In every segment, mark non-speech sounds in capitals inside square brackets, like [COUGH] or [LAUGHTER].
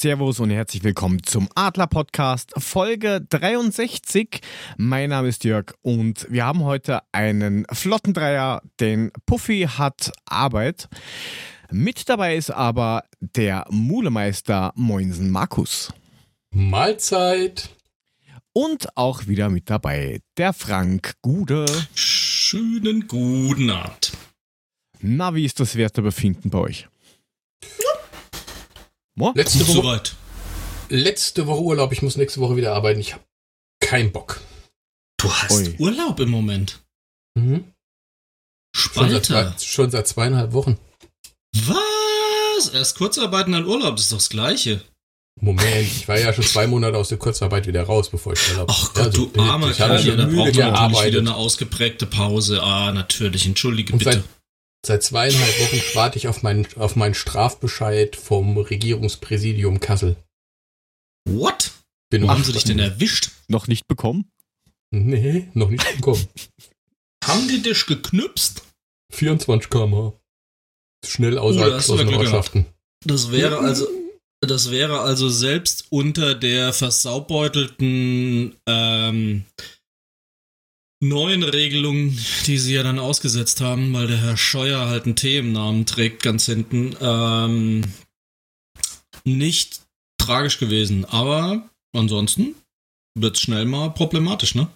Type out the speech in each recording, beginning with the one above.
Servus und herzlich willkommen zum Adler Podcast Folge 63. Mein Name ist Jörg und wir haben heute einen Flottendreier, denn Puffy hat Arbeit. Mit dabei ist aber der Mulemeister Moinsen Markus. Mahlzeit. Und auch wieder mit dabei der Frank Gude. Schönen guten Abend. Na, wie ist das Wertebefinden bei euch? Mo? Letzte Woche, soweit. letzte Woche Urlaub, ich muss nächste Woche wieder arbeiten. Ich habe keinen Bock. Du hast Ui. Urlaub im Moment. Mhm. Schon seit, schon seit zweieinhalb Wochen. Was? Erst Kurzarbeit und dann Urlaub, das ist doch das Gleiche. Moment, ich war ja schon zwei Monate aus der Kurzarbeit wieder raus, bevor ich Urlaub Ach Gott, also, du armer Kerl, da braucht man natürlich wieder eine ausgeprägte Pause. Ah, natürlich, entschuldige und bitte. Seit, seit zweieinhalb Wochen warte ich auf meinen, auf meinen Strafbescheid vom Regierungspräsidium Kassel. What? Bin haben sie dich denn erwischt? Noch nicht bekommen? Nee, noch nicht bekommen. haben die dich geknüpst? 24 km Schnell außerhalb oh, geschlossener Ortschaften. Das wäre also das wäre also selbst unter der versaubbeutelten ähm, neuen Regelung, die sie ja dann ausgesetzt haben, weil der Herr Scheuer halt einen T im Namen trägt, ganz hinten, ähm, nicht tragisch gewesen. Aber ansonsten wird es schnell mal problematisch, ne?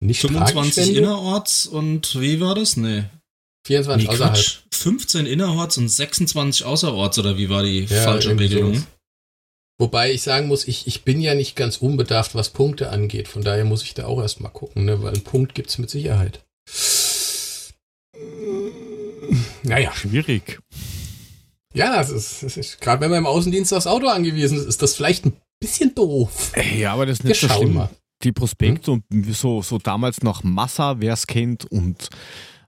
Nicht 25 innerorts und wie war das? Nee. 24 nee, außerhalb. 15 innerorts und 26 außerorts oder wie war die ja, falsche Regelung? So. Wobei ich sagen muss, ich, ich bin ja nicht ganz unbedarft, was Punkte angeht. Von daher muss ich da auch erstmal gucken, ne? weil einen Punkt gibt es mit Sicherheit. Naja. Schwierig. Ja, das ist, das ist gerade wenn man im Außendienst aufs Auto angewiesen ist, ist das vielleicht ein bisschen doof. Ja, aber das ist nicht Wir so schlimm. Mal. Die Prospekte hm? und so, so damals noch Massa, wer es kennt, und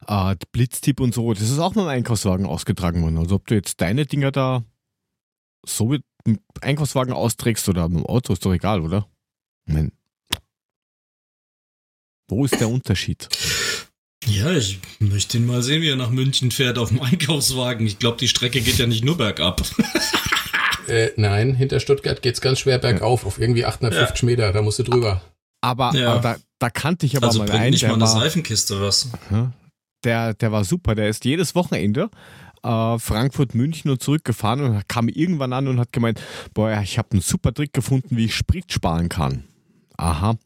äh, Blitztipp und so, das ist auch mit dem Einkaufswagen ausgetragen worden. Also ob du jetzt deine Dinger da so mit einem Einkaufswagen austrägst oder mit dem Auto, ist doch egal, oder? Nein. Wo ist der Unterschied? Ja, ich möchte ihn mal sehen, wie er nach München fährt auf dem Einkaufswagen. Ich glaube, die Strecke geht ja nicht nur bergab. [LAUGHS] äh, nein, hinter Stuttgart geht es ganz schwer bergauf, auf irgendwie 850 ja. Meter, da musst du drüber. Aber, ja. aber da, da, kannte ich aber also mal einen. nicht mal eine war, Seifenkiste was. Der, der war super, der ist jedes Wochenende äh, Frankfurt, München und zurückgefahren und kam irgendwann an und hat gemeint, boah, ich habe einen super Trick gefunden, wie ich Sprit sparen kann. Aha.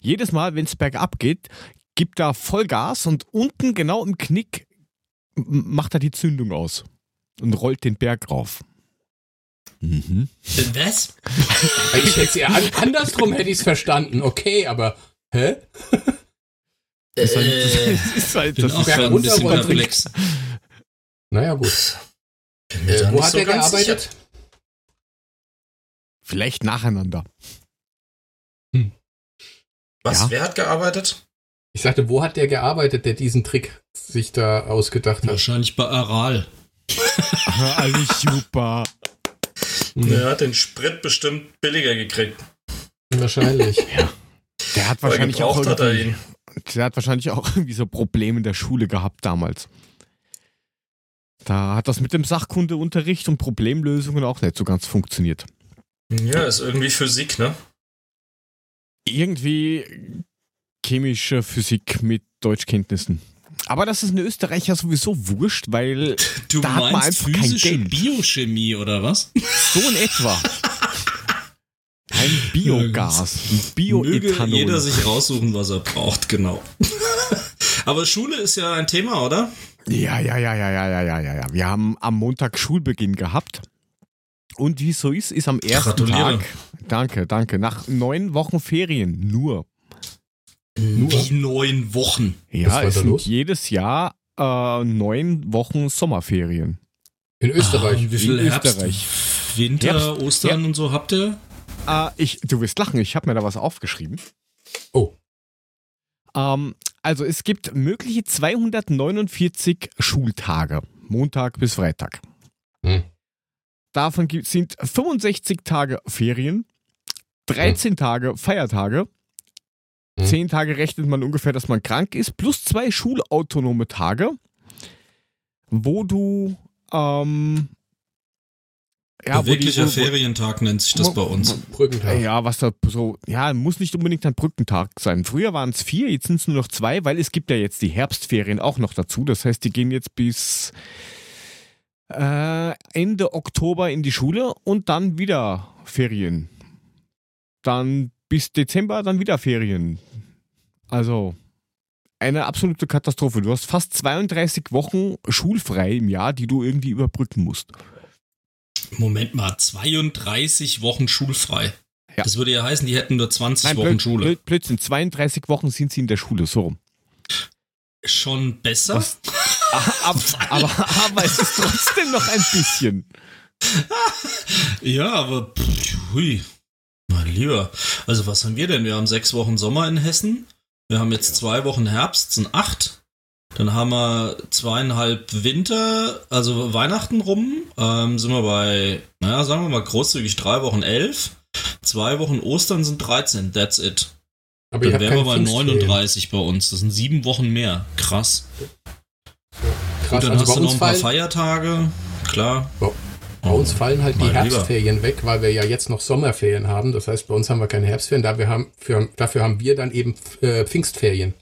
Jedes Mal, wenn es bergab geht, gibt er Vollgas und unten genau im Knick macht er die Zündung aus und rollt den Berg rauf. Mhm. Was? ich hätte ja, andersrum hätte ich es verstanden. Okay, aber hä? Das ist halt, [LAUGHS] das ist halt das ist ein bisschen perplex. Naja, gut. Äh, wo hat so er gearbeitet? Sicher. Vielleicht nacheinander. Hm. Was? Ja. Wer hat gearbeitet? Ich sagte, wo hat der gearbeitet, der diesen Trick sich da ausgedacht hat? Wahrscheinlich bei Aral. [LAUGHS] Alles super. Der hat den Sprit bestimmt billiger gekriegt. Wahrscheinlich. ja. Der hat wahrscheinlich auch hat der hat wahrscheinlich auch irgendwie so Probleme in der Schule gehabt damals. Da hat das mit dem Sachkundeunterricht und Problemlösungen auch nicht so ganz funktioniert. Ja, ist irgendwie Physik, ne? Irgendwie chemische Physik mit Deutschkenntnissen. Aber das ist in Österreich ja sowieso wurscht, weil [LAUGHS] du da hat man einfach kein Geld. Biochemie oder was? So in etwa. Ein [LAUGHS] Biogas, ein Bioethanol. Möge jeder sich raussuchen, was er braucht, genau. [LAUGHS] Aber Schule ist ja ein Thema, oder? Ja, ja, ja, ja, ja, ja, ja, ja, ja. Wir haben am Montag Schulbeginn gehabt. Und wie es so ist, ist am ersten Tag. Danke, danke. Nach neun Wochen Ferien nur. Nur wie neun Wochen. Ja, es sind los? jedes Jahr äh, neun Wochen Sommerferien. In Österreich. Ah, wie viel In Herbst, Österreich. Winter, Herbst, Ostern ja. und so habt ihr? Äh, ich, du wirst lachen, ich habe mir da was aufgeschrieben. Oh. Ähm, also es gibt mögliche 249 Schultage, Montag bis Freitag. Hm. Davon sind 65 Tage Ferien, 13 hm. Tage Feiertage, hm. 10 Tage rechnet man ungefähr, dass man krank ist, plus zwei schulautonome Tage, wo du ähm, Ja, wo Wirklicher die, wo, Ferientag nennt sich das bei uns. Brückentag. Ja, was da so, ja, muss nicht unbedingt ein Brückentag sein. Früher waren es vier, jetzt sind es nur noch zwei, weil es gibt ja jetzt die Herbstferien auch noch dazu. Das heißt, die gehen jetzt bis äh, Ende Oktober in die Schule und dann wieder Ferien. Dann bis Dezember, dann wieder Ferien. Also eine absolute Katastrophe. Du hast fast 32 Wochen schulfrei im Jahr, die du irgendwie überbrücken musst. Moment mal, 32 Wochen schulfrei. Ja. Das würde ja heißen, die hätten nur 20 Nein, Wochen Blöd, Schule. Blöd, Blödsinn, 32 Wochen sind sie in der Schule, so rum. Schon besser? Aber, [LAUGHS] aber, aber es ist trotzdem noch ein bisschen. [LAUGHS] Ja, aber pff, hui. Mein Lieber. Also was haben wir denn? Wir haben sechs Wochen Sommer in Hessen. Wir haben jetzt zwei Wochen Herbst, sind acht. Dann haben wir zweieinhalb Winter, also Weihnachten rum. Ähm, sind wir bei, naja, sagen wir mal großzügig drei Wochen elf. Zwei Wochen Ostern sind 13. That's it. Aber Dann wären wir bei Pfingstferien. 39 bei uns. Das sind sieben Wochen mehr. Krass. Krass, Gut, dann also hast du noch ein paar Feiertage. Klar. bei uns fallen halt die Mein Lieber. Herbstferien weg, weil wir ja jetzt noch Sommerferien haben. Das heißt, bei uns haben wir keine Herbstferien. Dafür haben, für, dafür haben wir dann eben äh, Pfingstferien,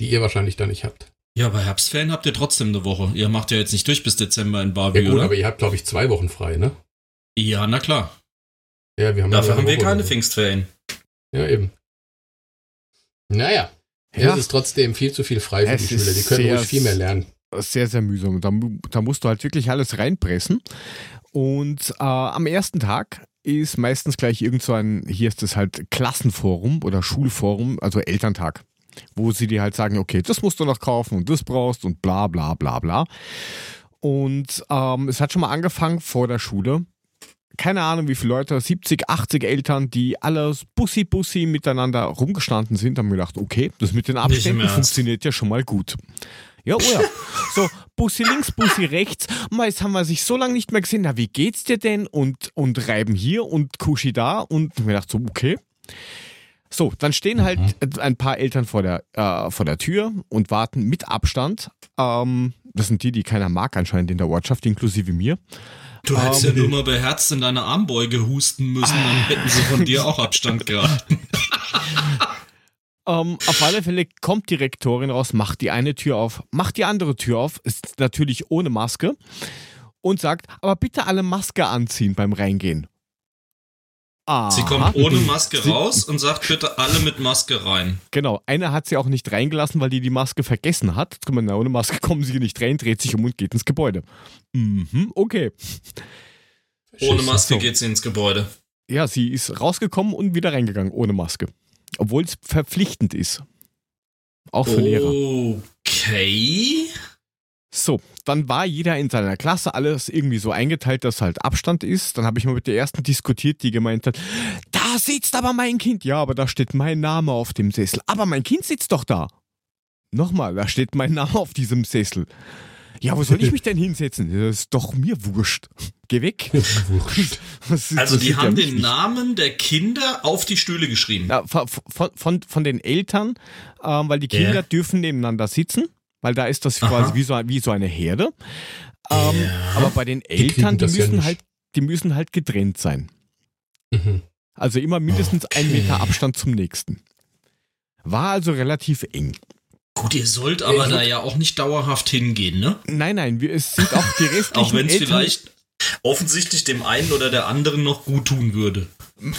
die ihr wahrscheinlich dann nicht habt. Ja, bei Herbstferien habt ihr trotzdem eine Woche. Ihr macht ja jetzt nicht durch bis Dezember in Ja Barbie, gut, oder? aber ihr habt, glaube ich, zwei Wochen frei, ne? Ja, na klar. Ja, wir haben Dafür ja haben wir Woche keine. Pfingstferien. Ja, eben. Naja. Ja. Ja. Es ist trotzdem viel zu viel frei für Es die Schüler. Die können sehr- ruhig viel mehr lernen. Sehr, sehr mühsam. Da, da musst du halt wirklich alles reinpressen. Und äh, am ersten Tag ist meistens gleich irgend so ein, hier ist es halt Klassenforum oder Schulforum, also Elterntag, wo sie dir halt sagen, okay, das musst du noch kaufen und das brauchst und bla bla bla bla. Und ähm, es hat schon mal angefangen vor der Schule. Keine Ahnung, wie viele Leute, 70, 80 Eltern, die alles Bussi-Bussi miteinander rumgestanden sind, haben gedacht, okay, das mit den Abständen funktioniert ja schon mal gut. Ja, oh ja. [LAUGHS] So, Bussi links, Bussi rechts. Mal, jetzt haben wir sich so lange nicht mehr gesehen. Na, wie geht's dir denn? Und, und reiben hier und Kuschi da. Und mir dachte so, okay. So, dann stehen halt ein paar Eltern vor der, äh, vor der Tür und warten mit Abstand. Ähm, das sind die, die keiner mag anscheinend in der Ortschaft, inklusive mir. Du hättest Ähm, ja nur mal beherzt in deine Armbeuge husten müssen, dann hätten sie von dir auch Abstand gehalten. [LAUGHS] Ähm, auf alle Fälle kommt die Rektorin raus, macht die eine Tür auf, macht die andere Tür auf, ist natürlich ohne Maske und sagt, aber bitte alle Maske anziehen beim Reingehen. Aha. Sie kommt ohne Maske raus und sagt bitte alle mit Maske rein. Genau, eine hat sie auch nicht reingelassen, weil die die Maske vergessen hat. Na, ohne Maske kommen sie nicht rein, dreht sich um und geht ins Gebäude. Mhm, okay. Ohne Maske So. geht sie ins Gebäude. Ja, sie ist rausgekommen und wieder reingegangen, ohne Maske. Obwohl es verpflichtend ist. Auch für Lehrer. Okay. So, dann war jeder in seiner Klasse alles irgendwie so eingeteilt, dass halt Abstand ist. Dann habe ich mal mit der ersten diskutiert, die gemeint hat, da sitzt aber mein Kind. Ja, aber da steht mein Name auf dem Sessel. Aber mein Kind sitzt doch da. Nochmal, da steht mein Name auf diesem Sessel. Ja, wo soll ich mich denn hinsetzen? Das ist doch mir wurscht. Geh weg. [LAUGHS] Wurscht. Das Also die ja haben mich den nicht. Namen der Kinder auf die Stühle geschrieben. Ja, von, von, von, von den Eltern, ähm, weil die Kinder Ja. dürfen nebeneinander sitzen, weil da ist das Aha. quasi wie so, wie so eine Herde. Ähm, Ja. Aber bei den Eltern, die, ja müssen nicht. halt, die müssen halt getrennt sein. Mhm. Also immer mindestens ein Okay. Meter Abstand zum nächsten. War also relativ eng. Gut, ihr sollt aber Ich da ja auch nicht dauerhaft hingehen, ne? Nein, nein, wir, es sind auch die [LAUGHS] restlichen Auch wenn es vielleicht offensichtlich dem einen oder der anderen noch gut tun würde.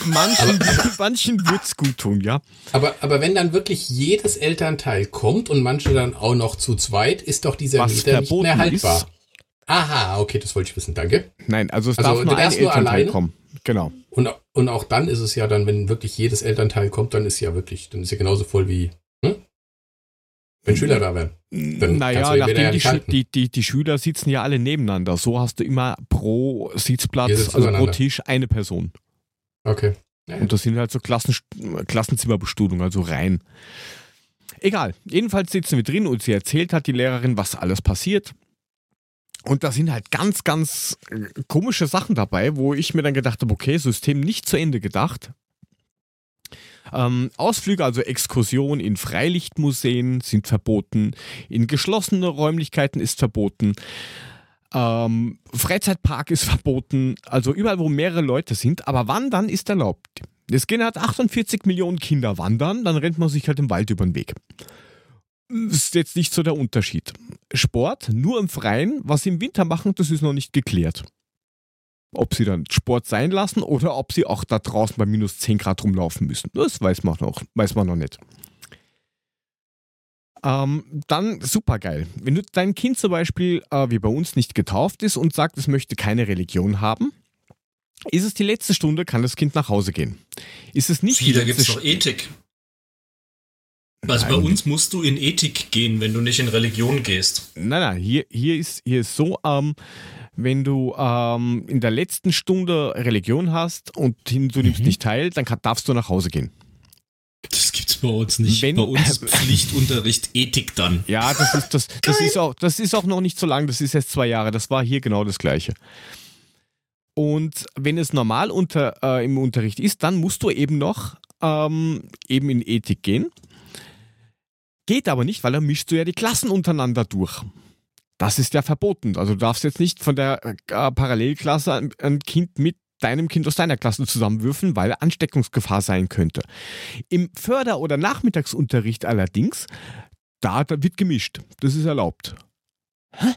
Manchen, manchen wird's gut tun, ja. Aber, aber wenn dann wirklich jedes Elternteil kommt und manche dann auch noch zu zweit, ist doch dieser Was Meter nicht mehr haltbar. ist. Aha, okay, das wollte ich wissen, danke. Nein, also es Also, darf nur ein Elternteil alleine? kommen. Genau. Und, und auch dann ist es ja dann, wenn wirklich jedes Elternteil kommt, dann ist ja wirklich, dann ist ja genauso voll wie, hm? wenn Schüler da wären. Dann naja, nachdem die, Schü die, die, die Schüler sitzen ja alle nebeneinander. So hast du immer pro Sitzplatz, also pro. Tisch eine Person. Okay. Und das sind halt so Klassen, Klassenzimmerbestuhlung, also rein. Egal. Jedenfalls sitzen wir drin und sie erzählt hat die Lehrerin, was alles passiert. Und da sind halt ganz, ganz äh, komische Sachen dabei, wo ich mir dann gedacht habe, okay, System nicht zu Ende gedacht. Ähm, Ausflüge, also Exkursionen in Freilichtmuseen sind verboten, in geschlossene Räumlichkeiten ist verboten. Ähm, Freizeitpark ist verboten, also überall, wo mehrere Leute sind, aber Wandern ist erlaubt. Es gehen halt 48 Millionen Kinder wandern, dann rennt man sich halt im Wald über den Weg. Ist jetzt nicht so der Unterschied. Sport nur im Freien, was sie im Winter machen, das ist noch nicht geklärt. Ob sie dann Sport sein lassen oder ob sie auch da draußen bei minus 10 Grad rumlaufen müssen. Das weiß man noch, weiß man noch nicht. Ähm, dann super geil. Wenn du dein Kind zum Beispiel äh, wie bei uns nicht getauft ist und sagt, es möchte keine Religion haben, ist es die letzte Stunde, kann das Kind nach Hause gehen. Ist es nicht Wieder die gibt es doch Ethik. Also Nein. bei uns musst du in Ethik gehen, wenn du nicht in Religion gehst. Nein, nein, hier, hier, ist, hier ist so, ähm, wenn du ähm, in der letzten Stunde Religion hast und du nimmst Mhm. nicht teil, dann kann, darfst du nach Hause gehen. Bei uns nicht. Wenn- bei uns [LAUGHS] Pflichtunterricht Ethik dann. Ja, das ist, das, das ist, auch, das ist auch noch nicht so lang, das ist jetzt zwei Jahre, das war hier genau das Gleiche. Und wenn es normal unter, äh, im Unterricht ist, dann musst du eben noch ähm, eben in Ethik gehen. Geht aber nicht, weil dann mischst du ja die Klassen untereinander durch. Das ist ja verboten. Also du darfst jetzt nicht von der äh, Parallelklasse ein, ein Kind mit deinem Kind aus deiner Klasse zusammenwürfen, weil Ansteckungsgefahr sein könnte. Im Förder- oder Nachmittagsunterricht allerdings, da, da wird gemischt. Das ist erlaubt.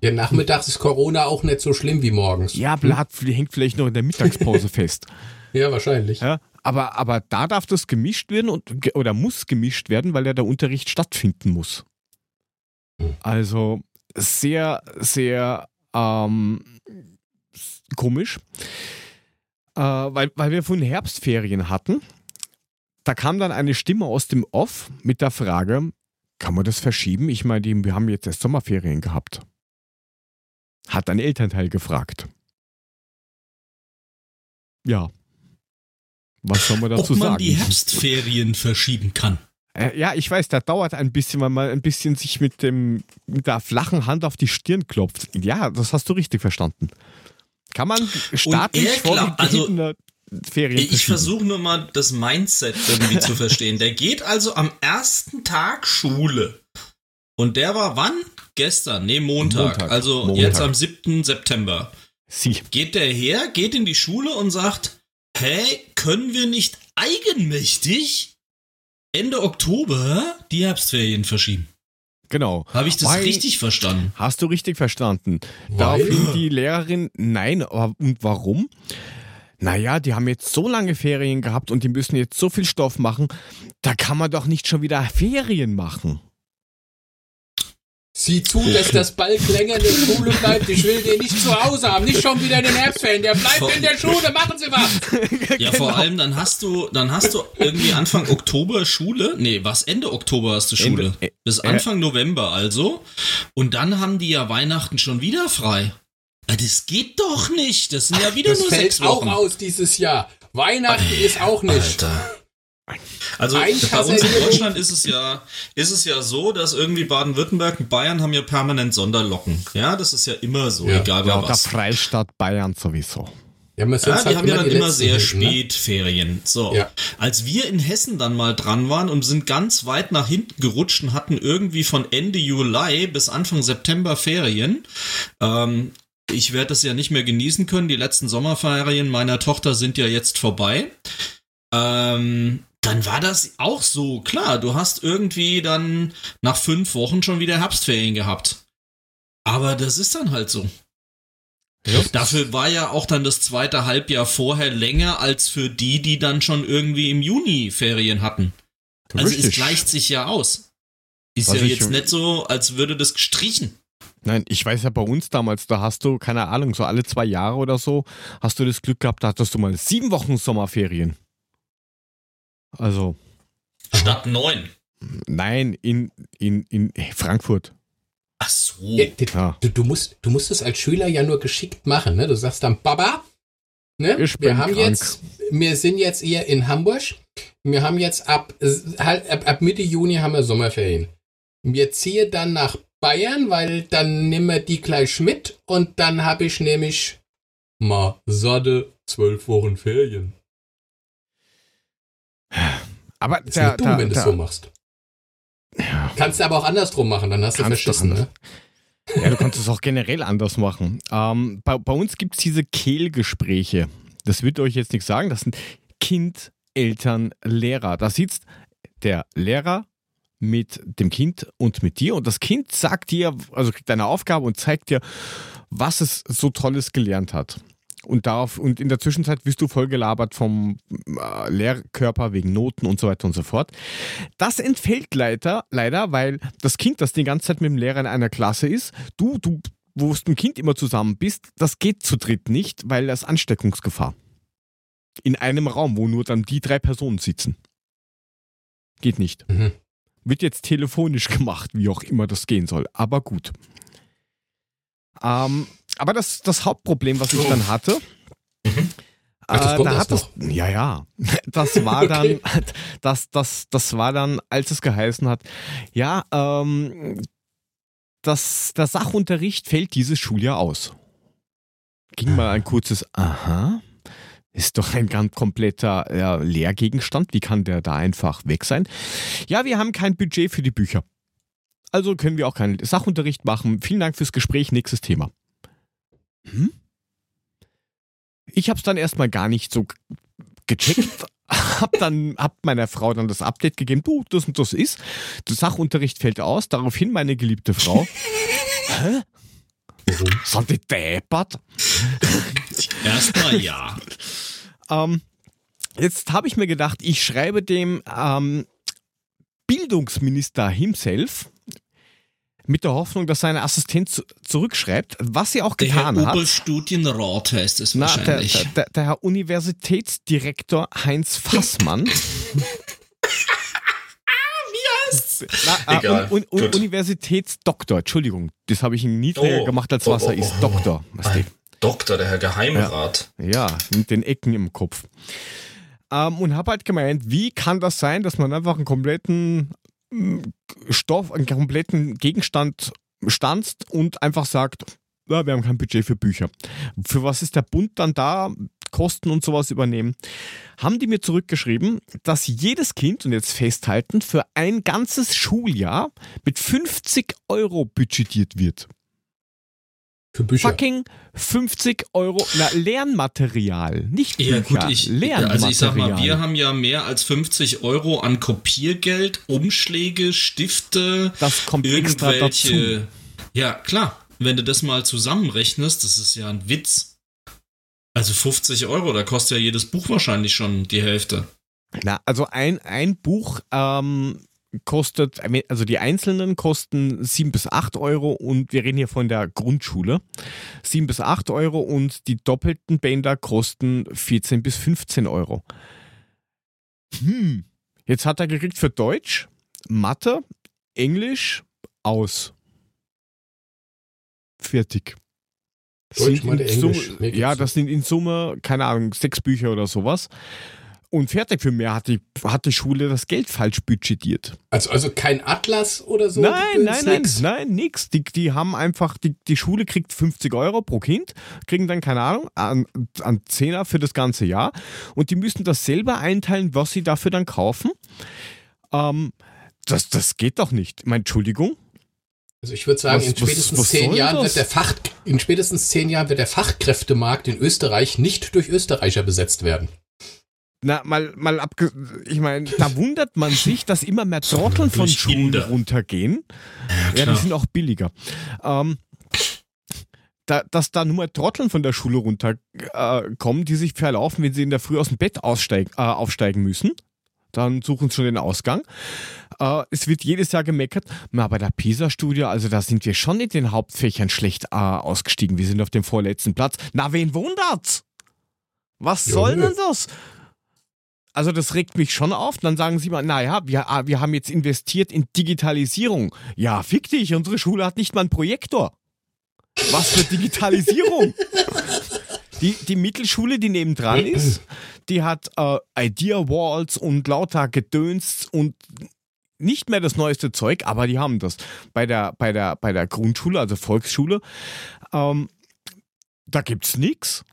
Ja, nachmittags ist Corona auch nicht so schlimm wie morgens. Ja, Blatt hängt vielleicht noch in der Mittagspause [LAUGHS] fest. Ja, wahrscheinlich. Ja, aber, aber da darf das gemischt werden und, oder muss gemischt werden, weil ja der Unterricht stattfinden muss. Hm. Also sehr, sehr ähm, komisch. Äh, weil, weil wir vorhin Herbstferien hatten. Da kam dann eine Stimme aus dem Off mit der Frage, kann man das verschieben? Ich meine, wir haben jetzt erst Sommerferien gehabt. Hat ein Elternteil gefragt. Ja. Was soll man dazu Ob man sagen? die Herbstferien verschieben kann. Äh, ja, ich weiß, der dauert ein bisschen, weil man ein bisschen sich mit, dem, mit der flachen Hand auf die Stirn klopft. Ja, das hast du richtig verstanden. Kann man staatlich glaubt- also, vorgegebene Ferien Ich versuche nur mal das Mindset irgendwie zu verstehen. Der geht also am ersten Tag Schule. Und der war wann? Gestern, nee, Montag. Montag. Also Montag. jetzt am 7. September. Sie. Geht der her, geht in die Schule und sagt, hey, können wir nicht eigenmächtig Ende Oktober die Herbstferien verschieben? Genau. Habe ich das Weil- richtig verstanden? Hast du richtig verstanden. Daraufhin die Lehrerin, nein, aber- und warum? Naja, die haben jetzt so lange Ferien gehabt und die müssen jetzt so viel Stoff machen, da kann man doch nicht schon wieder Ferien machen. Sieh zu, dass das Balk länger in der Schule bleibt. Ich will den nicht zu Hause haben, nicht schon wieder in den Herbstferien. Der bleibt in der Schule, machen Sie was. [LAUGHS] Ja, vor allem dann hast du, dann hast du irgendwie Anfang Oktober Schule. Nee, was Ende Oktober hast du Schule? Ende- äh, Bis Anfang November also. Und dann haben die ja Weihnachten schon wieder frei. Das geht doch nicht. Das sind ja wieder Das nur fällt sechs Wochen. auch aus dieses Jahr. Weihnachten ist auch nicht. Alter. Also bei uns in. Deutschland ist es ja, ist es ja so, dass irgendwie Baden-Württemberg und Bayern haben ja permanent Sonderlocken. Ja, das ist ja immer so, Ja. egal bei Ja, der was. Freistaat Bayern sowieso. Ja, Ja, die halt haben ja dann immer sehr hinten, ne? spät Ferien. So. Ja. Als wir in Hessen dann mal dran waren und sind ganz weit nach hinten gerutscht und hatten irgendwie von Ende Juli bis Anfang September Ferien. Ähm, ich werde das ja nicht mehr genießen können. Die letzten Sommerferien meiner Tochter sind ja jetzt vorbei. Ähm, dann war das auch so. Klar, du hast irgendwie dann nach fünf Wochen schon wieder Herbstferien gehabt. Aber das ist dann halt so. Ja. Dafür war ja auch dann das zweite Halbjahr vorher länger als für die, die dann schon irgendwie im Juni Ferien hatten. Also es gleicht sich ja aus. Ist Was ja jetzt nicht so, als würde das gestrichen. Nein, ich weiß ja bei uns damals, da hast du, keine Ahnung, so alle zwei Jahre oder so, hast du das Glück gehabt, da hattest du mal sieben Wochen Sommerferien. Also, Statt neun. nein, in, in, in Frankfurt. Ach so. Ja, Ja. du, du, musst, du musst es als Schüler ja nur geschickt machen. Ne? Du sagst dann, Baba, ne? Ich bin wir haben krank. jetzt, wir sind jetzt eher in Hamburg. Wir haben jetzt ab, halt, ab, ab Mitte Juni haben wir Sommerferien. Wir ziehen dann nach Bayern, weil dann nehmen wir die gleich mit und dann habe ich nämlich mal satte zwölf Wochen Ferien. Aber Ist der, nicht dumm, der, wenn du es so machst. ja, Kannst du aber auch andersrum machen, dann hast du Kannst du verschissen, ne? Ja, du kannst es auch generell anders machen. Ähm, bei, bei uns gibt es diese Kehlgespräche. Das wird euch jetzt nichts sagen. Das sind Kind, Eltern, Lehrer. Da sitzt der Lehrer mit dem Kind und mit dir und das Kind sagt dir, also kriegt eine Aufgabe und zeigt dir, was es so Tolles gelernt hat. Und, darauf, und in der Zwischenzeit wirst du voll gelabert vom äh, Lehrkörper wegen Noten und so weiter und so fort. Das entfällt leider, leider, weil das Kind, das die ganze Zeit mit dem Lehrer in einer Klasse ist, du, du, wo du mit dem Kind immer zusammen bist, das geht zu dritt nicht, weil das Ansteckungsgefahr. In einem Raum, wo nur dann die drei Personen sitzen. Geht nicht. Mhm. Wird jetzt telefonisch gemacht, wie auch immer das gehen soll. Aber gut. Ähm, aber das, das Hauptproblem, was ich Oh. dann hatte, Mhm. Ach, das äh, da hat das, ja, ja, [LAUGHS] das war Okay. dann, [LAUGHS] das, das, das war dann, als es geheißen hat, ja, ähm, das, der Sachunterricht fällt dieses Schuljahr aus. Ging mal ein kurzes Aha. Ist doch ein ganz kompletter ja, Lehrgegenstand. Wie kann der da einfach weg sein? Ja, wir haben kein Budget für die Bücher. Also können wir auch keinen Sachunterricht machen. Vielen Dank fürs Gespräch. Nächstes Thema. Hm? Ich habe es dann erstmal gar nicht so gecheckt. [LAUGHS] hab dann hab meiner Frau dann das Update gegeben. Du, das und das ist. Der Sachunterricht fällt aus. Daraufhin meine geliebte Frau. [LAUGHS] Hä? Sind die deppert? [LAUGHS] Erstmal ja. Ähm, jetzt habe ich mir gedacht, ich schreibe dem ähm, Bildungsminister himself mit der Hoffnung, dass seine Assistent zu zurückschreibt, was sie auch Der Herr getan hat. Oberstudienrat heißt es Na, der, wahrscheinlich. der, der, der Herr Universitätsdirektor Heinz Fassmann. [LAUGHS] Na, Egal. äh, un, un, Gut. Universitätsdoktor, Entschuldigung. Das habe ich ihn niedriger Oh. gemacht, als Oh, was er oh, ist. oh. Doktor. Weißt du? Ein Doktor, der Herr Geheimrat. Ja, mit den Ecken im Kopf. Ähm, und habe halt gemeint, wie kann das sein, dass man einfach einen kompletten Stoff, einen kompletten Gegenstand stanzt und einfach sagt, ja, wir haben kein Budget für Bücher. Für was ist der Bund dann da? Kosten und sowas übernehmen. Haben die mir zurückgeschrieben, dass jedes Kind, und jetzt festhalten, für ein ganzes Schuljahr mit 50 Euro budgetiert wird. Für Bücher. Fucking 50 Euro na, Lernmaterial, nicht Ja, Bücher, gut, ich, Lernmaterial. also ich sag mal, wir haben ja mehr als 50 Euro an Kopiergeld, Umschläge, Stifte, das kommt extra dazu. irgendwelche. Ja, klar. Wenn du das mal zusammenrechnest, das ist ja ein Witz. Also 50 Euro, da kostet ja jedes Buch wahrscheinlich schon die Hälfte. Na, also ein, ein Buch ähm, kostet, also die einzelnen kosten 7 bis 8 Euro und wir reden hier von der Grundschule. 7 bis 8 Euro und die doppelten Bänder kosten 14 bis 15 Euro. Hm, jetzt hat er gekriegt für Deutsch, Mathe, Englisch aus. Fertig. Deutsch, Mathe, Englisch. Summe- ja, das sind in Summe, keine Ahnung, sechs Bücher oder sowas. Und fertig für mehr hat die, hat die Schule das Geld falsch budgetiert. Also, also kein Atlas oder so? nein, nein, nein, nix? nein, nix. Die, die haben einfach, die, die Schule kriegt 50 Euro pro Kind, kriegen dann, keine Ahnung, an, an Zehner für das ganze Jahr und die müssen das selber einteilen, was sie dafür dann kaufen. Ähm, das, das geht doch nicht. Meine Entschuldigung. Also ich würde sagen, Was- in was- spätestens was zehn soll Jahren das? wird der Fach, in spätestens zehn Jahren wird der Fachkräftemarkt in Österreich nicht durch Österreicher besetzt werden. Na, mal, mal abge ich meine, da wundert man sich, dass immer mehr Trotteln von Schulen runtergehen. Ja, die sind auch billiger. Ähm, da, dass da nur Trotteln von der Schule runterkommen, äh, kommen, die sich verlaufen, wenn sie in der Früh aus dem Bett aussteigen, äh, aufsteigen müssen. Dann suchen sie schon den Ausgang. Äh, es wird jedes Jahr gemeckert. Na, bei der PISA-Studie, also da sind wir schon in den Hauptfächern schlecht äh, ausgestiegen. Wir sind auf dem vorletzten Platz. Na, wen wundert's? Was Ja, soll nö. denn das? Also das regt mich schon auf. Dann sagen sie mal, naja, wir, ah, wir haben jetzt investiert in Digitalisierung. Ja, fick dich, unsere Schule hat nicht mal einen Projektor. Was für Digitalisierung? [LAUGHS] Die, die Mittelschule, die nebendran ist, die hat äh, Idea Walls und lauter Gedöns und nicht mehr das neueste Zeug, aber die haben das. Bei der, bei der, bei der Grundschule, also Volksschule, ähm, da gibt's nix.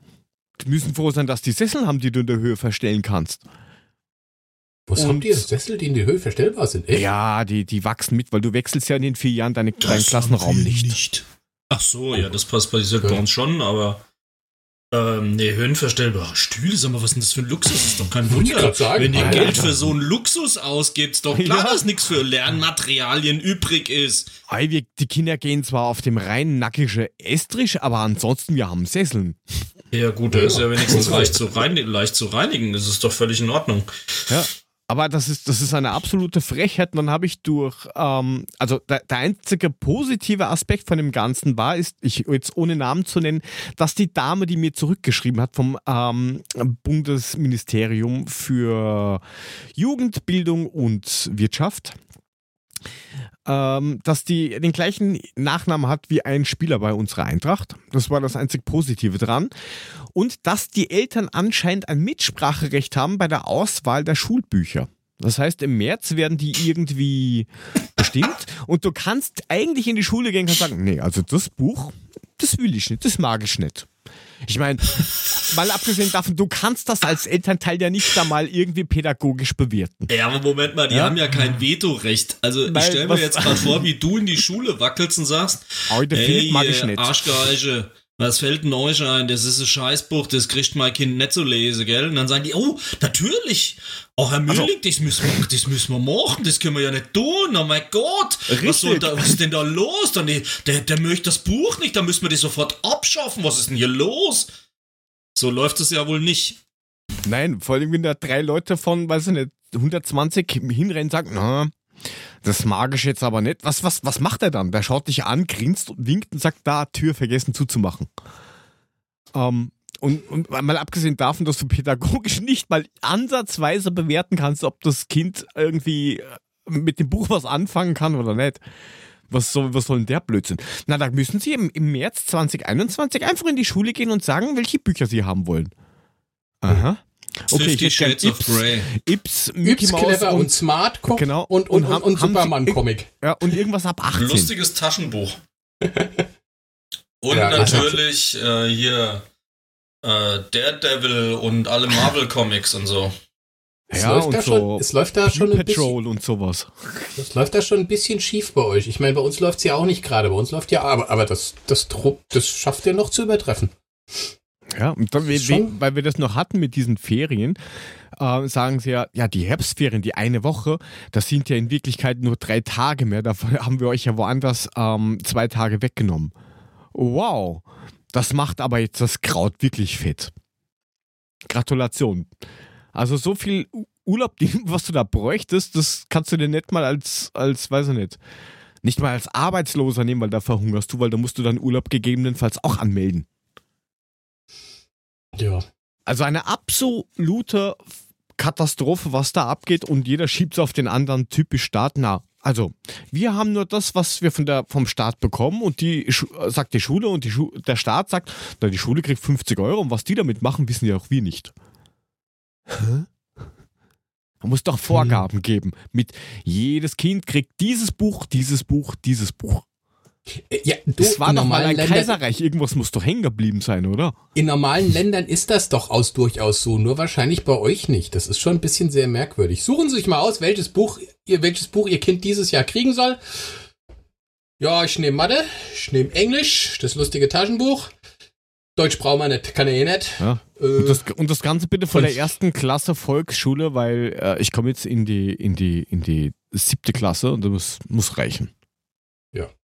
Die müssen froh sein, dass die Sessel haben, die du in der Höhe verstellen kannst. Was Und- habt ihr? Sessel, die in die Höhe verstellbar sind? Echt? Ja, die, die wachsen mit, weil du wechselst ja in den vier Jahren deine, deinen Das Klassenraum haben wir nicht. nicht. Ach so, ja, das passt bei uns schon, aber ähm, nee, höhenverstellbare Stühle, sag mal, was ist denn das für ein Luxus? Das ist doch kein Wunder. sagen. Wenn ihr. Geld für so einen Luxus ausgibt, ist doch klar, Ja. dass nichts für Lernmaterialien übrig ist. Ei, wir, die Kinder gehen zwar auf dem rein nackige Estrich, aber ansonsten, wir haben Sesseln. Ja, gut, der ist ja wenigstens leicht zu, rein, leicht zu reinigen. Das ist doch völlig in Ordnung. Ja. Aber das ist, das ist eine absolute Frechheit. Dann habe ich durch, ähm, also der, der einzige positive Aspekt von dem Ganzen war, ist, ich jetzt ohne Namen zu nennen, dass die Dame, die mir zurückgeschrieben hat vom ähm, Bundesministerium für Jugend, Bildung und Wirtschaft, ähm, dass die den gleichen Nachnamen hat wie ein Spieler bei unserer Eintracht. Das war das einzig Positive dran. Und dass die Eltern anscheinend ein Mitspracherecht haben bei der Auswahl der Schulbücher. Das heißt, im März werden die irgendwie bestimmt und du kannst eigentlich in die Schule gehen und sagen, nee, also das Buch, das will ich nicht, das mag ich nicht. Ich meine, mal abgesehen davon, du kannst das als Elternteil ja nicht da mal irgendwie pädagogisch bewerten. Ja, aber Moment mal, die Ja. haben ja kein Vetorecht. Also Nein, ich stelle mir jetzt gerade vor, wie du in die Schule wackelst und sagst, Heute hey, Philipp mag ich nicht. Arschgeiche, was fällt denn euch ein? Das ist ein Scheißbuch, das kriegt mein Kind nicht zu lesen, gell? Und dann sagen die, oh, natürlich. Oh, Herr Also Mühling, das, müssen wir, das müssen wir machen, das können wir ja nicht tun, oh mein Gott. Was, soll Richtig. da, was ist denn da los? Dann, der, der möchte das Buch nicht, dann müssen wir das sofort abschaffen. Was ist denn hier los? So läuft es ja wohl nicht. Nein, vor allem, wenn da drei Leute von, weiß ich nicht, 120 hinrennen und sagen, na, das mag ich jetzt aber nicht. Was, was, was macht er dann? Der schaut dich an, grinst und winkt und sagt, da, Tür vergessen zuzumachen. Ähm, und, und mal abgesehen davon, dass du pädagogisch [LAUGHS] nicht mal ansatzweise bewerten kannst, ob das Kind irgendwie äh, mit dem Buch was anfangen kann oder nicht. Was soll, was soll denn der Blödsinn? Na, da müssen sie im, im März 2021 einfach in die Schule gehen und sagen, welche Bücher sie haben wollen. Aha. Okay, ich Fifty hätte gern Shades of Ips, Grey. Ips, Mickey Maus clever und, und, smart Cook Genau. und, und, Und und, Superman-Comic. ja, und irgendwas ab 18. Lustiges Taschenbuch. [LAUGHS] Und Ja, natürlich äh, hier äh, Daredevil und alle Marvel-Comics und so. Es Ja, läuft und da so schon, es läuft da schon ein bisschen, Patrol und sowas. es läuft da schon ein bisschen schief bei euch. Ich meine, bei uns läuft's ja auch nicht gerade. Bei uns läuft ja, aber, aber das, das, das schafft ihr noch zu übertreffen. Ja, und dann, Das ist we- schon- weil wir das noch hatten mit diesen Ferien, äh, sagen sie ja, ja, die Herbstferien, die eine Woche, das sind ja in Wirklichkeit nur drei Tage mehr. Davon [LAUGHS] haben wir euch ja woanders ähm, zwei Tage weggenommen. Wow, das macht aber jetzt das Kraut wirklich fett. Gratulation. Also so viel Urlaub, [LAUGHS] was du da bräuchtest, das kannst du dir nicht mal als, als, weiß ich nicht, nicht mal als Arbeitsloser nehmen, weil da verhungerst du, weil da musst du dann Urlaub gegebenenfalls auch anmelden. Ja. Also eine absolute Katastrophe, was da abgeht und jeder schiebt es auf den anderen typisch Staat. Na, also wir haben nur das, was wir von der, vom Staat bekommen und die sagt die Schule und die Schu der Staat sagt, na, die Schule kriegt 50 Euro und was die damit machen, wissen ja auch wir nicht. Hä? Man muss doch Vorgaben geben. Mit jedes Kind kriegt dieses Buch, dieses Buch, dieses Buch. Äh, ja du, Das war doch mal ein Ländern, Kaiserreich. Irgendwas muss doch hängen geblieben sein, oder? in normalen Ländern ist das doch aus durchaus so, nur wahrscheinlich bei euch nicht. Das ist schon ein bisschen sehr merkwürdig. Suchen Sie sich mal aus, welches Buch ihr, welches Buch Ihr Kind dieses Jahr kriegen soll. Ja, ich nehme Mathe, ich nehme Englisch, das lustige Taschenbuch. Deutsch brauchen wir nicht, kann er eh nicht. Ja. Äh, Und das, und das Ganze bitte von der ersten Klasse Volksschule, weil äh, ich komme jetzt in die, in, die, in die siebte Klasse und das muss, muss reichen.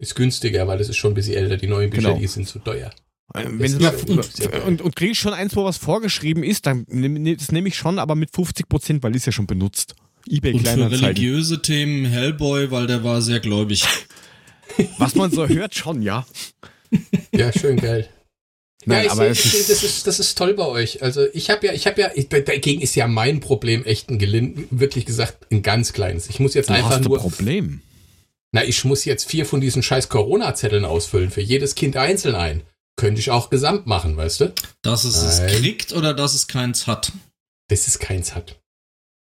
Ja, ist günstiger, weil es ist schon ein bisschen älter. Die neuen Bücher, Genau. die sind zu teuer. Äh, Wenn Das sehr geil. und, und kriege ich schon eins, wo was vorgeschrieben ist, dann nehm- das nehme ich schon, aber mit 50 Prozent, weil ist ja schon benutzt. Ebay Und für religiöse Themen Hellboy, weil der war sehr gläubig. [LAUGHS] Was man so hört, schon, ja. Ja, schön geil. Nein, ja, aber sehe, sehe, das ist, das ist toll bei euch. Also ich habe ja, ich habe ja, ich, dagegen ist ja mein Problem echt ein gelind, wirklich gesagt ein ganz kleines. Ich muss jetzt Du einfach hast ein nur, Problem. Na, ich muss jetzt vier von diesen scheiß Corona-Zetteln ausfüllen, für jedes Kind einzeln ein. Könnte ich auch gesamt machen, weißt du? Dass es es Nein. kriegt oder dass es keins hat. Das ist keins hat.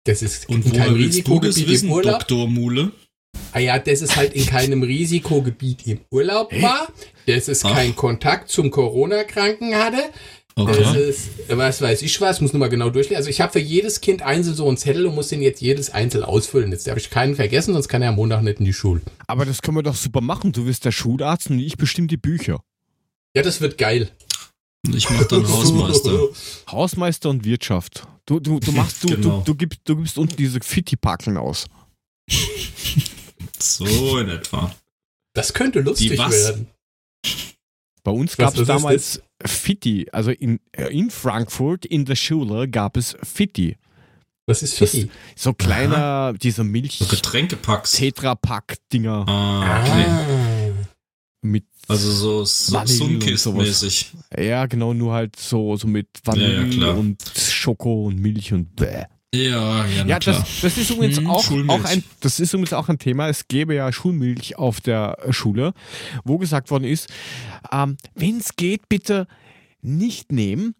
Das ist Und in woher keinem willst du das Risikogebiet wissen, im Urlaub. Dr. Mule? Ah ja, das ist halt in keinem Risikogebiet im Urlaub war, dass es Ach. keinen Kontakt zum Corona-Kranken hatte, Okay. Das ist, was weiß ich was, muss nur mal genau durchlesen. Also ich habe für jedes Kind einzeln so einen Zettel und muss den jetzt jedes einzeln ausfüllen. Jetzt habe ich keinen vergessen, sonst kann er am Montag nicht in die Schule. Aber das können wir doch super machen. Du wirst der Schularzt und ich bestimme die Bücher. Ja, das wird geil. Ich mach dann [LAUGHS] Hausmeister. Hausmeister und Wirtschaft. Du, du, du machst, du, Genau. du, du, gibst, du gibst unten diese Fitti-Packeln aus. [LAUGHS] So in etwa. Das könnte lustig Die was? werden. Bei uns gab es damals Fitti. Also in, äh, in Frankfurt in der Schule gab es Fitti. Was ist Das- Fitti? So kleiner, dieser Milch So Getränkepacks. Tetrapack-Dinger Ah, okay. Mit, Also so, so Sunkist-mäßig. ja genau, nur halt so, so mit Vanille Ja, ja, und Schoko und Milch und bäh. Ja, ja, Ja, das, das ist übrigens Hm, auch, Schulmilch. auch ein, das ist übrigens auch ein Thema. Es gäbe ja Schulmilch auf der Schule, wo gesagt worden ist, ähm, wenn es geht, bitte nicht nehmen,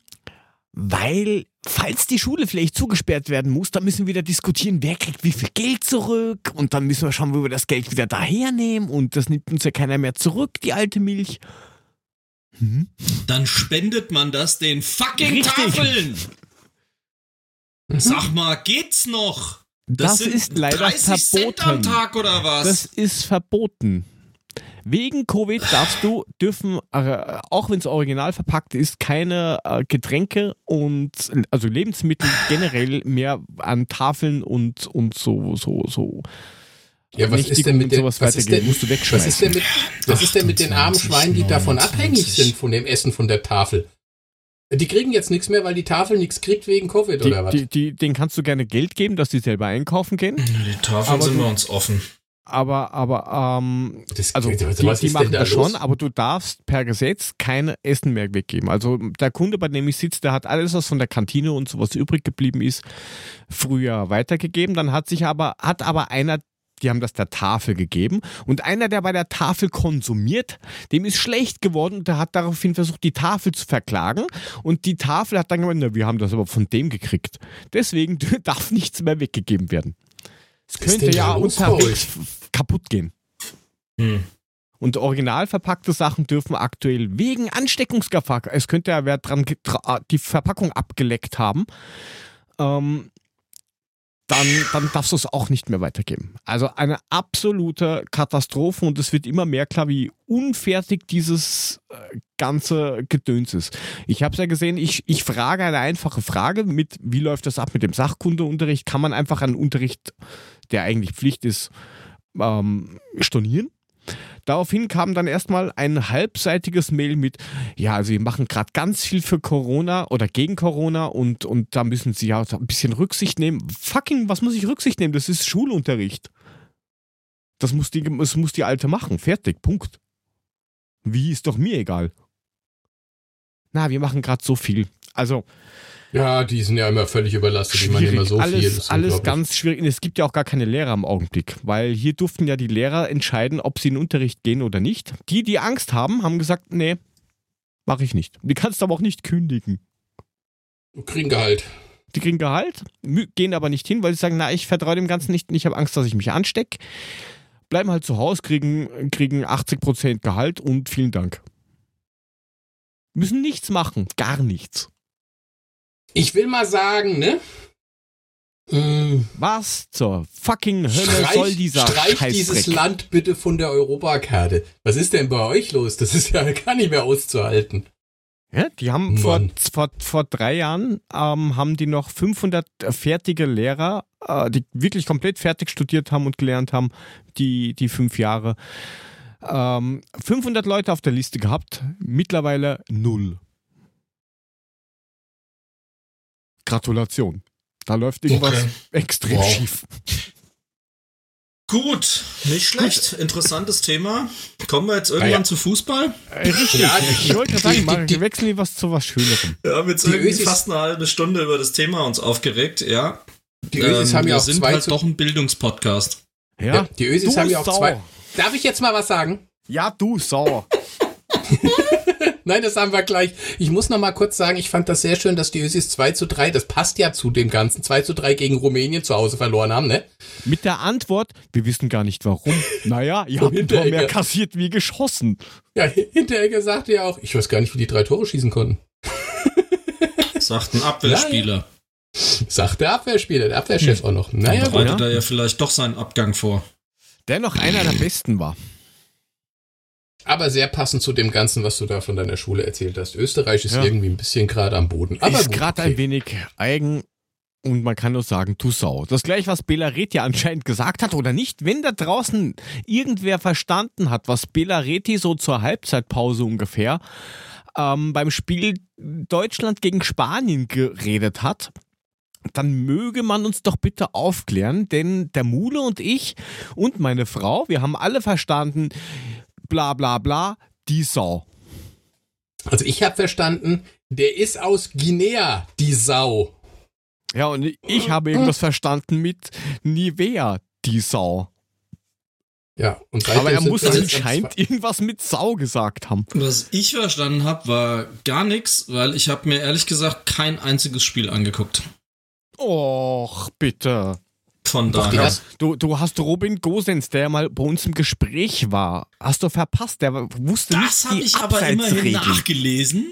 weil falls die Schule vielleicht zugesperrt werden muss, dann müssen wir wieder diskutieren, wer kriegt wie viel Geld zurück und dann müssen wir schauen, wo wir das Geld wieder dahernehmen und das nimmt uns ja keiner mehr zurück, die alte Milch. Hm? Dann spendet man das den fucking Richtig. Tafeln. Mhm. Sag mal, geht's noch? Das, sind ist leider 30 Cent am verboten. Tag oder was? Das ist verboten. Wegen Covid darfst du, dürfen, äh, auch wenn es original verpackt ist, keine äh, Getränke und also Lebensmittel [SIGHS] generell mehr an Tafeln und, und so, so, so. Ja, was ist denn mit den, sowas was ist denn, Musst du was wegschmeißen. ist denn mit, was ist denn mit den armen 28, Schweinen, die davon 29. abhängig sind, von dem Essen von der Tafel? Die kriegen jetzt nichts mehr, weil die Tafel nichts kriegt wegen Covid oder was? Die, die, die, denen kannst du gerne Geld geben, dass die selber einkaufen gehen. Die Tafeln Aber sind du- bei uns offen. Aber, aber, ähm, Das, also was die, die machen da das los? schon, aber du darfst per Gesetz kein Essen mehr weggeben. Also der Kunde, bei dem ich sitze, der hat alles, was von der Kantine und sowas übrig geblieben ist, früher weitergegeben. Dann hat sich aber, hat aber einer, die haben das der Tafel gegeben und einer, der bei der Tafel konsumiert, dem ist schlecht geworden und der hat daraufhin versucht, die Tafel zu verklagen und die Tafel hat dann gemeint, na, wir haben das aber von dem gekriegt. Deswegen [LAUGHS] darf nichts mehr weggegeben werden. Es könnte ja unterwegs kaputt gehen. Hm. Und original verpackte Sachen dürfen aktuell wegen Ansteckungsgefahr, es könnte ja wer dran die Verpackung abgeleckt haben, ähm, dann, dann darfst du es auch nicht mehr weitergeben. Also eine absolute Katastrophe und es wird immer mehr klar, wie unfertig dieses äh, ganze Gedöns ist. Ich habe es ja gesehen, ich, ich frage eine einfache Frage mit, wie läuft das ab mit dem Sachkundeunterricht? Kann man einfach einen Unterricht, der eigentlich Pflicht ist, ähm, stornieren? Daraufhin kam dann erstmal ein halbseitiges Mail mit, ja, also wir machen gerade ganz viel für Corona oder gegen Corona und, und da müssen Sie ja ein bisschen Rücksicht nehmen. Fucking, was muss ich Rücksicht nehmen? Das ist Schulunterricht. Das muss die, das muss die Alte machen. Fertig, Punkt. Wie, ist doch mir egal. Na, wir machen gerade so viel. Also, Ja, die sind ja immer völlig überlastet, die machen schwierig. immer so alles, viel. Das ist alles ganz schwierig. Und es gibt ja auch gar keine Lehrer im Augenblick, weil hier durften ja die Lehrer entscheiden, ob sie in den Unterricht gehen oder nicht. Die, die Angst haben, haben gesagt, nee, mache ich nicht. Die kannst du aber auch nicht kündigen. Kriegen Gehalt. Die kriegen Gehalt, gehen aber nicht hin, weil sie sagen, na, ich vertraue dem Ganzen nicht und ich habe Angst, dass ich mich anstecke. Bleiben halt zu Hause, kriegen, kriegen 80% Gehalt und vielen Dank. Müssen nichts machen, gar nichts. Ich will mal sagen, ne? Mm, Was zur fucking Hölle Streich, soll dieser streich Scheißdreck? dieses Land bitte von der Europakarte. Was ist denn bei euch los? Das ist ja gar nicht mehr auszuhalten. Ja, die haben vor, vor, vor drei Jahren ähm, haben die noch 500 fertige Lehrer, äh, die wirklich komplett fertig studiert haben und gelernt haben, die, die fünf Jahre. Ähm, 500 Leute auf der Liste gehabt, mittlerweile null. Gratulation. Da läuft irgendwas Okay. extrem Wow. schief. Gut, nicht schlecht. Interessantes Thema. Kommen wir jetzt irgendwann Ja, zu Fußball? Äh, Richtig, Ja, ich wollte gerade sagen, die- mal, wir wechseln was zu was Schönerem. Wir haben jetzt Die irgendwie Ösis- fast eine halbe Stunde über das Thema uns aufgeregt, ja. Die Ösis Ähm, haben ja wir auch sind zwei halt zu, doch ein Bildungspodcast. Ja, ja, die Ösis du haben ja auch Sau. zwei. Darf ich jetzt mal was sagen? Ja, du Sau. [LAUGHS] Nein, das haben wir gleich. Ich muss noch mal kurz sagen, ich fand das sehr schön, dass die Ösis 2 zu 3, das passt ja zu dem Ganzen, 2 zu 3 gegen Rumänien zu Hause verloren haben, ne? Mit der Antwort, wir wissen gar nicht warum. Naja, [LAUGHS] ihr habt ein Tor mehr kassiert wie geschossen. Ja, [LAUGHS] hinterher sagte ja auch, ich weiß gar nicht, wie die drei Tore schießen konnten. [LAUGHS] Sagt ein Abwehrspieler. Sagt der Abwehrspieler, der Abwehrchef auch noch. Naja, Dann bereitet er ja vielleicht doch seinen Abgang vor. Der noch einer der besten war. Aber sehr passend zu dem Ganzen, was du da von deiner Schule erzählt hast. Österreich ist Ja. irgendwie ein bisschen gerade am Boden. Aber ist gerade okay. ein wenig eigen und man kann nur sagen, du Sau. Das gleiche, was Belaret ja anscheinend gesagt hat oder nicht. Wenn da draußen irgendwer verstanden hat, was Belareti so zur Halbzeitpause ungefähr ähm, beim Spiel Deutschland gegen Spanien geredet hat, dann möge man uns doch bitte aufklären, denn der Mule und ich und meine Frau, wir haben alle verstanden, bla bla bla, die Sau. Also ich habe verstanden, der ist aus Guinea, die Sau. Ja, und ich habe irgendwas verstanden mit Nivea, die Sau. Ja, und Aber er muss anscheinend irgendwas mit Sau gesagt haben. Was ich verstanden habe, war gar nichts, weil ich habe mir ehrlich gesagt kein einziges Spiel angeguckt. Och, bitte. Von daher. Du, du hast Robin Gosens, der mal bei uns im Gespräch war. Hast du verpasst? Der wusste Das nicht habe die ich aber immerhin nachgelesen,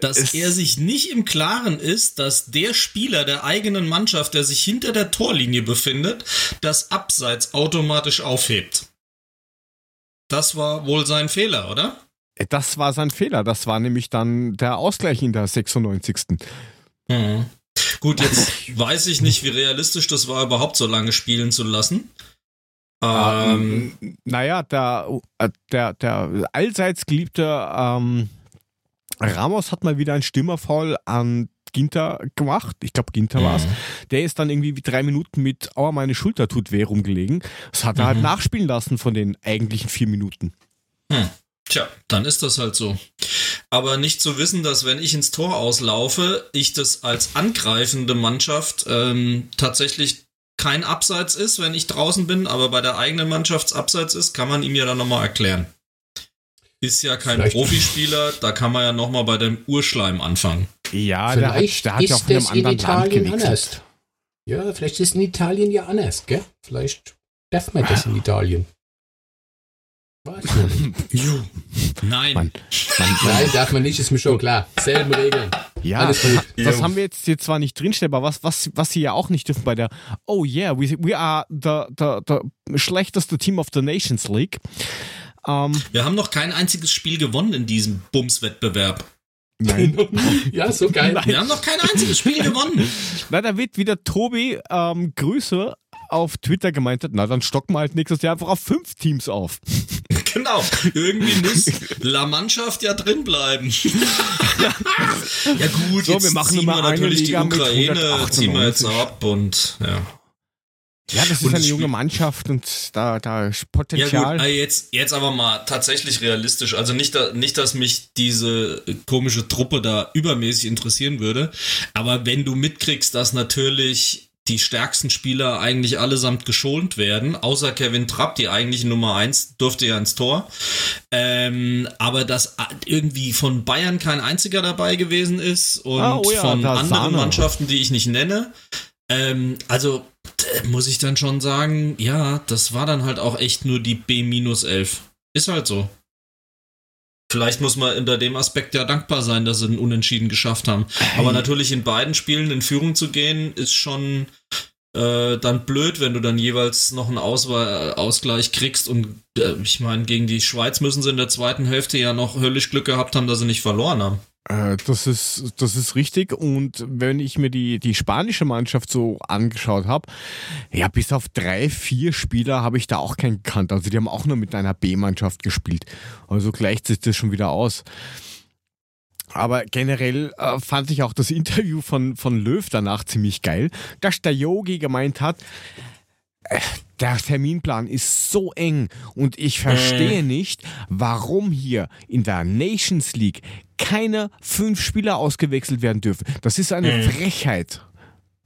dass Es- er sich nicht im Klaren ist, dass der Spieler der eigenen Mannschaft, der sich hinter der Torlinie befindet, das Abseits automatisch aufhebt. Das war wohl sein Fehler, oder? Das war sein Fehler. Das war nämlich dann der Ausgleich in der 96. Mhm. Gut, jetzt [LAUGHS] weiß ich nicht, wie realistisch das war, überhaupt so lange spielen zu lassen. Ähm, Ähm, naja, der, der, der allseits geliebte ähm, Ramos hat mal wieder ein Stimmerfall an Ginter gemacht. Ich glaube, Ginter war es. Mhm. Der ist dann irgendwie wie drei Minuten mit Aua, meine Schulter tut weh rumgelegen. Das hat er halt Mhm. nachspielen lassen von den eigentlichen vier Minuten. Tja, dann ist das halt so. Aber nicht zu wissen, dass wenn ich ins Tor auslaufe, ich das als angreifende Mannschaft ähm, tatsächlich kein Abseits ist, wenn ich draußen bin, aber bei der eigenen Mannschaft Abseits ist, kann man ihm ja dann nochmal erklären. Ist ja kein Vielleicht- Profispieler, da kann man ja nochmal bei dem Urschleim anfangen. Ja, der hat, Vielleicht der hat ja von einem das in anderen Land Italien gewechselt. anders. Ja, vielleicht ist in Italien ja anders, gell? Vielleicht darf man das in Italien. Nein. Mann. Man, Nein, darf man nicht, ist mir schon klar. Selben Regeln. ja, Alles gut. das haben wir jetzt hier zwar nicht drinstehen, aber was, was, was sie ja auch nicht dürfen bei der Oh yeah, we, we are the, the, the schlechteste Team of the Nations League. Ähm, Wir haben noch kein einziges Spiel gewonnen in diesem Bumswettbewerb. nein. [LAUGHS] ja, so geil. Nein. Wir haben noch kein einziges Spiel gewonnen. [LAUGHS] Na, da wird wieder Tobi ähm, Grüße auf Twitter gemeint hat, na dann stocken wir halt nächstes Jahr einfach auf fünf Teams auf. [LAUGHS] [LAUGHS] Genau. Irgendwie muss La Mannschaft ja drin bleiben. [LAUGHS] ja gut, So, jetzt wir machen ziehen wir natürlich die Liga mit Ukraine, ziehen wir jetzt 198. ab und ja. Ja, das ist Und eine junge Spiel- Mannschaft und da, da ist Ja Potenzial. gut, äh, jetzt, jetzt aber mal tatsächlich realistisch. Also nicht, nicht, dass mich diese komische Truppe da übermäßig interessieren würde, aber wenn du mitkriegst, dass natürlich die stärksten Spieler eigentlich allesamt geschont werden, außer Kevin Trapp, die eigentliche Nummer eins durfte ja ins Tor. Ähm, aber dass irgendwie von Bayern kein einziger dabei gewesen ist und Ah, oh ja, von anderen Sahne. Mannschaften, die ich nicht nenne. Ähm, also d- muss ich dann schon sagen, ja, das war dann halt auch echt nur die B-11. Ist halt so. Vielleicht muss man unter dem Aspekt ja dankbar sein, dass sie einen Unentschieden geschafft haben. Aber natürlich in beiden Spielen in Führung zu gehen, ist schon äh, dann blöd, wenn du dann jeweils noch einen Auswe Ausgleich kriegst. Und äh, ich meine, gegen die Schweiz müssen sie in der zweiten Hälfte ja noch höllisch Glück gehabt haben, dass sie nicht verloren haben. Äh, das, ist, das ist richtig. Und wenn ich mir die, die spanische Mannschaft so angeschaut habe, ja, bis auf drei, vier Spieler habe ich da auch keinen gekannt. Also die haben auch nur mit einer B-Mannschaft gespielt. Also gleicht sich das schon wieder aus. Aber generell äh, fand ich auch das [LAUGHS] Interview von, von Löw danach ziemlich geil, dass der Yogi gemeint hat, äh, der Terminplan ist so eng und ich verstehe nicht, warum hier in der Nations League keine fünf Spieler ausgewechselt werden dürfen. Das ist eine Mhm. Frechheit.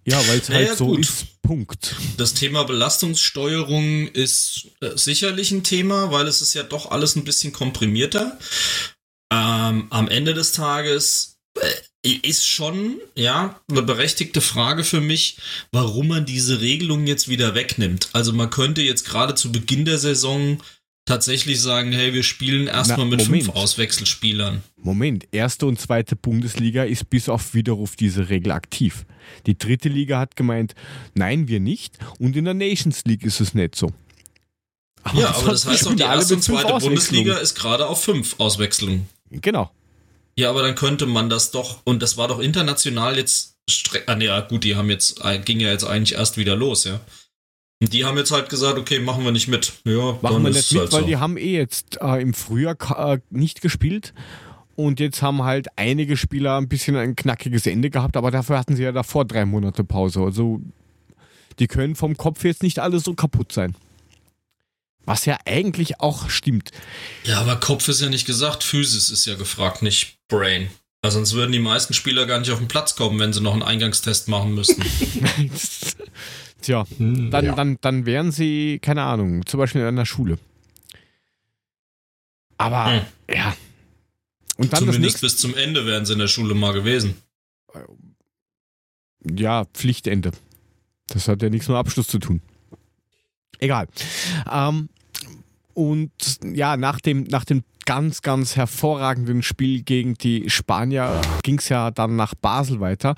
Ja, weil es Ja, halt so gut. ist. Punkt. Das Thema Belastungssteuerung ist äh, sicherlich ein Thema, weil es ist ja doch alles ein bisschen komprimierter. Ähm, am Ende des Tages äh, ist schon, ja, eine berechtigte Frage für mich, warum man diese Regelung jetzt wieder wegnimmt. Also man könnte jetzt gerade zu Beginn der Saison tatsächlich sagen, hey, wir spielen erstmal mit Moment. fünf Auswechselspielern. Moment, erste und zweite Bundesliga ist bis auf Widerruf diese Regel aktiv. Die dritte Liga hat gemeint, nein, wir nicht. Und in der Nations League ist es nicht so. Ja, aber das heißt doch, die erste und zweite. Bundesliga ist gerade auf fünf Auswechslungen. Genau. Ja, aber dann könnte man das doch, und das war doch international jetzt, ah, nee, ja, gut, die haben jetzt, ging ja jetzt eigentlich erst wieder los, ja. Die haben jetzt halt gesagt, okay, machen wir nicht mit. Ja, Machen wir nicht mit, halt weil so. die haben eh jetzt äh, im Frühjahr äh, nicht gespielt. Und jetzt haben halt einige Spieler ein bisschen ein knackiges Ende gehabt, aber dafür hatten sie ja davor drei Monate Pause. Also die können vom Kopf jetzt nicht alle so kaputt sein. Was ja eigentlich auch stimmt. Ja, aber Kopf ist ja nicht gesagt, Physis ist ja gefragt, nicht Brain. Also sonst würden die meisten Spieler gar nicht auf den Platz kommen, wenn sie noch einen Eingangstest machen müssten. [LAUGHS] Tja, Hm, dann, ja. dann, dann wären sie, keine Ahnung, zum Beispiel in einer Schule. Aber Hm. ja. Und dann Zumindest nächste. bis zum Ende wären sie in der Schule mal gewesen. Ja, Pflichtende. Das hat ja nichts mit Abschluss zu tun. Egal. Ähm, und ja, nach dem, nach dem ganz, ganz hervorragenden Spiel gegen die Spanier ging es ja dann nach Basel weiter.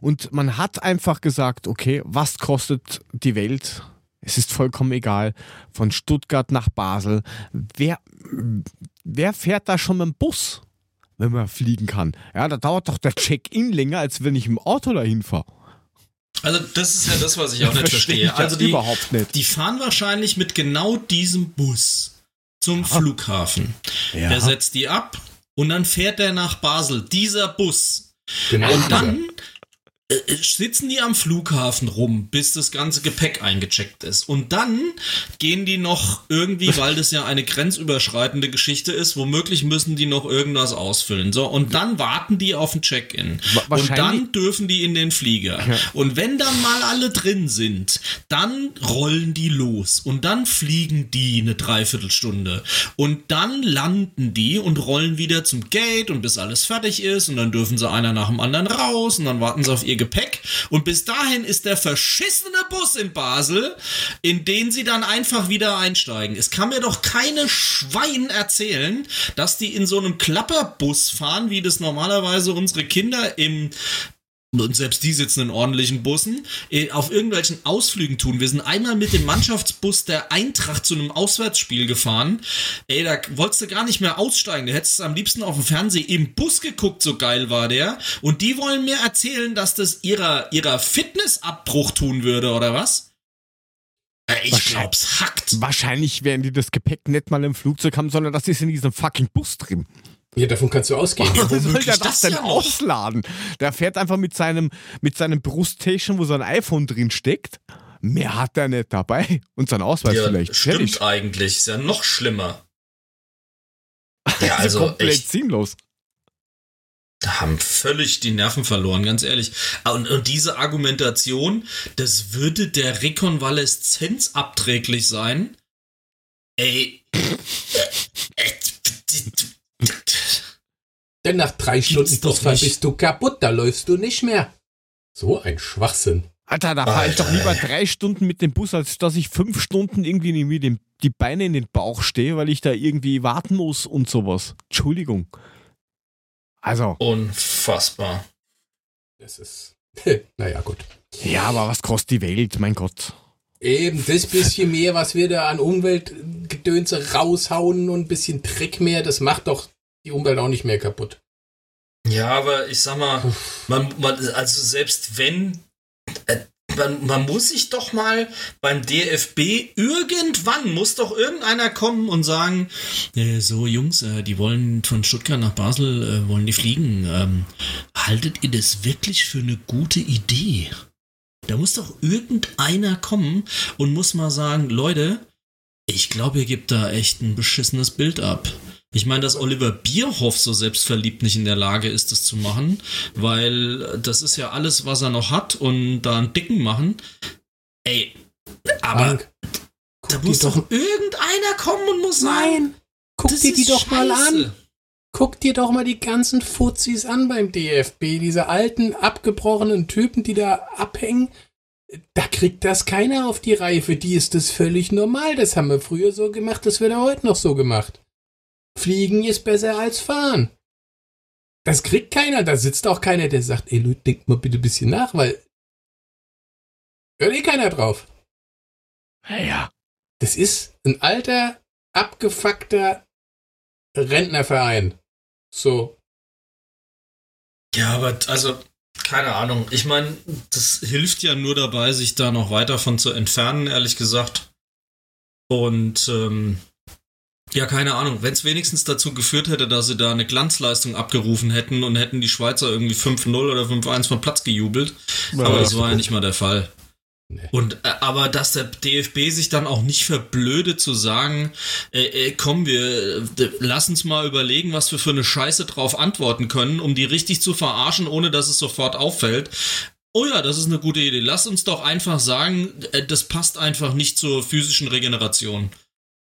Und man hat einfach gesagt, okay, was kostet die Welt? Es ist vollkommen egal. Von Stuttgart nach Basel. Wer, wer fährt da schon mit dem Bus, wenn man fliegen kann? Ja, da dauert doch der Check-in länger, als wenn ich im Auto dahin fahre. Also das ist ja das, was ich auch nicht [LAUGHS] Verstehe verstehe. Also die, überhaupt nicht. die fahren wahrscheinlich mit genau diesem Bus zum Flughafen. Ja. Der setzt die ab und dann fährt er nach Basel. Dieser Bus. Genau. Und dann sitzen die am Flughafen rum, bis das ganze Gepäck eingecheckt ist. Und dann gehen die noch irgendwie, [LAUGHS] weil das ja eine grenzüberschreitende Geschichte ist, womöglich müssen die noch irgendwas ausfüllen. So, und dann warten die auf ein Check-in. Und dann dürfen die in den Flieger. Ja. Und wenn dann mal alle drin sind, dann rollen die los. Und dann fliegen die eine Dreiviertelstunde. Und dann landen die und rollen wieder zum Gate und bis alles fertig ist. Und dann dürfen sie einer nach dem anderen raus. Und dann warten sie auf ihr Gepäck. Und bis dahin ist der verschissene Bus in Basel, in den sie dann einfach wieder einsteigen. Es kann mir doch keine Schwein erzählen, dass die in so einem Klapperbus fahren, wie das normalerweise unsere Kinder im und selbst die sitzen in ordentlichen Bussen, äh, auf irgendwelchen Ausflügen tun. Wir sind einmal mit dem Mannschaftsbus der Eintracht zu einem Auswärtsspiel gefahren. Ey, da wolltest du gar nicht mehr aussteigen. Du hättest am liebsten auf dem Fernseher im Bus geguckt, so geil war der. Und die wollen mir erzählen, dass das ihrer, ihrer Fitnessabbruch tun würde, oder was? Ich glaub's hackt. Wahrscheinlich werden die das Gepäck nicht mal im Flugzeug haben, sondern das ist in diesem fucking Bus drin. Ja, davon kannst du ausgehen. [LAUGHS] Wo soll womöglich der das das denn ja ausladen? Der fährt einfach mit seinem, mit seinem Bruststation, wo sein iPhone drin steckt. Mehr hat er nicht dabei. Und sein Ausweis Ja, vielleicht. stimmt Fertig. eigentlich. Ist ja noch schlimmer. [LAUGHS] Ja, Das ist also komplett echt, sinnlos. Da haben völlig die Nerven verloren, ganz ehrlich. Ah, Und, und diese Argumentation, das würde der Rekonvaleszenz abträglich sein. Ey. [LAUGHS] Denn nach drei Stunden doch Busfahrt nicht. bist du kaputt, da läufst du nicht mehr. So ein Schwachsinn. Alter, da fahre ich doch lieber drei Stunden mit dem Bus, als dass ich fünf Stunden irgendwie irgendwie den, die Beine in den Bauch stehe, weil ich da irgendwie warten muss und sowas. Entschuldigung. Also, unfassbar. Das ist. [LAUGHS] naja, gut. ja, aber was kostet die Welt? Mein Gott. Eben, das bisschen mehr, was wir da an Umweltgedönse raushauen und ein bisschen Dreck mehr, das macht doch die Umwelt auch nicht mehr kaputt. Ja, aber ich sag mal, man, man also selbst wenn, äh, man, man muss sich doch mal beim DFB irgendwann muss doch irgendeiner kommen und sagen, Äh, so, Jungs, äh, die wollen von Stuttgart nach Basel, äh, wollen die fliegen. Ähm, haltet ihr das wirklich für eine gute Idee? Da muss doch irgendeiner kommen und muss mal sagen, Leute, ich glaube, ihr gebt da echt ein beschissenes Bild ab. Ich meine, dass Oliver Bierhoff so selbstverliebt nicht in der Lage ist, das zu machen, weil das ist ja alles, was er noch hat und da einen Dicken machen. Ey, aber Frank, da guck muss doch irgendeiner kommen und muss sagen, Nein! Guck das dir die doch mal scheiße. an. Guck dir doch mal die ganzen Fuzis an beim DFB. Diese alten, abgebrochenen Typen, die da abhängen. da kriegt das keiner auf die Reihe. Für die ist das völlig normal. Das haben wir früher so gemacht, das wird auch heute noch so gemacht. Fliegen ist besser als fahren. Das kriegt keiner. Da sitzt auch keiner, der sagt, ey Leute, denkt mal bitte ein bisschen nach, weil hört eh keiner drauf. Naja. Das ist ein alter, abgefuckter Rentnerverein. So. Ja, aber also, keine Ahnung. Ich meine, das hilft ja nur dabei, sich da noch weiter von zu entfernen, ehrlich gesagt. Und ähm, ja, keine Ahnung. Wenn es wenigstens dazu geführt hätte, dass sie da eine Glanzleistung abgerufen hätten und hätten die Schweizer irgendwie 5-0 oder 5-1 vom Platz gejubelt. Ja, aber das war ja nicht mal der Fall. Nee. Und äh, aber dass der DFB sich dann auch nicht verblödet zu sagen, äh, äh, komm, wir äh, lass uns mal überlegen, was wir für eine Scheiße drauf antworten können, um die richtig zu verarschen, ohne dass es sofort auffällt. Oh ja, das ist eine gute Idee. Lass uns doch einfach sagen, äh, das passt einfach nicht zur physischen Regeneration.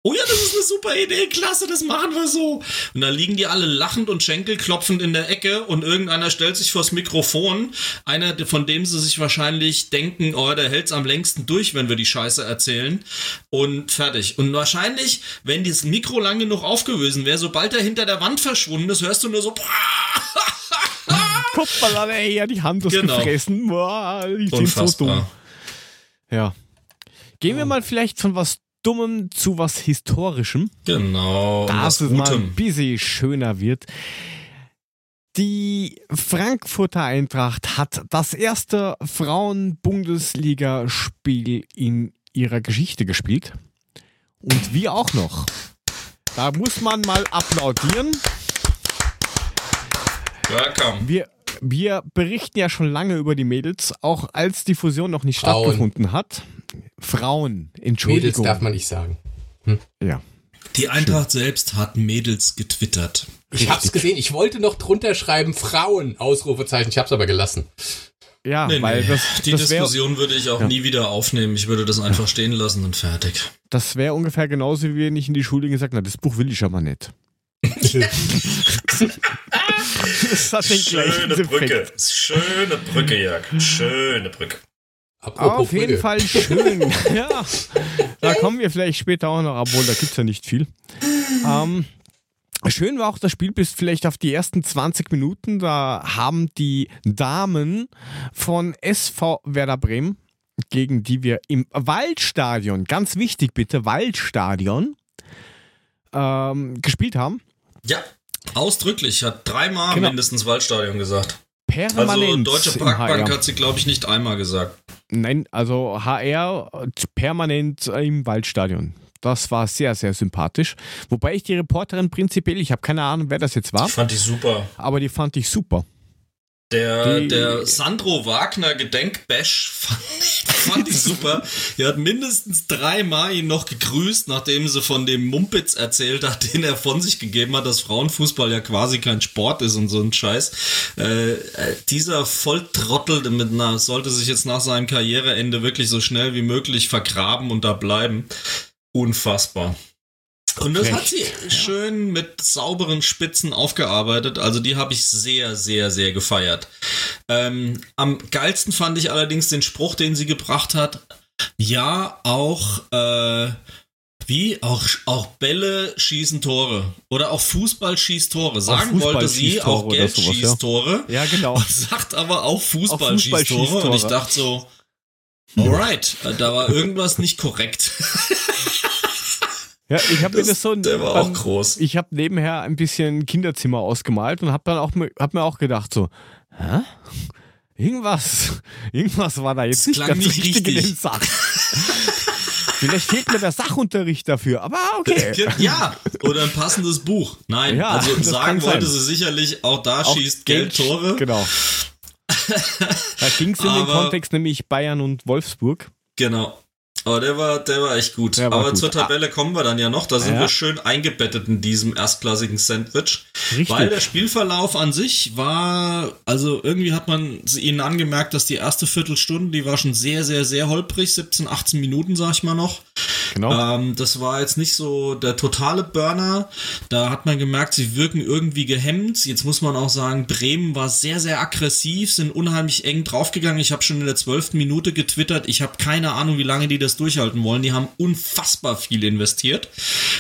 Oh ja, das ist eine super Idee, klasse, das machen wir so. Und da liegen die alle lachend und schenkelklopfend in der Ecke und irgendeiner stellt sich vors Mikrofon, einer, von dem sie sich wahrscheinlich denken, oh, der hält's am längsten durch, wenn wir die Scheiße erzählen. Und fertig. Und wahrscheinlich, wenn das Mikro lang genug aufgewesen wäre, sobald er hinter der Wand verschwunden ist, hörst du nur so, alle, ey, ja, die haben das Genau. gefressen. Boah, sind so dumm. Ja. Gehen wir mal vielleicht von was Dummem zu was Historischem, Genau. dass es mal ein bisschen schöner wird. Die Frankfurter Eintracht hat das erste Frauen-Bundesliga-Spiel in ihrer Geschichte gespielt. Und wir auch noch. Da muss man mal applaudieren. Welcome. Wir, wir berichten ja schon lange über die Mädels, auch als die Fusion noch nicht Frauen. stattgefunden hat. Frauen, Mädels Entschuldigung. darf man nicht sagen. ja. Die Eintracht selbst hat Mädels getwittert. Ich hab's gesehen. Ich wollte noch drunter schreiben Frauen, Ausrufezeichen. Ich hab's aber gelassen. ja, Nee, weil nee. das, die das wäre Diskussion würde ich auch Ja. nie wieder aufnehmen. Ich würde das einfach stehen lassen und fertig. das wär ungefähr genauso, wie wenn ich in die Schule gesagt habe, das Buch will ich aber nicht. Das hat den gleichen Effekt. Schöne Brücke, Jörg. Schöne Brücke. Apropos Auf jeden. Fall schön. [LAUGHS] ja, da kommen wir vielleicht später auch noch, obwohl da gibt's ja nicht viel. Ähm, schön war auch das Spiel bis vielleicht auf die ersten 20 Minuten. Da haben die Damen von SV Werder Bremen, gegen die wir im Waldstadion, ganz wichtig bitte, Waldstadion, ähm, gespielt haben. Ja, ausdrücklich. Hat dreimal Genau. mindestens Waldstadion gesagt. Permanent. Also Deutsche Parkbank hat sie, glaube ich, nicht einmal gesagt. Nein, also HR permanent im Waldstadion. Das war sehr, sehr sympathisch. Wobei ich die Reporterin prinzipiell, ich habe keine Ahnung, wer das jetzt war, Die fand ich super. aber die fand ich super. Der, Die- der Sandro Wagner Gedenkbash fand ich, [LAUGHS] fand ich super. Er hat mindestens dreimal ihn noch gegrüßt, nachdem sie von dem Mumpitz erzählt hat, den er von sich gegeben hat, dass Frauenfußball ja quasi kein Sport ist und so ein Scheiß. Äh, äh, dieser Volltrottel mit einer, sollte sich jetzt nach seinem Karriereende wirklich so schnell wie möglich vergraben und da bleiben. Unfassbar. Und das hat sie schön mit sauberen Spitzen aufgearbeitet. Also die habe ich sehr, sehr, sehr gefeiert. Ähm, am geilsten fand ich allerdings den Spruch, den sie gebracht hat. Ja, auch äh, wie auch auch Bälle schießen Tore oder auch Fußball schießt Tore. Sagen Fußball wollte sie auch Tore Geld sowas, schießt Tore. Ja, genau. Und sagt aber auch Fußball, Auch Fußball schießt Tore. schießt Und ich Tore. dachte so, alright, da war irgendwas nicht korrekt. [LAUGHS] Ja, ich habe mir Das- so der war auch groß. Ich habe nebenher ein bisschen Kinderzimmer ausgemalt und habe dann auch mir- hab mir auch gedacht so, hä? Irgendwas, irgendwas war da jetzt Das nicht ganz nicht richtig, in den Sach. Vielleicht fehlt mir der Sachunterricht dafür, aber okay. [LAUGHS] Ja, oder ein passendes Buch. Nein, Ja, also sagen wollte sein. sie sicherlich, auch da Auch schießt Geld Tore. Genau. [LAUGHS] Da ging es in den Aber- Kontext nämlich Bayern und Wolfsburg. Genau. Aber der war, der war echt gut. War Aber gut. zur Tabelle kommen wir dann ja noch. Da sind Ja. wir schön eingebettet in diesem erstklassigen Sandwich. Richtig. Weil der Spielverlauf an sich war, also irgendwie hat man ihnen angemerkt, dass die erste Viertelstunde, die war schon sehr, sehr, sehr holprig, 17, 18 Minuten, sag ich mal noch. Genau. Ähm, das war jetzt nicht so der totale Burner. Da hat man gemerkt, sie wirken irgendwie gehemmt. Jetzt muss man auch sagen, Bremen war sehr, sehr aggressiv, sind unheimlich eng draufgegangen. Ich habe schon in der zwölften Minute getwittert. Ich habe keine Ahnung, wie lange die das durchhalten wollen. Die haben unfassbar viel investiert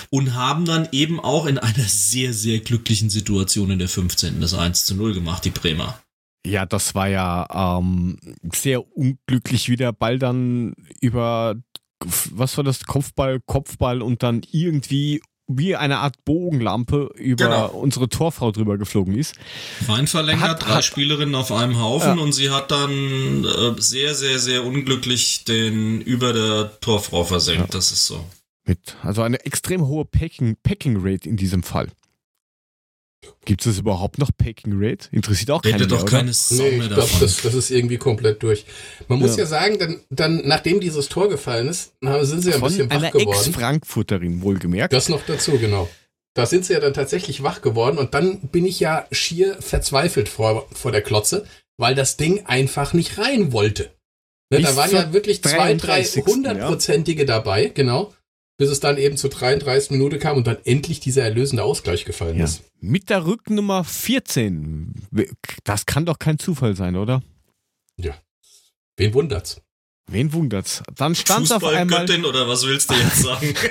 und haben dann eben auch in einer sehr, sehr glücklichen Situation in der 15. das 1 zu 0 gemacht, die Bremer. Ja, das war ja ähm, sehr unglücklich, wie der Ball dann über, was war das, Kopfball, Kopfball und dann irgendwie wie eine Art Bogenlampe über Genau. unsere Torfrau drüber geflogen ist. Rein verlängert, Hat- drei hat- Spielerinnen auf einem Haufen Ja. und sie hat dann äh, sehr, sehr, sehr unglücklich den über der Torfrau versenkt. Das ist so. Mit, also eine extrem hohe Packing, Packing Rate in diesem Fall. Gibt es überhaupt noch Packing Rate? Interessiert auch keinen Redet mehr, doch oder? keine Sau Nee, ich glaube, das, das ist irgendwie komplett durch. Man muss Ja. ja, sagen, dann, dann, nachdem dieses Tor gefallen ist, sind sie ja ein bisschen wach einer geworden. Ex-Frankfurterin, wohlgemerkt. Das noch dazu, genau. Da sind sie ja dann tatsächlich wach geworden und dann bin ich ja schier verzweifelt vor, vor der Klotze, weil das Ding einfach nicht rein wollte. Ne, da waren ja wirklich zwei, drei 33., hundertprozentige dabei, genau. Bis es dann eben zur 33 Minute kam und dann endlich dieser erlösende Ausgleich gefallen Ja. ist. Mit der Rücknummer 14. Das kann doch kein Zufall sein, oder? Wen wundert's? Wen wundert's? Dann stand auf einmal. Fußballgöttin oder was willst du jetzt sagen? [LAUGHS]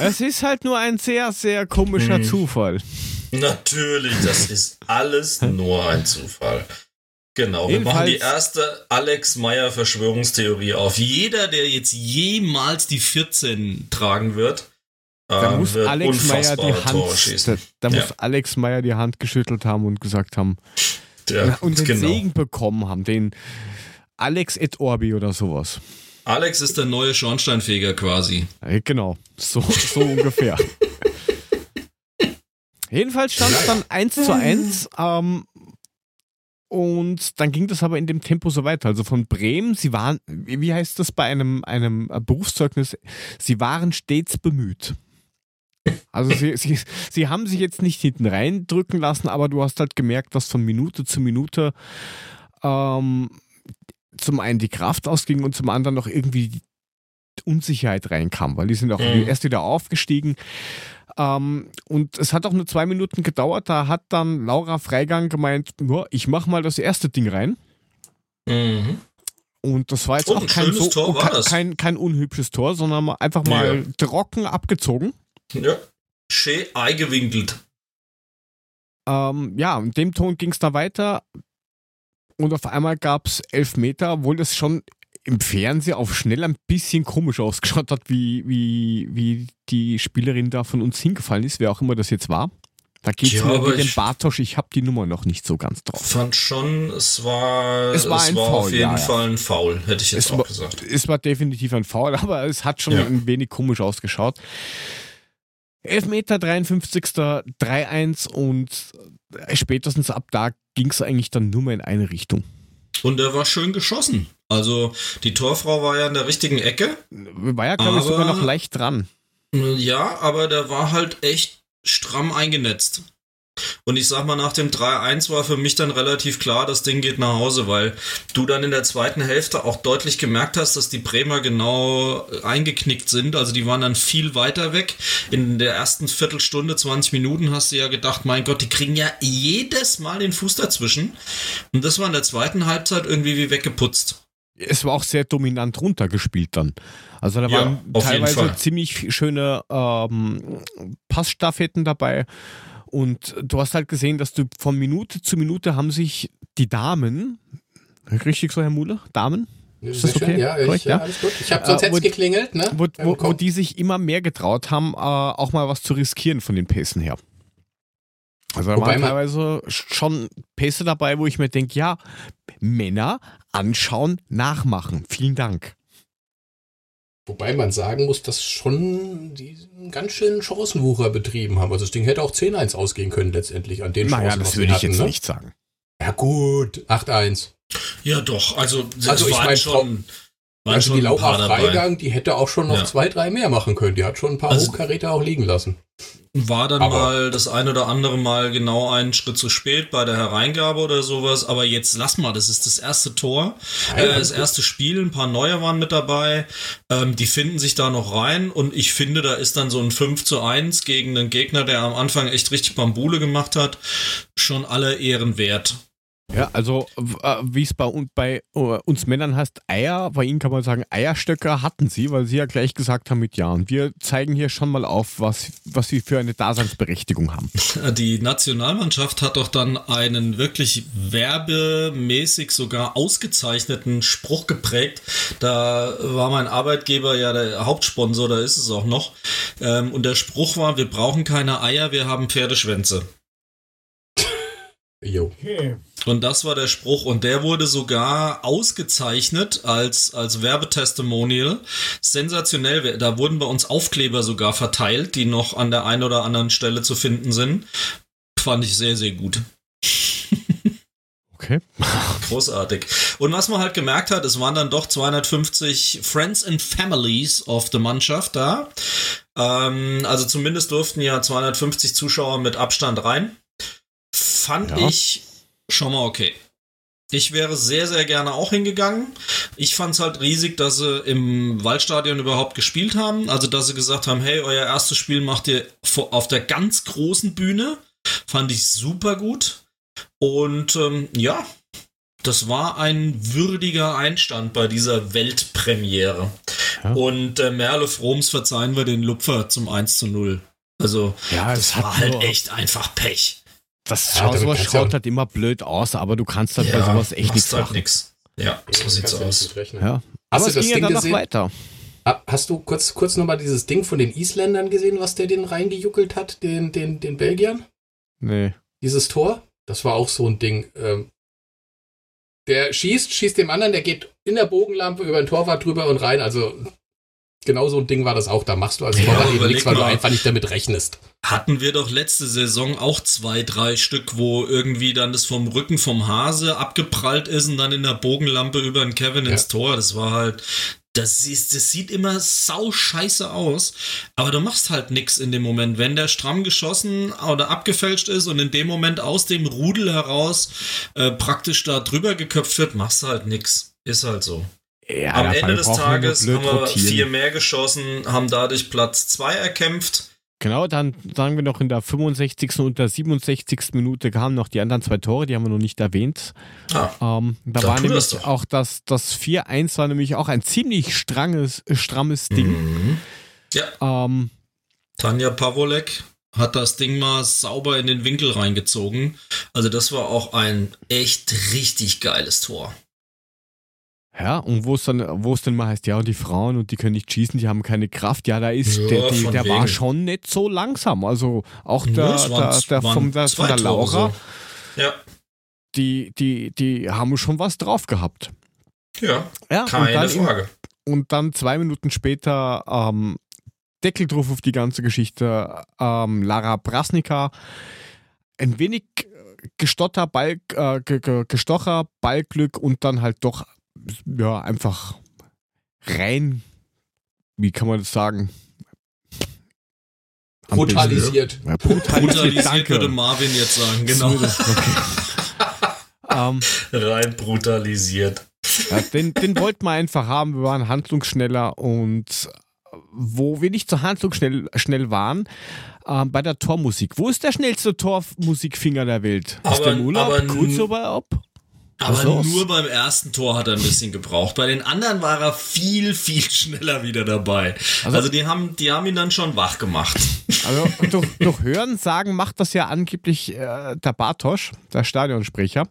Es ist halt nur ein sehr, sehr komischer Hm. Zufall. Natürlich, das ist alles nur ein Zufall. Genau, wir machen die erste Alex Meyer Verschwörungstheorie auf. Jeder, der jetzt jemals die 14 tragen wird, Da ähm, muss wird Alex Meyer die Hand, da, da Ja. muss Alex Meyer die Hand geschüttelt haben und gesagt haben Ja, und den genau. Segen bekommen haben, den Alex et Orbi oder sowas. Alex ist der neue Schornsteinfeger quasi. Ja, Genau, so, so ungefähr. [LAUGHS] Jedenfalls stand es dann 1 zu 1 ähm, und dann ging das aber in dem Tempo so weiter. Also von Bremen, sie waren, wie heißt das bei einem, einem Berufszeugnis, sie waren stets bemüht. Also sie, sie, sie haben sich jetzt nicht hinten reindrücken lassen, aber du hast halt gemerkt, dass von Minute zu Minute ähm, zum einen die Kraft ausging und zum anderen noch irgendwie die Unsicherheit reinkam, weil die sind auch Mhm. erst wieder aufgestiegen. Ähm, und es hat auch nur zwei Minuten gedauert, da hat dann Laura Freigang gemeint, ja, ich mach mal das erste Ding rein. Mhm. Und das war jetzt Oh, auch ein kein, so, Tor war kein, kein, kein unhübsches Tor, sondern einfach mal Ja. trocken abgezogen. Ja. Schön eingewinkelt. Ähm, ja, in dem Ton ging es da weiter und auf einmal gab es elf Meter, obwohl das schon im Fernsehen auf schnell ein bisschen komisch ausgeschaut hat, wie, wie, wie die Spielerin da von uns hingefallen ist, wer auch immer das jetzt war. Da geht es Ja, mir mit dem ich- Bartosch, ich habe die Nummer noch nicht so ganz drauf. Fand schon, es war, Es war ein auf Foul, jeden ja, ja. Fall ein Foul, hätte ich jetzt Es auch war- gesagt. Es war definitiv ein Foul, [LAUGHS] aber es hat schon Ja. ein wenig komisch ausgeschaut. 11 Meter, 53. 3-1 und spätestens ab da ging es eigentlich dann nur mehr in eine Richtung. Und er war schön geschossen. Also die Torfrau war ja in der richtigen Ecke. War ja, glaube ich, sogar noch leicht dran. Ja, aber der war halt echt stramm eingenetzt. Und ich sag mal, nach dem 3-1 war für mich dann relativ klar, das Ding geht nach Hause, weil du dann in der zweiten Hälfte auch deutlich gemerkt hast, dass die Bremer genau eingeknickt sind. Also die waren dann viel weiter weg. In der ersten Viertelstunde, 20 Minuten hast du ja gedacht, mein Gott, die kriegen ja jedes Mal den Fuß dazwischen. Und das war in der zweiten Halbzeit irgendwie wie weggeputzt. Es war auch sehr dominant runtergespielt dann. Also da Ja, waren jeden teilweise ziemlich schöne ähm, Passstaffetten dabei. Und du hast halt gesehen, dass du von Minute zu Minute haben sich die Damen, richtig so, Herr Muhle? Damen? Ist das okay? Ja, ich, Korrekt, ja, ja? alles gut. Ich habe Äh, sonst wo- hätte geklingelt, ne? Wo, wo, wo die sich immer mehr getraut haben, äh, auch mal was zu riskieren von den Pässen her. Also da Wobei waren teilweise schon Pässe dabei, wo ich mir denke, ja, Männer anschauen, nachmachen. Vielen Dank. Wobei man sagen muss, dass schon die einen ganz schönen Chancenwucher betrieben haben. Also das Ding hätte auch 10-1 ausgehen können letztendlich an den Naja, Chancen, was das würde ich hatten, jetzt ne? nicht sagen. Ja gut, 8-1. Ja, doch. Also, das Also ich war mein, schon. Waren Also die Laura. Freigang, die hätte auch schon noch Ja. zwei, drei mehr machen können. Die hat schon ein paar Also- Hochkaräter auch liegen lassen. War dann Aber- mal das ein oder andere Mal genau einen Schritt zu spät bei der Hereingabe oder sowas. Aber jetzt lass mal, das ist das erste Tor, Nein, äh, das erste Spiel. Ein paar neue waren mit dabei. Ähm, die finden sich da noch rein. Und ich finde, da ist dann so ein 5 zu 1 gegen einen Gegner, der am Anfang echt richtig Bambule gemacht hat, schon alle Ehren wert. Ja, also äh, wie es bei, bei äh, uns Männern heißt, Eier, bei ihnen kann man sagen, Eierstöcke hatten sie, weil sie ja gleich gesagt haben mit Ja. Und wir zeigen hier schon mal auf, was, was sie für eine Daseinsberechtigung haben. Die Nationalmannschaft hat doch dann einen wirklich werbemäßig sogar ausgezeichneten Spruch geprägt. Da war mein Arbeitgeber ja der Hauptsponsor, da ist es auch noch. Ähm, und der Spruch war, wir brauchen keine Eier, wir haben Pferdeschwänze. Jo. Und das war der Spruch und der wurde sogar ausgezeichnet als, als Werbetestimonial. Sensationell, da wurden bei uns Aufkleber sogar verteilt, die noch an der einen oder anderen Stelle zu finden sind. Fand ich sehr, sehr gut. Okay. [LAUGHS] Großartig. Und was man halt gemerkt hat, es waren dann doch 250 Friends and Families of the Mannschaft da. Ähm, also zumindest durften ja 250 Zuschauer mit Abstand rein. Fand Ja. ich schon mal okay. Ich wäre sehr, sehr gerne auch hingegangen. Ich fand es halt riesig, dass sie im Waldstadion überhaupt gespielt haben. Also, dass sie gesagt haben, hey, euer erstes Spiel macht ihr auf der ganz großen Bühne. Fand ich super gut. Und ähm, ja, das war ein würdiger Einstand bei dieser Weltpremiere. Ja. Und äh, Merle Froms verzeihen wir den Lupfer zum 1 zu 0. Also, Ja, das war halt echt einfach Pech. Das Ja, schaut, sowas schaut auch- halt immer blöd aus, aber du kannst halt bei sowas echt nichts halt machen. nix. Ja, so sieht's aus. Ja. Hast Aber du es das ging ja Ding dann noch weiter. Hast du kurz, kurz nochmal dieses Ding von den Isländern gesehen, was der den reingejuckelt hat, den, den, den Belgiern? Nee. Dieses Tor? Das war auch so ein Ding. Ähm, der schießt, schießt dem anderen, der geht in der Bogenlampe über den Torwart drüber und rein. Also genau so ein Ding war das auch. Da machst du als Ja, Torwart eben überleg nichts, weil du einfach nicht damit rechnest. Hatten wir doch letzte Saison auch zwei, drei Stück, wo irgendwie dann das vom Rücken vom Hase abgeprallt ist und dann in der Bogenlampe über den Kevin Ja. ins Tor. Das war halt, das, ist, das sieht immer sau scheiße aus, aber du machst halt nix in dem Moment. Wenn der stramm geschossen oder abgefälscht ist und in dem Moment aus dem Rudel heraus äh, praktisch da drüber geköpft wird, machst du halt nix. Ist halt so. Ja, Am Ende des Tages blöd haben wir rotieren. vier mehr geschossen, haben dadurch Platz zwei erkämpft. Genau, dann sagen wir noch in der 65. und der 67. Minute kamen noch die anderen zwei Tore, die haben wir noch nicht erwähnt. Ah, Ähm, da war nämlich auch das, das 4-1 war nämlich auch ein ziemlich stranges, strammes Ding. Mhm. Ja, Ähm, Tanja Pavolek hat das Ding mal sauber in den Winkel reingezogen. Also das war auch ein echt richtig geiles Tor. Ja, und wo es dann, wo es dann mal heißt, ja, und die Frauen und die können nicht schießen, die haben keine Kraft. Ja, da ist, Ja, der, die, der war wegen. schon nicht so langsam. Also auch Ja, der, waren- der, der, vom, der, von der Laura, so. Ja, die, die, die haben schon was drauf gehabt. ja, Ja, und keine dann im Frage. Und dann zwei Minuten später ähm, Deckel drauf auf die ganze Geschichte. Ähm, Lara Brasnika, ein wenig gestotter, Ball, äh, ge- ge- gestocher, Ballglück und dann halt doch ja einfach rein, wie kann man das sagen? Brutalisiert. Ja, brutalisiert, Brutalisiert würde Marvin jetzt sagen, genau. Okay. [LAUGHS] ähm, Rein brutalisiert. Ja, den, den wollten wir einfach haben. Wir waren handlungsschneller und wo wir nicht so handlungsschnell schnell waren, ähm, bei der Tormusik. Wo ist der schnellste Tormusikfinger der Welt? ist Aber- der im Urlaub? aber Kurzurlaub? Aber nur beim ersten Tor hat er ein bisschen gebraucht. Bei den anderen war er viel, viel [LAUGHS] schneller wieder dabei. Also- Also, die, haben, die haben ihn dann schon wach gemacht. Also [LAUGHS] durch, durch Hören sagen macht das ja angeblich äh, der Bartosch, der Stadionsprecher.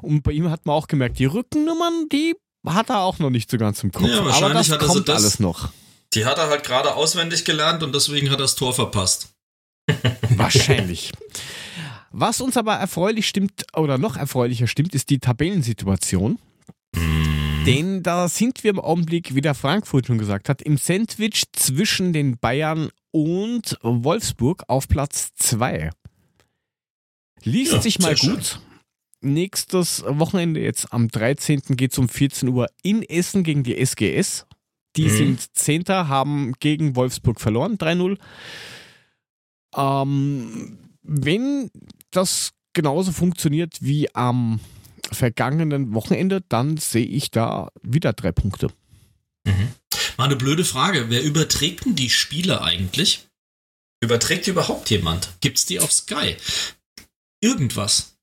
Und bei ihm hat man auch gemerkt, die Rückennummern, die hat er auch noch nicht so ganz im Kopf. Ja, Aber wahrscheinlich das hat er so kommt das- alles noch. Die hat er halt gerade auswendig gelernt und deswegen hat er das Tor verpasst. [LAUGHS] Wahrscheinlich. Was uns aber erfreulich stimmt oder noch erfreulicher stimmt, ist die Tabellensituation. Denn da sind wir im Augenblick, wie der Frankfurt schon gesagt hat, im Sandwich zwischen den Bayern und Wolfsburg auf Platz 2. Liest Ja, sich mal gut. nächstes Wochenende, jetzt am 13. geht es um 14 Uhr in Essen gegen die SGS. Die Mhm. sind Zehnter, haben gegen Wolfsburg verloren, 3-0. Ähm, wenn das genauso funktioniert wie am vergangenen Wochenende, dann sehe ich da wieder drei Punkte. Mal eine blöde Frage. Wer überträgt denn die Spiele eigentlich? Überträgt überhaupt jemand? Gibt's die auf Sky? Irgendwas.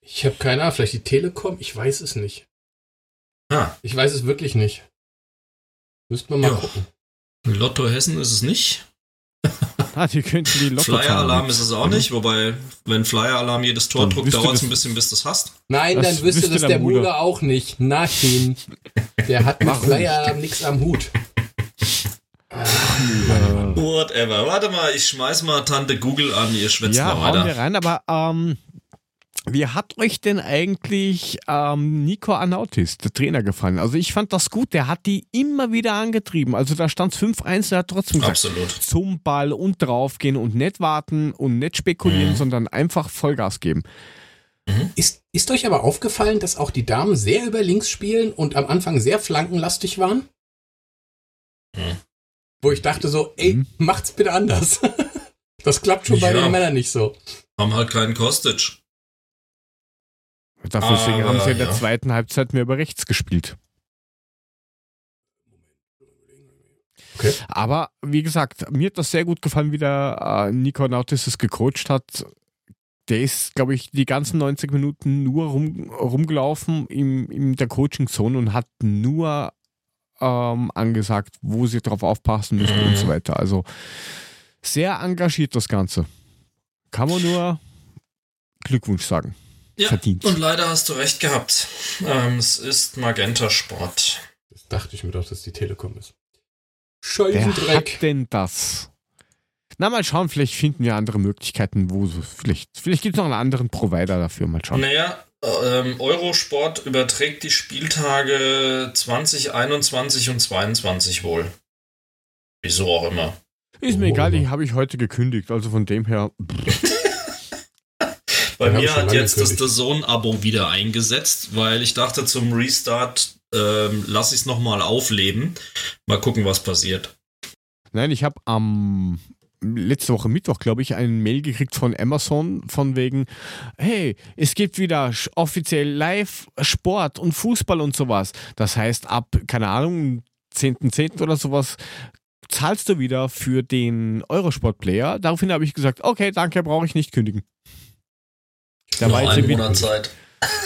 Ich habe keine Ahnung, vielleicht die Telekom, ich weiß es nicht. Ah, Ich weiß es wirklich nicht. Müssten wir mal Ja. gucken. Lotto Hessen ist es nicht. Ah, die könnten die Lotto Flyer-Alarm ist es auch nicht, wobei, wenn Flyer-Alarm jedes Tor Dann druckt, dauert es ein bisschen, bis du es hast. Nein, Das dann wüsste wüsste das der der Bruder. Bruder auch nicht. Nein. Der hat mit Warum Flyer nichts am Hut. Whatever. Warte mal, ich schmeiß mal Tante Google an, ihr schwätzt ja, mal weiter. rein, aber ähm, wie hat euch denn eigentlich ähm, Nico Anautis, der Trainer, gefallen? Also ich fand das gut, der hat die immer wieder angetrieben. Also da stand es 5-1, der hat trotzdem gesagt, Absolut. zum Ball und draufgehen und nicht warten und nicht spekulieren, Mhm. sondern einfach Vollgas geben. Ist, ist euch aber aufgefallen, dass auch die Damen sehr über links spielen und am Anfang sehr flankenlastig waren? Hm. Wo ich dachte so, ey, Mhm. macht's bitte anders. [LAUGHS] Das klappt schon bei Ja. den Männern nicht so. Haben halt keinen Kostic. Dafür deswegen Aber, haben sie in der ja. zweiten Halbzeit mehr über rechts gespielt. Okay. Aber wie gesagt, mir hat das sehr gut gefallen, wie der äh, Nico Nautis es gecoacht hat. Der ist, glaube ich, die ganzen 90 Minuten nur rum, rumgelaufen in, in der Coaching-Zone und hat nur ähm, angesagt, wo sie drauf aufpassen müssen Mhm. und so weiter. Also sehr engagiert das Ganze. Kann man nur Glückwunsch sagen. Ja, Verdient. und leider hast du recht gehabt. Ähm, es ist Magenta Sport. Das dachte ich mir doch, dass die Telekom ist. Wer Scheusendreck. hat denn das? Na, mal schauen, vielleicht finden wir andere Möglichkeiten, wo so, vielleicht, vielleicht gibt es noch einen anderen Provider dafür, mal schauen. Naja, ähm, Eurosport überträgt die Spieltage 2021 und 22 wohl. Wieso auch immer. Ist mir Oh, egal, die habe ich heute gekündigt, also von dem her. [LAUGHS] Bei mir hat jetzt das. The Zone-Abo wieder eingesetzt, weil ich dachte, zum Restart ähm, lasse ich es nochmal aufleben. Mal gucken, was passiert. Nein, ich habe am letzte Woche Mittwoch, glaube ich, eine Mail gekriegt von Amazon von wegen, hey, es gibt wieder offiziell live Sport und Fußball und sowas. Das heißt, ab, keine Ahnung, 10.10. oder sowas, zahlst du wieder für den Eurosport-Player. Daraufhin habe ich gesagt, okay, danke, brauche ich nicht kündigen. Da war, jetzt irgendwie,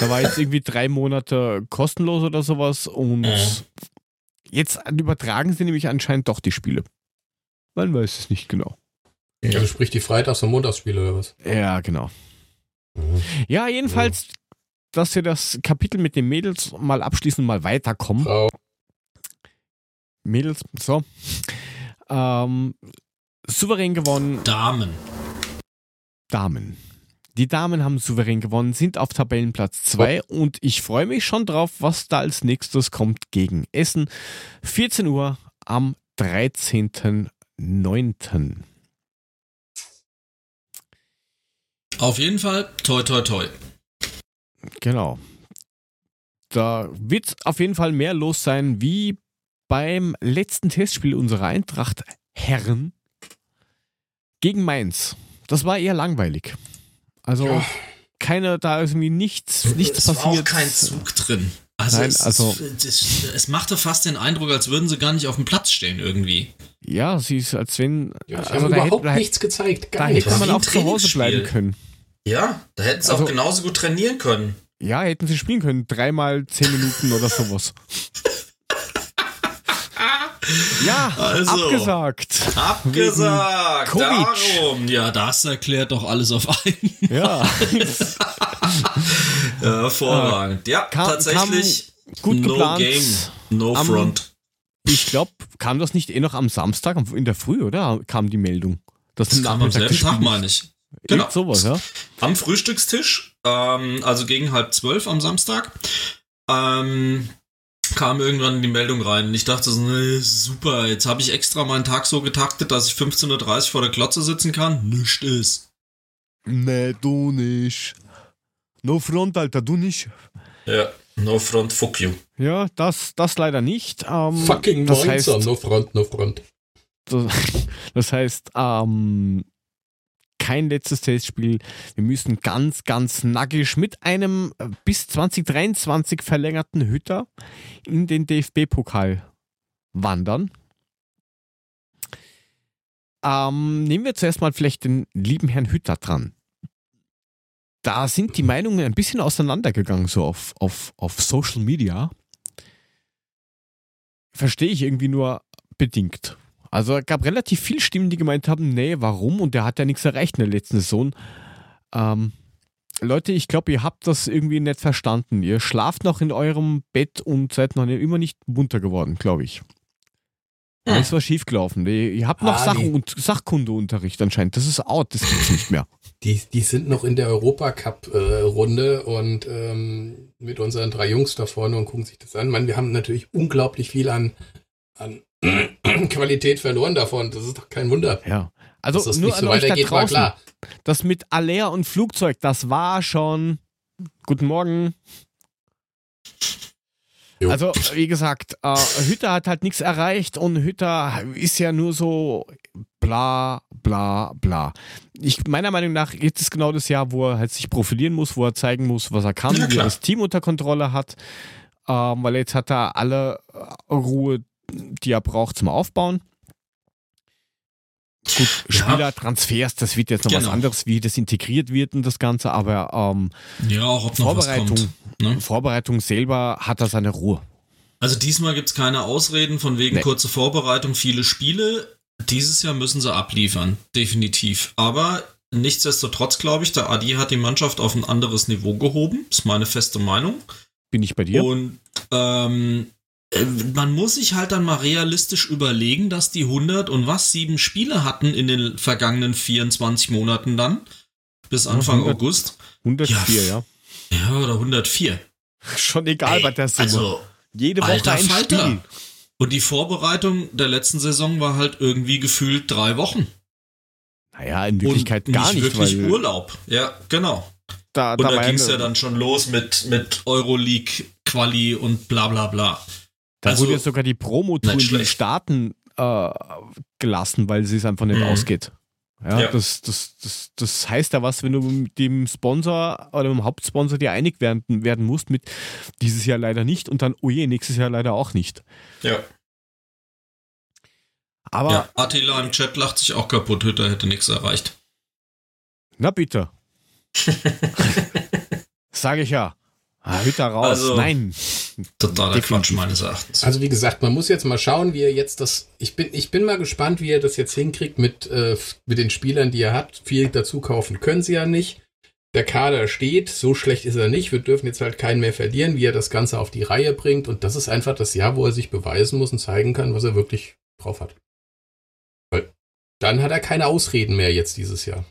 da war jetzt irgendwie drei Monate kostenlos oder sowas und Ja. jetzt übertragen sie nämlich anscheinend doch die Spiele. Man weiß es nicht genau. Also sprich die Freitags- und Montagsspiele oder was? Ja, genau. Mhm. Ja, jedenfalls, dass wir das Kapitel mit den Mädels mal abschließen und mal weiterkommen. Frau. Mädels, so. Ähm, souverän gewonnen, Damen. Damen. Die Damen haben souverän gewonnen, sind auf Tabellenplatz 2 und ich freue mich schon drauf, was da als nächstes kommt gegen Essen. 14 Uhr am 13.09. Auf jeden Fall, toi, toi, toi. Genau. Da wird auf jeden Fall mehr los sein wie beim letzten Testspiel unserer Eintracht Herren gegen Mainz. Das war eher langweilig. Also Ja. keine, da ist irgendwie nichts, nichts es war passiert. auch kein Zug drin. Also, Nein, es, also- es, es, es machte fast den Eindruck, als würden sie gar nicht auf dem Platz stehen irgendwie. Ja, sie ist, als wenn. Ja, also haben da überhaupt hätte, nichts gezeigt. da Gar hätte nichts. man Wie ein auch zu Hause bleiben können. Ja, da hätten sie Also- auch genauso gut trainieren können. Ja, hätten sie spielen können. Dreimal zehn Minuten oder sowas. [LAUGHS] Ja, Also. abgesagt. Abgesagt. Darum. Ja, das erklärt doch alles auf einen. Ja, [LAUGHS] Hervorragend. Ja, Kam- tatsächlich. gut no geplant. game, no Am- front. Ich glaube, kam das nicht eh noch am Samstag am- in der Früh, oder? Kam die Meldung. Das, Das kam am selben Tag, meine ich. Genau. Genau. sowas, ja. Am Frühstückstisch, ähm, also gegen halb zwölf am Samstag, ähm, kam irgendwann die Meldung rein. Und ich dachte so, nee, super, jetzt habe ich extra meinen Tag so getaktet, dass ich 15.30 Uhr vor der Klotze sitzen kann. Nicht ist. Nee, du nicht. No front, Alter, du nicht. Ja, no front, fuck you. Ja, das, das leider nicht. Ähm, Fucking das 19, heißt, no front, no front. das, [LAUGHS] das heißt, ähm, kein letztes Testspiel. Wir müssen ganz, ganz nackig mit einem äh, bis 2023 verlängerten Hütter in den DFB-Pokal wandern. Ähm, nehmen wir zuerst mal vielleicht den lieben Herrn Hütter dran. Da sind die Meinungen ein bisschen auseinandergegangen, so auf, auf, auf Social Media. Verstehe ich irgendwie nur bedingt. Also es gab relativ viele Stimmen, die gemeint haben, nee, warum? Und der hat ja nichts erreicht in der letzten Saison. Ähm, Leute, ich glaube, ihr habt das irgendwie nicht verstanden. Ihr schlaft noch in eurem Bett und seid noch immer nicht munter geworden, glaube ich. Da ist was schiefgelaufen. Ihr habt noch Ah, Sachen die- und Sachkundeunterricht anscheinend. Das ist out, das gibt's nicht mehr. Die, die sind noch in der Europacup-Runde und ähm, mit unseren drei Jungs da vorne und gucken sich das an. Man, wir haben natürlich unglaublich viel an, an Qualität verloren davon. Das ist doch kein Wunder. Ja. Also Dass das nur nicht so euch da weitergeht, war klar. Das mit Alea und Flugzeug, das war schon. Guten Morgen. Jo. Also, wie gesagt, äh, Hütter hat halt nichts erreicht und Hütter ist ja nur so bla, bla, bla. Ich, meiner Meinung nach, jetzt ist genau das Jahr, wo er halt sich profilieren muss, wo er zeigen muss, was er kann, Ja, wie er das Team unter Kontrolle hat. Ähm, weil jetzt hat er alle Ruhe, die er braucht zum Aufbauen. Gut, Ja. Spieler, Transfers, das wird jetzt noch was Genau. anderes, wie das integriert wird in das Ganze, aber ähm, Ja, auch ob noch was Vorbereitung, kommt. Ne? Vorbereitung selber hat er seine Ruhe. Also diesmal gibt's keine Ausreden von wegen Nee. kurze Vorbereitung, viele Spiele. Dieses Jahr müssen sie abliefern, definitiv. Aber nichtsdestotrotz glaube ich, der Adi hat die Mannschaft auf ein anderes Niveau gehoben. Ist meine feste Meinung. Bin ich bei dir? Und ähm, äh, man muss sich halt dann mal realistisch überlegen, dass die 100 und was sieben Spiele hatten in den vergangenen 24 Monaten dann bis Anfang 100. August. 104, ja. Ja, oder 104. Schon egal Ey, bei der Summe. Also Jede Woche alter ein Falter. Spiel. Und die Vorbereitung der letzten Saison war halt irgendwie gefühlt drei Wochen. Naja, in Wirklichkeit und gar nicht, wirklich weil Urlaub. Ja, genau. da, Und da da, war ging es ja dann schon los mit, mit Euroleague, Quali und bla bla bla. Da also- wurde jetzt sogar die Promo-Tour in den. Staaten äh, gelassen, weil sie es einfach nicht Mhm. ausgeht. Ja, Ja. Das, das, das, das heißt ja was, wenn du mit dem Sponsor oder mit dem Hauptsponsor dir einig werden, werden musst, mit dieses Jahr leider nicht und dann, oh je, nächstes Jahr leider auch nicht. Ja. Aber, Ja, Attila im Chat lacht sich auch kaputt, Hütter hätte nichts erreicht. na bitte. [LAUGHS] Sage ich ja. Ah, Hütter raus. Also- Nein. Totaler Definitiv. Quatsch meines Erachtens. Also wie gesagt, man muss jetzt mal schauen, wie er jetzt das. Ich bin, ich bin mal gespannt, wie er das jetzt hinkriegt mit, äh, mit den Spielern, die er hat. Viel dazu kaufen können sie ja nicht. Der Kader steht, so schlecht ist er nicht. Wir dürfen jetzt halt keinen mehr verlieren, wie er das Ganze auf die Reihe bringt. Und das ist einfach das Jahr, wo er sich beweisen muss und zeigen kann, was er wirklich drauf hat. Weil dann hat er keine Ausreden mehr jetzt dieses Jahr.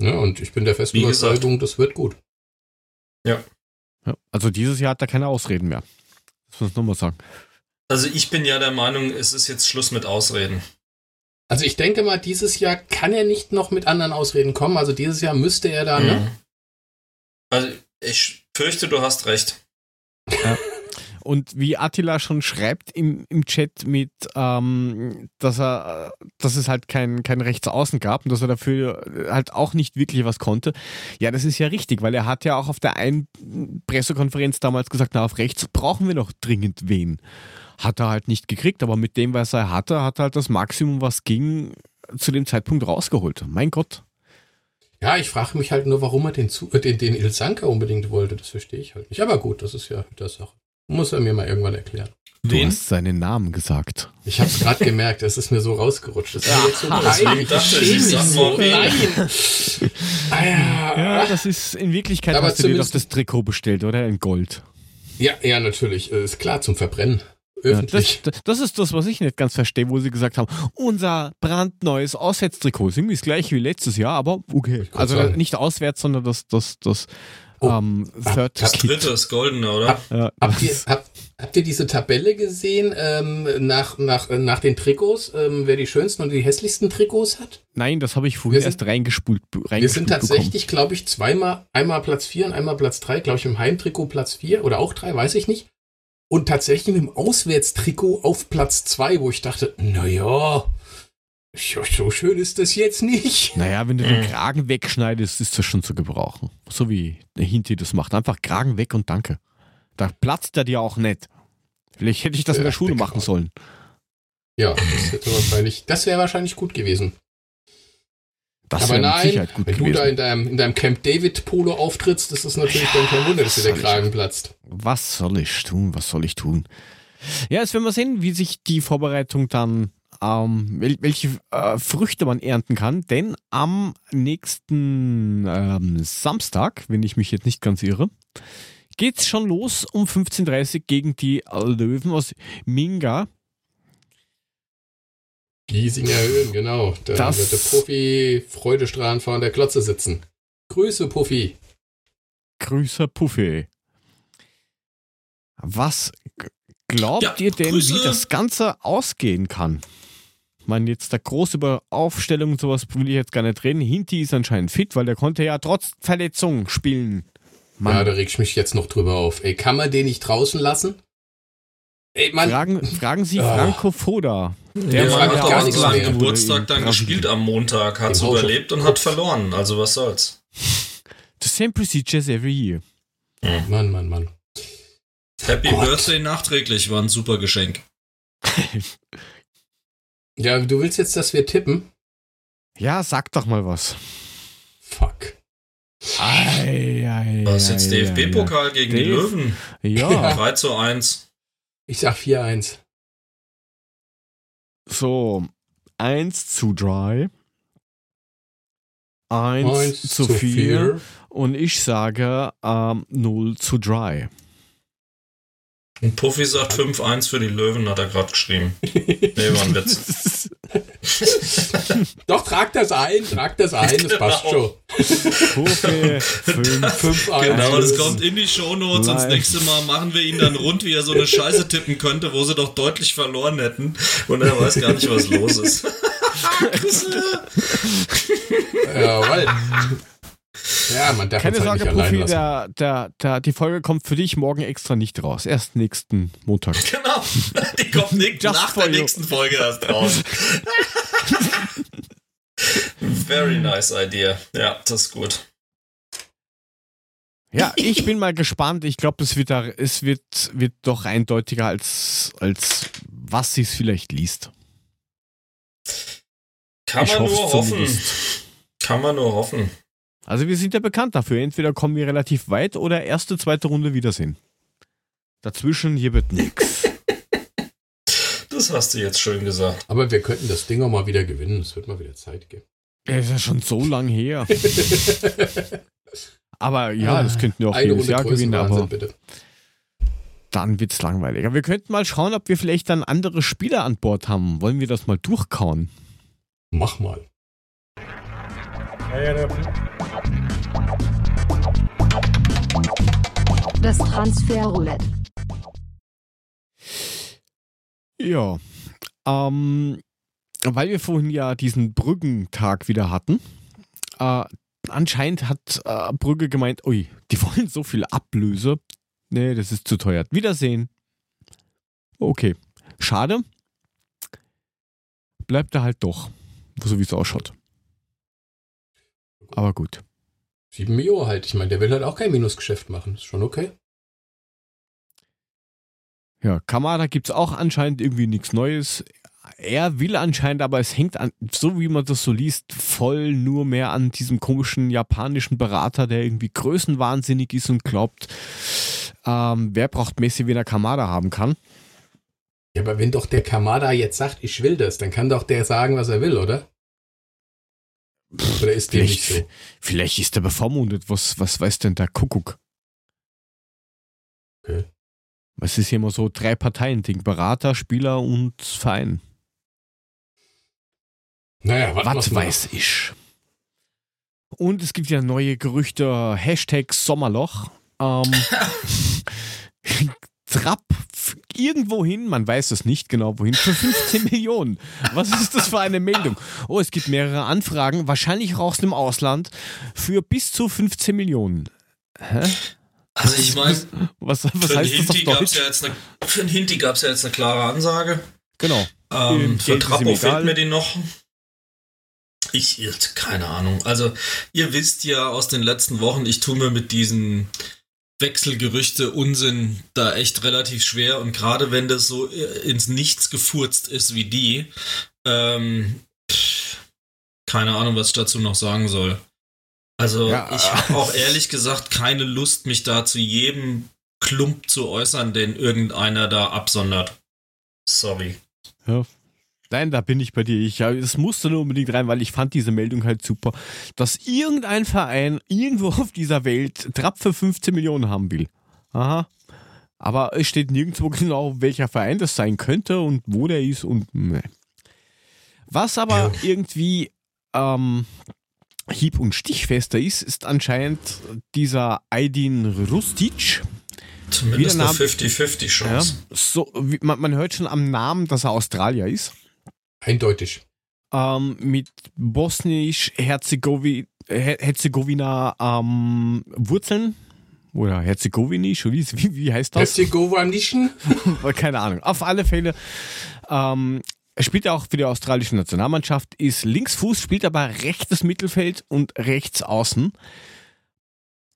Ne? Und ich bin der festen. Überzeugung, das wird gut. Ja, also dieses Jahr hat er keine Ausreden mehr. Das muss ich nochmal sagen. Also ich bin ja der Meinung, es ist jetzt Schluss mit Ausreden. Also ich denke mal, dieses Jahr kann er nicht noch mit anderen Ausreden kommen. Also dieses Jahr müsste er da, ne? Mhm. Also ich fürchte, du hast recht. Und wie Attila schon schreibt im, im Chat mit, ähm, dass er, dass es halt kein, kein Rechtsaußen gab und dass er dafür halt auch nicht wirklich was konnte. Ja, das ist ja richtig, weil er hat ja auch auf der einen Pressekonferenz damals gesagt, na, auf rechts brauchen wir noch dringend wen. Hat er halt nicht gekriegt, aber mit dem, was er hatte, hat er halt das Maximum, was ging, zu dem Zeitpunkt rausgeholt. Mein Gott. Ja, ich frage mich halt nur, warum er den, äh, den, den Ilsanka unbedingt wollte. Das verstehe ich halt nicht. Aber gut, das ist ja das Sache. Muss er mir mal irgendwann erklären. Du Wen? hast seinen Namen gesagt. Ich habe es gerade gemerkt, es ist mir so rausgerutscht. Das ist mir jetzt so ich, so. Nein. Ah, ja. Ja, das ist in Wirklichkeit Aber hast du dir doch das Trikot bestellt, oder? In Gold. ja, ja, natürlich. Äh, Ist klar, zum Verbrennen. Ja, Öffentlich. das, das ist das, was ich nicht ganz verstehe, wo sie gesagt haben, unser brandneues Auswärtstrikot ist irgendwie das gleiche wie letztes Jahr, aber okay. Also sagen. nicht auswärts, sondern das, das, das Oh. Ähm, Third Hab- Kit. Drittes, goldene, oder? Hab- Ja, Habt ihr, habt, habt ihr diese Tabelle gesehen ähm, nach, nach, nach den Trikots, ähm, wer die schönsten und die hässlichsten Trikots hat? Nein, das habe ich vorhin Wir sind- erst reingespult, Wir reingespult sind tatsächlich, glaube ich, zweimal, einmal Platz 4 und einmal Platz 3, glaube ich, im Heimtrikot Platz 4 oder auch 3, weiß ich nicht. Und tatsächlich mit dem Auswärtstrikot auf Platz 2, wo ich dachte, naja, so schön ist das jetzt nicht. Naja, wenn du den Mhm. Kragen wegschneidest, ist das schon zu gebrauchen. So wie der Hinti das macht. Einfach Kragen weg und danke. Da platzt er dir auch nicht. Vielleicht hätte ich das in der Ja, Schule machen sollen. Ja, das hätte wahrscheinlich, das wäre wahrscheinlich gut gewesen. Das Aber nein, wenn du da gewesen. in deinem, in deinem Camp David Polo auftrittst, das ist natürlich dann kein Wunder, dass dir der soll ich- Kragen platzt. Was soll ich tun? Was soll ich tun? Ja, jetzt werden wir sehen, wie sich die Vorbereitung dann, ähm, wel welche äh, Früchte man ernten kann. Denn am nächsten ähm, Samstag, wenn ich mich jetzt nicht ganz irre, geht's schon los um 15.30 Uhr gegen die Löwen aus Minga. Giesinger Höhen, genau. Da Das- wird der Puffy freudestrahlend vor der Klotze sitzen. Grüße, Puffy. Grüßer Puffy. Was glaubt Ja, ihr denn, Grüße. wie das Ganze ausgehen kann? Ich meine, jetzt da groß über Aufstellung und sowas will ich jetzt gar nicht reden. Hinti ist anscheinend fit, weil der konnte ja trotz Verletzung spielen. Mann, Ja, da reg ich mich jetzt noch drüber auf. Ey, kann man den nicht draußen lassen? Ey, Mann, fragen, fragen Sie Ah. Franco Foda. Der Mann ja, hat gar auch nichts seinen. Geburtstag dann gespielt am Montag, hat Haus überlebt und hat verloren. Also was soll's. The same procedures every year. Mann, Mann, Mann. Happy Gott. Birthday nachträglich, war ein super Geschenk. [LAUGHS] Ja, du willst jetzt, dass wir tippen? Ja, sag doch mal was. Fuck. Ei, ei, Was jetzt ei, DFB-Pokal gegen die Dave. Löwen? Ja, [LAUGHS] 3 zu 1. Ich sag 4-1. so. Eins zu drei. Eins, Eins zu, vier. Und ich sage ähm, 0 zu 3. Und Puffy sagt 5-1 für die Löwen, hat er gerade geschrieben. Nee, war ein Witz. [LAUGHS] Doch, trag das ein, trag das ein, das passt schon. Puffy, 5. 5-1. [LAUGHS] Genau, das kommt in die Shownotes und das nächste Mal machen wir ihn dann rund, wie er so eine Scheiße tippen könnte, wo sie doch deutlich verloren hätten und er weiß gar nicht, was los ist. Jawohl. Ja, man darf Keine halt Sorge, Puffy, lassen. der, der, der, die Folge kommt für dich morgen extra nicht raus. Erst nächsten Montag. [LAUGHS] Genau, die kommt [LAUGHS] nicht Just nach der you. nächsten Folge erst raus. [LAUGHS] Very nice idea. Ja, das ist gut. Ja, ich bin mal gespannt. Ich glaube, es wird, da, es wird, wird doch eindeutiger, als, als was sie es vielleicht liest. Kann Ich man hoffe nur hoffen. zumindest. Kann man nur hoffen. Also wir sind ja bekannt dafür. Entweder kommen wir relativ weit oder erste, zweite Runde Wiedersehen. Dazwischen, hier wird nichts. [LAUGHS] Das hast du jetzt schön gesagt. Aber wir könnten das Ding auch mal wieder gewinnen. Es wird mal wieder Zeit geben. Ja, ist ja schon so lang her. [LAUGHS] Aber ja, das könnten wir auch jedes Runde Jahr gewinnen, Größenwahnsinn, aber bitte. dann wird's langweiliger. Wir könnten mal schauen, ob wir vielleicht dann andere Spieler an Bord haben. Wollen wir das mal durchkauen? Mach mal. Das Transferroulette. Ja. Ähm, weil wir vorhin ja diesen Brüggentag wieder hatten. Äh, anscheinend hat äh, Brügge gemeint, ui, die [LAUGHS] wollen so viel Ablöse. Nee, das ist zu teuer. Wiedersehen. Okay. Schade. Bleibt er halt doch. So wie es ausschaut. Aber gut. 7 Mio halt. Ich meine, der will halt auch kein Minusgeschäft machen. Ist schon okay. Ja, Kamada gibt es auch anscheinend irgendwie nichts Neues. Er will anscheinend, aber es hängt an, so wie man das so liest, voll nur mehr an diesem komischen japanischen Berater, der irgendwie größenwahnsinnig ist und glaubt, ähm, wer braucht Messi, wenn er Kamada haben kann. Ja, aber wenn doch der Kamada jetzt sagt, ich will das, dann kann doch der sagen, was er will, oder? Oder ist dem nicht Vielleicht, so? vielleicht ist er bevormundet. Was, was weiß denn der Kuckuck? Okay. Es ist immer so drei Parteien-Ding: Berater, Spieler und Verein. Naja, warten Was weiß ich? Und es gibt ja neue Gerüchte, Hashtag Sommerloch. Ähm, [LAUGHS] [LAUGHS] Trapp irgendwo hin, man weiß es nicht genau wohin, für 15 [LAUGHS] Millionen. Was ist das für eine Meldung? Oh, es gibt mehrere Anfragen, wahrscheinlich auch aus dem Ausland, für bis zu 15 Millionen. Also ich meine, Was, was für heißt das auf Hinti gab es ja jetzt eine, für einen Hinti gab's ja jetzt eine klare Ansage. Genau. Ähm, für Trappo fehlt mir die noch. Ich, keine Ahnung. Also, ihr wisst ja aus den letzten Wochen, ich tue mir mit diesen Wechselgerüchte Unsinn da echt relativ schwer und gerade wenn das so äh, ins Nichts gefurzt ist wie die, ähm, pff, keine Ahnung, was ich dazu noch sagen soll. Also, Ja, ich habe auch [LAUGHS] ehrlich gesagt keine Lust, mich da zu jedem Klump zu äußern, den irgendeiner da absondert. Sorry. Nein, da bin ich bei dir. Ich, ja, es musste nur unbedingt rein, weil ich fand diese Meldung halt super, dass irgendein Verein irgendwo auf dieser Welt Trapp für 15 Millionen haben will. Aha. Aber es steht nirgendwo [LAUGHS] genau, welcher Verein das sein könnte und wo der ist und ne. Was aber irgendwie ähm, hieb- und stichfester ist, ist anscheinend dieser Aydin Rustic. Zumindest eine Name- 50-50 Ja, so, man, man hört schon am Namen, dass er Australier ist. Eindeutig. ähm, mit bosnisch-herzegowina Herzegowina, ähm, Wurzeln. Oder herzegowinisch, wie, wie heißt das? Herzegowinischen? [LAUGHS] Keine Ahnung. Auf alle Fälle. Ähm, er spielt ja auch für die australische Nationalmannschaft, ist Linksfuß, spielt aber rechtes Mittelfeld und rechts außen.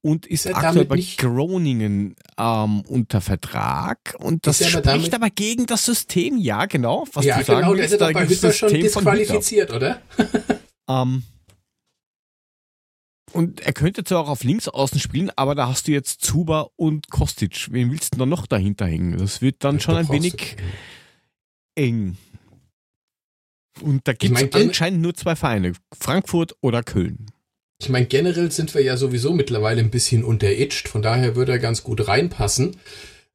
Und ist Ist er aktuell bei nicht- Groningen ähm, unter Vertrag. Und das Ist er aber spricht aber gegen das System. Ja, genau. Was ja, du sagen genau, willst, ist ja da doch bei Hütter schon disqualifiziert, oder? [LAUGHS] Ähm, und er könnte zwar auch auf links außen spielen, aber da hast du jetzt Zuba und Kostic. Wen willst du denn da noch dahinter hängen? Das wird dann schon Da ein wenig eng. Und da gibt es mein, gen- anscheinend nur zwei Vereine, Frankfurt oder Köln. Ich meine, generell sind wir ja sowieso mittlerweile ein bisschen unteritcht, von daher würde er ganz gut reinpassen.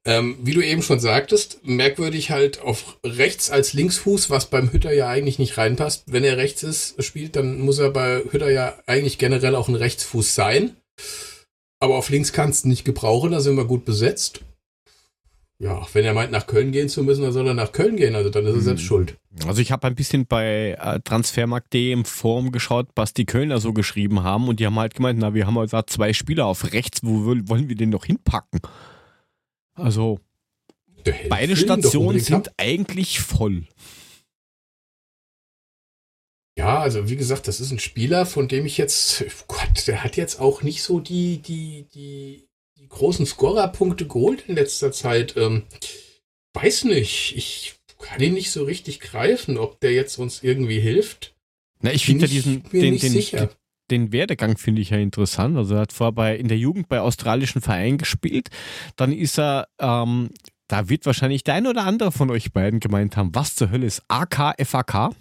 Ähm, wie du eben schon sagtest, merkwürdig halt auf rechts als Linksfuß, was beim Hütter ja eigentlich nicht reinpasst. Wenn er rechts ist, spielt, dann muss er bei Hütter ja eigentlich generell auch ein Rechtsfuß sein. Aber auf links kannst du nicht gebrauchen, da sind wir gut besetzt. Ja, wenn er meint, nach Köln gehen zu müssen, dann soll er nach Köln gehen, also dann ist er Hm. selbst schuld. Also ich habe ein bisschen bei äh, Transfermarkt.de im Forum geschaut, was die Kölner so geschrieben haben und die haben halt gemeint, na, wir haben halt da zwei Spieler auf rechts, wo wollen wir den noch hinpacken? Also beide Stationen sind eigentlich voll. Ja, also wie gesagt, das ist ein Spieler, von dem ich jetzt, [LAUGHS] Gott, der hat jetzt auch nicht so die, die, die großen Scorerpunkte geholt in letzter Zeit. Ähm, weiß nicht, ich kann ihn nicht so richtig greifen, ob der jetzt uns irgendwie hilft. Na, ich finde ja diesen, den, den, den Werdegang finde ich ja interessant. Also er hat vorher bei, in der Jugend bei australischen Vereinen gespielt. Dann ist er, ähm, da wird wahrscheinlich der ein oder andere von euch beiden gemeint haben, was zur Hölle ist AKFAK?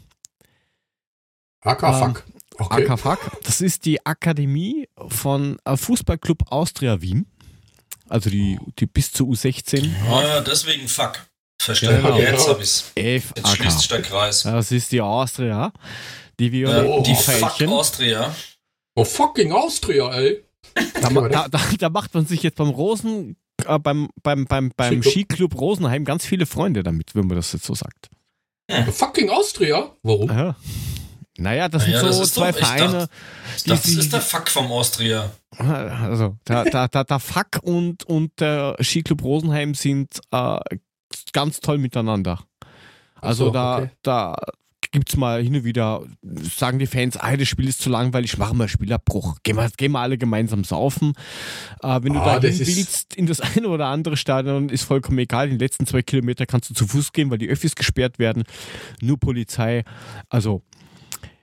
AK, Ähm. Okay. AKFAK. Das ist die Akademie von äh, Fußballclub Austria Wien. Also die, die bis zu U16. Ah, ja, deswegen fuck. Verstehe. Genau. Jetzt hab ich's. Jetzt schließt sich der Kreis. Das ist die Austria. Die wir Ja, Oh, die Veilchen. Fuck Austria. Oh, fucking Austria, ey. Da, da, da, da macht man sich jetzt beim Rosen, äh, beim, beim, beim, beim Skiclub. Skiclub Rosenheim ganz viele Freunde damit, wenn man das jetzt so sagt. Fucking Austria? Warum? Ja. Naja, das Naja, sind das so ist zwei doch- ich Vereine. Ich dachte, das die- ist der Fuck vom Austria. [LAUGHS] Also, der, der, der, der Fuck und, und der Skiclub Rosenheim sind äh, ganz toll miteinander. Also so, da, okay. da gibt es mal hin und wieder, sagen die Fans, ah, das Spiel ist zu langweilig, machen wir Spielabbruch. Gehen wir, gehen wir alle gemeinsam saufen. Äh, wenn du Ah, da hin willst, in das [LAUGHS] eine oder andere Stadion, ist vollkommen egal. Die letzten zwei Kilometer kannst du zu Fuß gehen, weil die Öffis gesperrt werden. Nur Polizei. Also,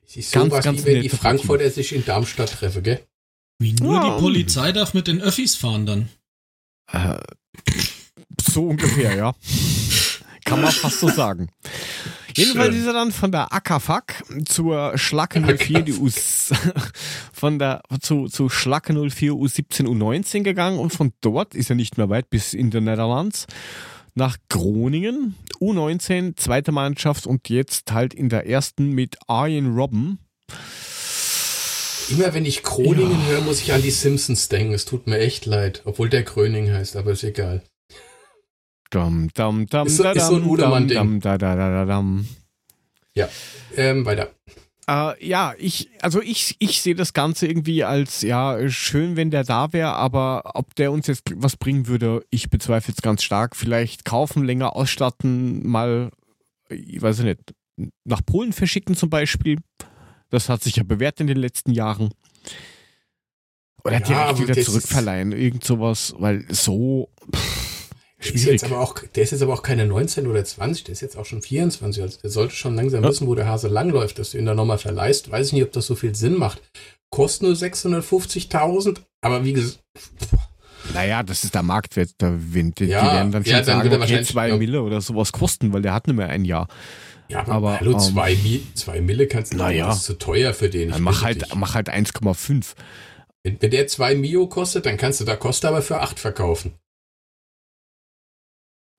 Es ist Ganz, sowas, ganz wie wenn die Frankfurter sich in Darmstadt treffen, gell? Wie nur Ja. die Polizei darf mit den Öffis fahren dann. Äh, so ungefähr, ja. Kann man fast so sagen. [LAUGHS] Jedenfalls ist er dann von der Ackerfuck zur Schlacke 04 die U [LAUGHS] von der zu, zu Schlacke 04 U17 U19 gegangen und von dort ist er nicht mehr weit bis in den Netherlands nach Groningen U19 zweite Mannschaft und jetzt halt in der ersten mit Arjen Robben. Immer wenn ich Kroningen höre, muss ich an die Simpsons denken. Es tut mir echt leid, obwohl der Kröning heißt, aber ist egal. Dum, dum, dum, Ist so- da, ist so ein Udermann-Ding. dum. Ähm, weiter. Äh, ja, ich, also ich, ich sehe das Ganze irgendwie als, ja, schön, wenn der da wäre, aber ob der uns jetzt was bringen würde, ich bezweifle es ganz stark. Vielleicht kaufen, länger ausstatten, mal, ich weiß nicht, nach Polen verschicken zum Beispiel. Das hat sich ja bewährt in den letzten Jahren. Oder Ja, direkt wieder zurückverleihen, irgend sowas, weil so pff, Der ist, schwierig. jetzt aber auch, der ist jetzt aber auch keine 19 oder 20, der ist jetzt auch schon 24. Also der sollte schon langsam Ja. wissen, wo der Hase langläuft, dass du ihn da nochmal verleihst. Weiß ich nicht, ob das so viel Sinn macht. Kostet nur 650.000, aber wie gesagt, Naja, das ist der Marktwert. Da die, die Ja, werden dann schon ja, dann sagen, okay, zwei. Mille oder sowas kosten, weil der hat nicht mehr ein Jahr. Ja, aber, Aber, hallo, ähm, zwei, Mi zwei Mille kannst du naja. das ist zu teuer für den. Ich Dann mach halt, mach halt 1,5. Wenn, wenn der zwei Mio kostet, dann kannst du da Costa aber für 8 verkaufen.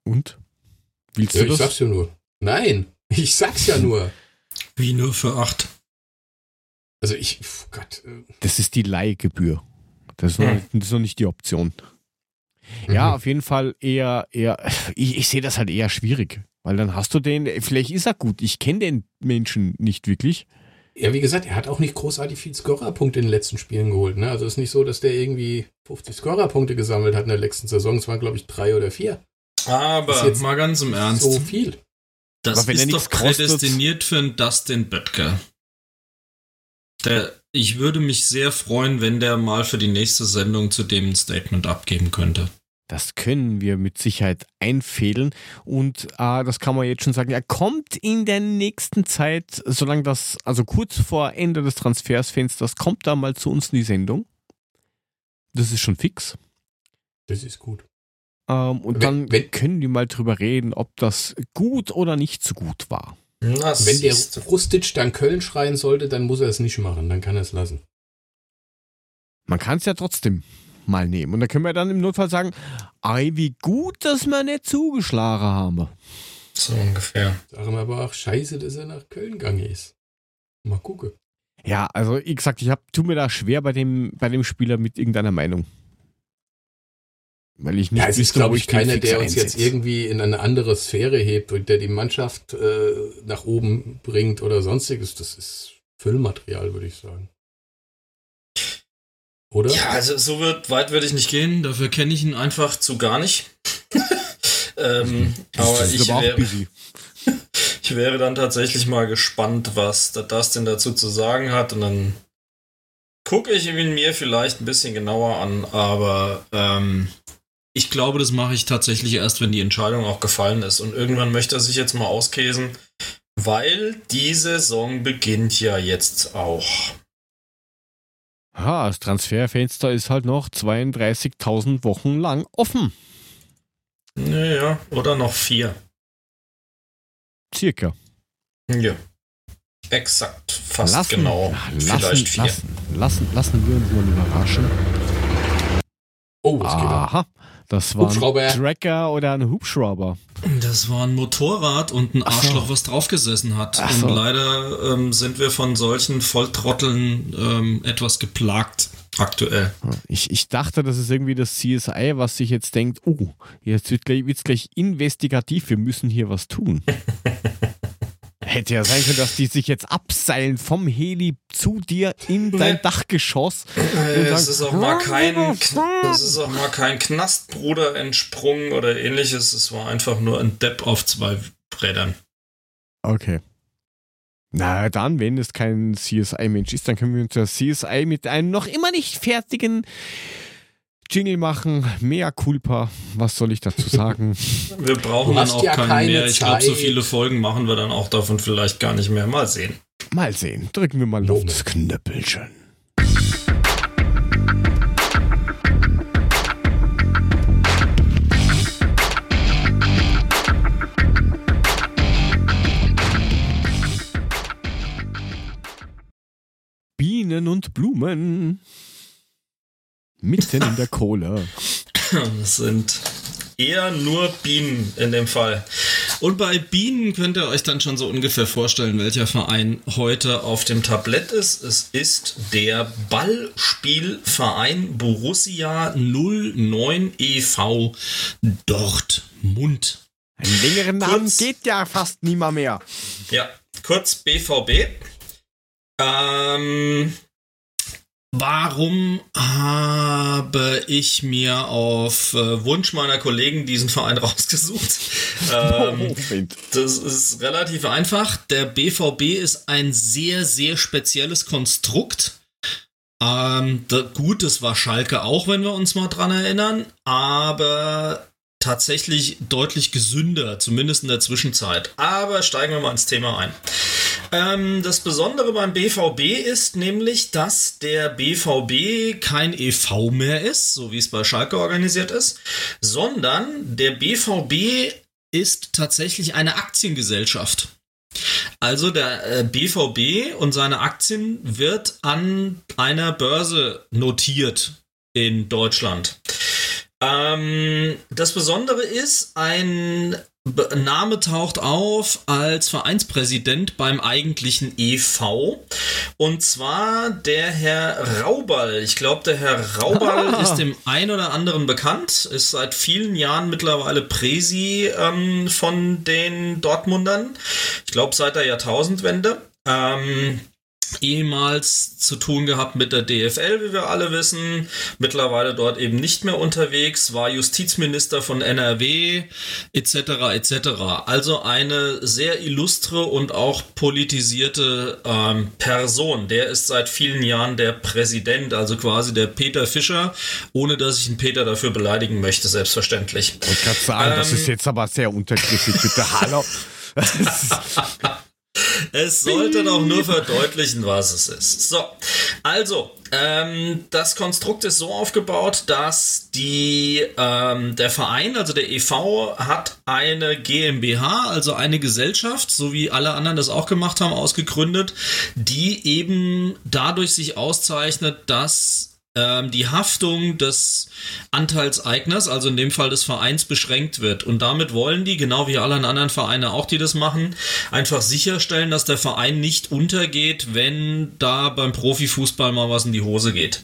Und? Willst Ja, du ich das? sag's ja nur. Nein, [LAUGHS] ich sag's ja nur. Wie nur für acht. Also ich, pf, Gott. äh, Das ist die Leihgebühr. Das ist, noch, Hm. nicht- das ist noch nicht die Option. Ja, mhm. auf jeden Fall eher, eher, ich, ich sehe das halt eher schwierig. Weil dann hast du den, vielleicht ist er gut. Ich kenne den Menschen nicht wirklich. Ja, wie gesagt, er hat auch nicht großartig viel Scorerpunkte in den letzten Spielen geholt. Ne? Also es ist nicht so, dass der irgendwie 50 Scorerpunkte gesammelt hat in der letzten Saison. Es waren, glaube ich, drei oder vier. Ist Aber jetzt mal ganz im Ernst. So viel. Das ist doch kostet- prädestiniert für einen Dustin Böttger. Der, ich würde mich sehr freuen, wenn der mal für die nächste Sendung zu dem ein Statement abgeben könnte. Das können wir mit Sicherheit einfädeln. Und äh, das kann man jetzt schon sagen. Er kommt in der nächsten Zeit, solange das, also kurz vor Ende des Transfersfensters, kommt er mal zu uns in die Sendung. Das ist schon fix. Das ist gut. Ähm, und Wenn- dann wenn- können die mal drüber reden, ob das gut oder nicht so gut war. Na, Wenn der. Rustic dann Köln schreien sollte, dann muss er es nicht machen. Dann kann er es lassen. Man kann es ja trotzdem mal nehmen. Und da können wir dann im Notfall sagen, ei, wie gut, dass wir nicht zugeschlagen haben. so ungefähr. Sagen wir aber auch scheiße, dass er nach Köln gegangen ist. Mal gucken. Ja, also wie gesagt, ich hab, tu mir da schwer bei dem, bei dem Spieler mit irgendeiner Meinung. Weil ich nicht Ja, es ist, glaube ich, keiner, der uns jetzt einsetze. irgendwie in eine andere Sphäre hebt und der die Mannschaft äh, nach oben bringt oder sonstiges. Das ist Füllmaterial, würde ich sagen. Oder? Ja, also so wird, weit würde ich nicht gehen. Dafür kenne ich ihn einfach zu gar nicht. [LAUGHS] Ähm, [LAUGHS] aber das ich aber wäre, [LAUGHS] ich wäre dann tatsächlich mal gespannt, was der Dustin dazu zu sagen hat. Und dann gucke ich ihn mir vielleicht ein bisschen genauer an. Aber ähm, Ich glaube, das mache ich tatsächlich erst, wenn die Entscheidung auch gefallen ist. und irgendwann möchte er sich jetzt mal auskäsen, weil die Saison beginnt ja jetzt auch. Ja, das Transferfenster ist halt noch 32.000 Wochen lang offen. Naja, oder noch vier. Circa. Ja. Exakt, fast lassen, genau. lassen, Vielleicht vier. lassen, lassen, lassen wir uns mal überraschen. Oh, was geht ab? Das war ein Tracker oder ein Hubschrauber. Das war ein Motorrad und ein. Arschloch, was draufgesessen hat. So. Und leider ähm, sind wir von solchen Volltrotteln ähm, etwas geplagt aktuell. Ich, ich dachte, das ist irgendwie das CSI, was sich jetzt denkt, oh, jetzt wird gleich, wird's gleich investigativ, wir müssen hier was tun. [LAUGHS] Hätte ja sein können, dass die sich jetzt abseilen vom Heli zu dir in dein. Dachgeschoss. Äh, Es ist auch mal kein, "Ah, Kn- es ist auch mal kein Knastbruder entsprungen oder ähnliches. Es war einfach nur ein Depp auf zwei Rädern. Okay. Na dann, wenn es kein CSI-Mensch ist, dann können wir uns ja CSI mit einem noch immer nicht fertigen Jingle machen. Mea culpa. Was soll ich dazu sagen? [LAUGHS] Wir brauchen dann auch ja keinen keine mehr. Ich glaube, so viele Folgen machen wir dann auch davon vielleicht gar nicht mehr. Mal sehen. mal sehen. Drücken wir mal auf das Knöppelchen. Bienen und Blumen. Mitten in der Kohle. Es sind eher nur Bienen in dem Fall. Und bei Bienen könnt ihr euch dann schon so ungefähr vorstellen, welcher Verein heute auf dem Tablett ist. Es ist der Ballspielverein Borussia 09 e.V. Dortmund. Einen längeren Namen Kurz- geht ja fast niemand mehr. Ja, kurz BVB. Ähm, Warum habe ich mir auf äh, Wunsch meiner Kollegen diesen Verein [LAUGHS] rausgesucht? ähm, Moment. Das ist relativ einfach. Der BVB ist ein sehr, sehr spezielles Konstrukt. Ähm, da, gut, das war Schalke auch, wenn wir uns mal dran erinnern, aber tatsächlich deutlich gesünder, zumindest in der Zwischenzeit. Aber steigen wir mal ins Thema ein. Ähm, das Besondere beim BVB ist nämlich, dass der BVB kein EV mehr ist, so wie es bei Schalke organisiert ist, sondern der BVB ist tatsächlich eine Aktiengesellschaft. Also der äh, BVB und seine Aktien wird an einer Börse notiert in Deutschland. Ähm, das Besondere ist, ein Name taucht auf als Vereinspräsident beim eigentlichen EV. Und zwar der Herr Rauball. Ich glaube, der Herr Rauball ist dem ein oder anderen bekannt, ist seit vielen Jahren mittlerweile Präsi ähm, von den Dortmundern. Ich glaube, seit der Jahrtausendwende. Ähm, ehemals zu tun gehabt mit der DFL, wie wir alle wissen. Mittlerweile dort eben nicht mehr unterwegs, war Justizminister von NRW etc. etc. Also eine sehr illustre und auch politisierte ähm, Person. Der ist seit vielen Jahren der Präsident, also quasi der Peter Fischer, ohne dass ich einen Peter dafür beleidigen möchte, selbstverständlich. Ich kann sagen, das Ähm. ist jetzt aber sehr untergriffig, bitte. Hallo. [LAUGHS] [LAUGHS] Es sollte doch nur verdeutlichen, was es ist. So, also, ähm, das Konstrukt ist so aufgebaut, dass die, ähm, der Verein, also der EV, hat eine GmbH, also eine Gesellschaft, so wie alle anderen das auch gemacht haben, ausgegründet, die eben dadurch sich auszeichnet, dass ähm, die Haftung des Anteilseigners, also in dem Fall des Vereins, beschränkt wird. Und damit wollen die, genau wie alle anderen Vereine auch, die das machen, einfach sicherstellen, dass der Verein nicht untergeht, wenn da beim Profifußball mal was in die Hose geht.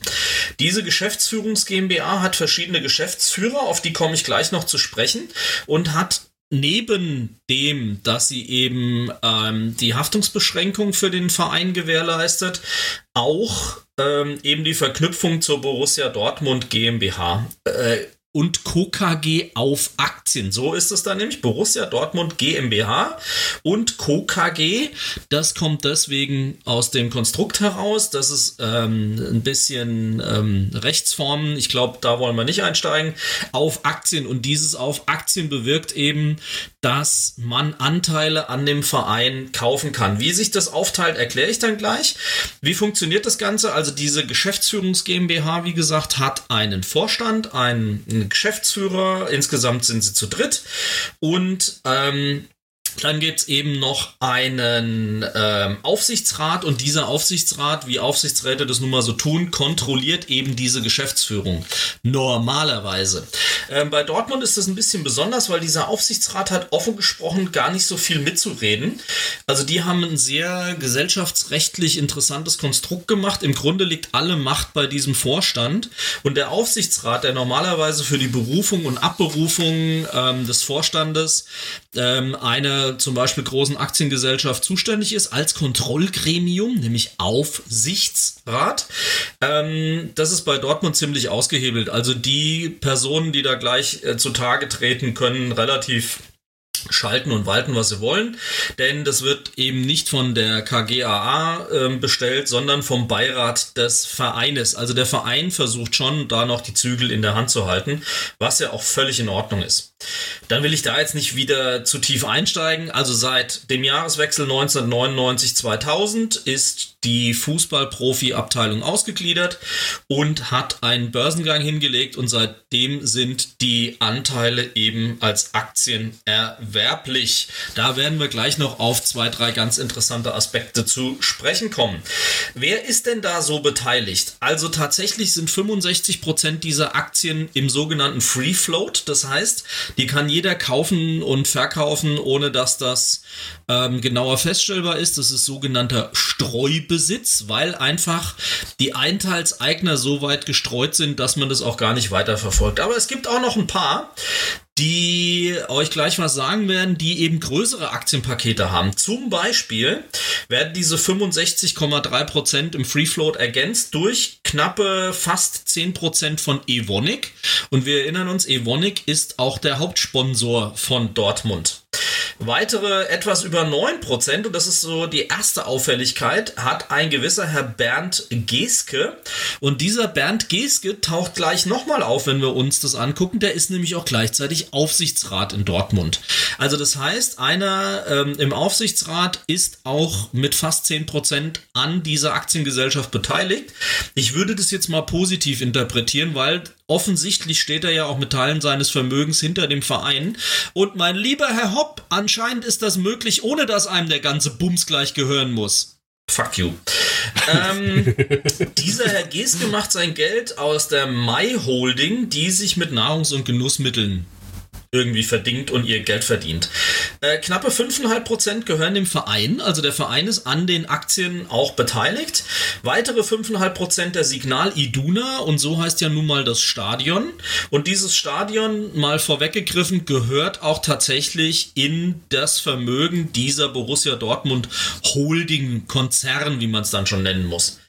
Diese Geschäftsführungs GmbH hat verschiedene Geschäftsführer, auf die komme ich gleich noch zu sprechen, und hat neben dem, dass sie eben ähm, die Haftungsbeschränkung für den Verein gewährleistet, auch ähm, eben die Verknüpfung zur Borussia Dortmund GmbH. Äh, und KKG auf Aktien. So ist es dann nämlich. Borussia Dortmund GmbH und KKG. Das kommt deswegen aus dem Konstrukt heraus. Das ist ähm, ein bisschen ähm, Rechtsformen. Ich glaube, da wollen wir nicht einsteigen. Auf Aktien. Und dieses auf Aktien bewirkt eben, dass man Anteile an dem Verein kaufen kann. Wie sich das aufteilt, erkläre ich dann gleich. Wie funktioniert das Ganze? Also diese Geschäftsführungs GmbH, wie gesagt, hat einen Vorstand, einen Geschäftsführer. Insgesamt sind sie zu dritt. Und ähm, dann gibt es eben noch einen ähm, Aufsichtsrat und dieser Aufsichtsrat, wie Aufsichtsräte das nun mal so tun, kontrolliert eben diese Geschäftsführung. Normalerweise. Ähm, bei Dortmund ist das ein bisschen besonders, weil dieser Aufsichtsrat hat offen gesprochen gar nicht so viel mitzureden. Also die haben ein sehr gesellschaftsrechtlich interessantes Konstrukt gemacht. Im Grunde liegt alle Macht bei diesem Vorstand und der Aufsichtsrat, der normalerweise für die Berufung und Abberufung ähm, des Vorstandes ähm, zum Beispiel großen Aktiengesellschaft zuständig ist, als Kontrollgremium, nämlich Aufsichtsrat. Ähm, das ist bei Dortmund ziemlich ausgehebelt. Also die Personen, die da gleich äh, zutage treten, können relativ schalten und walten, was sie wollen, denn das wird eben nicht von der KGAA äh, bestellt, sondern vom Beirat des Vereines. Also der Verein versucht schon, da noch die Zügel in der Hand zu halten, was ja auch völlig in Ordnung ist. Dann will ich da jetzt nicht wieder zu tief einsteigen. Also seit dem Jahreswechsel 1999-2000 ist die Fußballprofi-Abteilung ausgegliedert und hat einen Börsengang hingelegt und seitdem sind die Anteile eben als Aktien erwerblich. Da werden wir gleich noch auf zwei, drei ganz interessante Aspekte zu sprechen kommen. Wer ist denn da so beteiligt? Also tatsächlich sind 65 Prozent dieser Aktien im sogenannten Free Float. Das heißt, Die kann jeder kaufen und verkaufen, ohne dass das ähm, genauer feststellbar ist. Das ist sogenannter Streubesitz, weil einfach die Einteilseigner so weit gestreut sind, dass man das auch gar nicht weiterverfolgt. Aber es gibt auch noch ein paar, die euch gleich was sagen werden, die eben größere Aktienpakete haben. Zum Beispiel werden diese 65,3% im Free Float ergänzt durch knappe fast 10% von Evonik. Und wir erinnern uns, Evonik ist auch der Hauptsponsor von Dortmund. Weitere etwas über 9%, und das ist so die erste Auffälligkeit, hat ein gewisser Herr Bernd Geske. Und dieser Bernd Geske taucht gleich nochmal auf, wenn wir uns das angucken. Der ist nämlich auch gleichzeitig Aufsichtsrat in Dortmund. Also das heißt, einer ähm, im Aufsichtsrat ist auch mit fast 10% an dieser Aktiengesellschaft beteiligt. Ich würde das jetzt mal positiv interpretieren, weil offensichtlich steht er ja auch mit Teilen seines Vermögens hinter dem Verein. Und mein lieber Herr Hopp, anscheinend ist das möglich, ohne dass einem der ganze Bums gleich gehören muss. Fuck you. ähm, [LAUGHS] dieser Herr Geske macht sein Geld aus der Mai Holding, die sich mit Nahrungs- und Genussmitteln irgendwie verdingt und ihr Geld verdient. Äh, knappe 5,5% gehören dem Verein, also der Verein ist an den Aktien auch beteiligt. Weitere 5,5% der Signal Iduna und so heißt ja nun mal das Stadion. Und dieses Stadion, mal vorweggegriffen, gehört auch tatsächlich in das Vermögen dieser Borussia Dortmund Holding Konzern, wie man es dann schon nennen muss.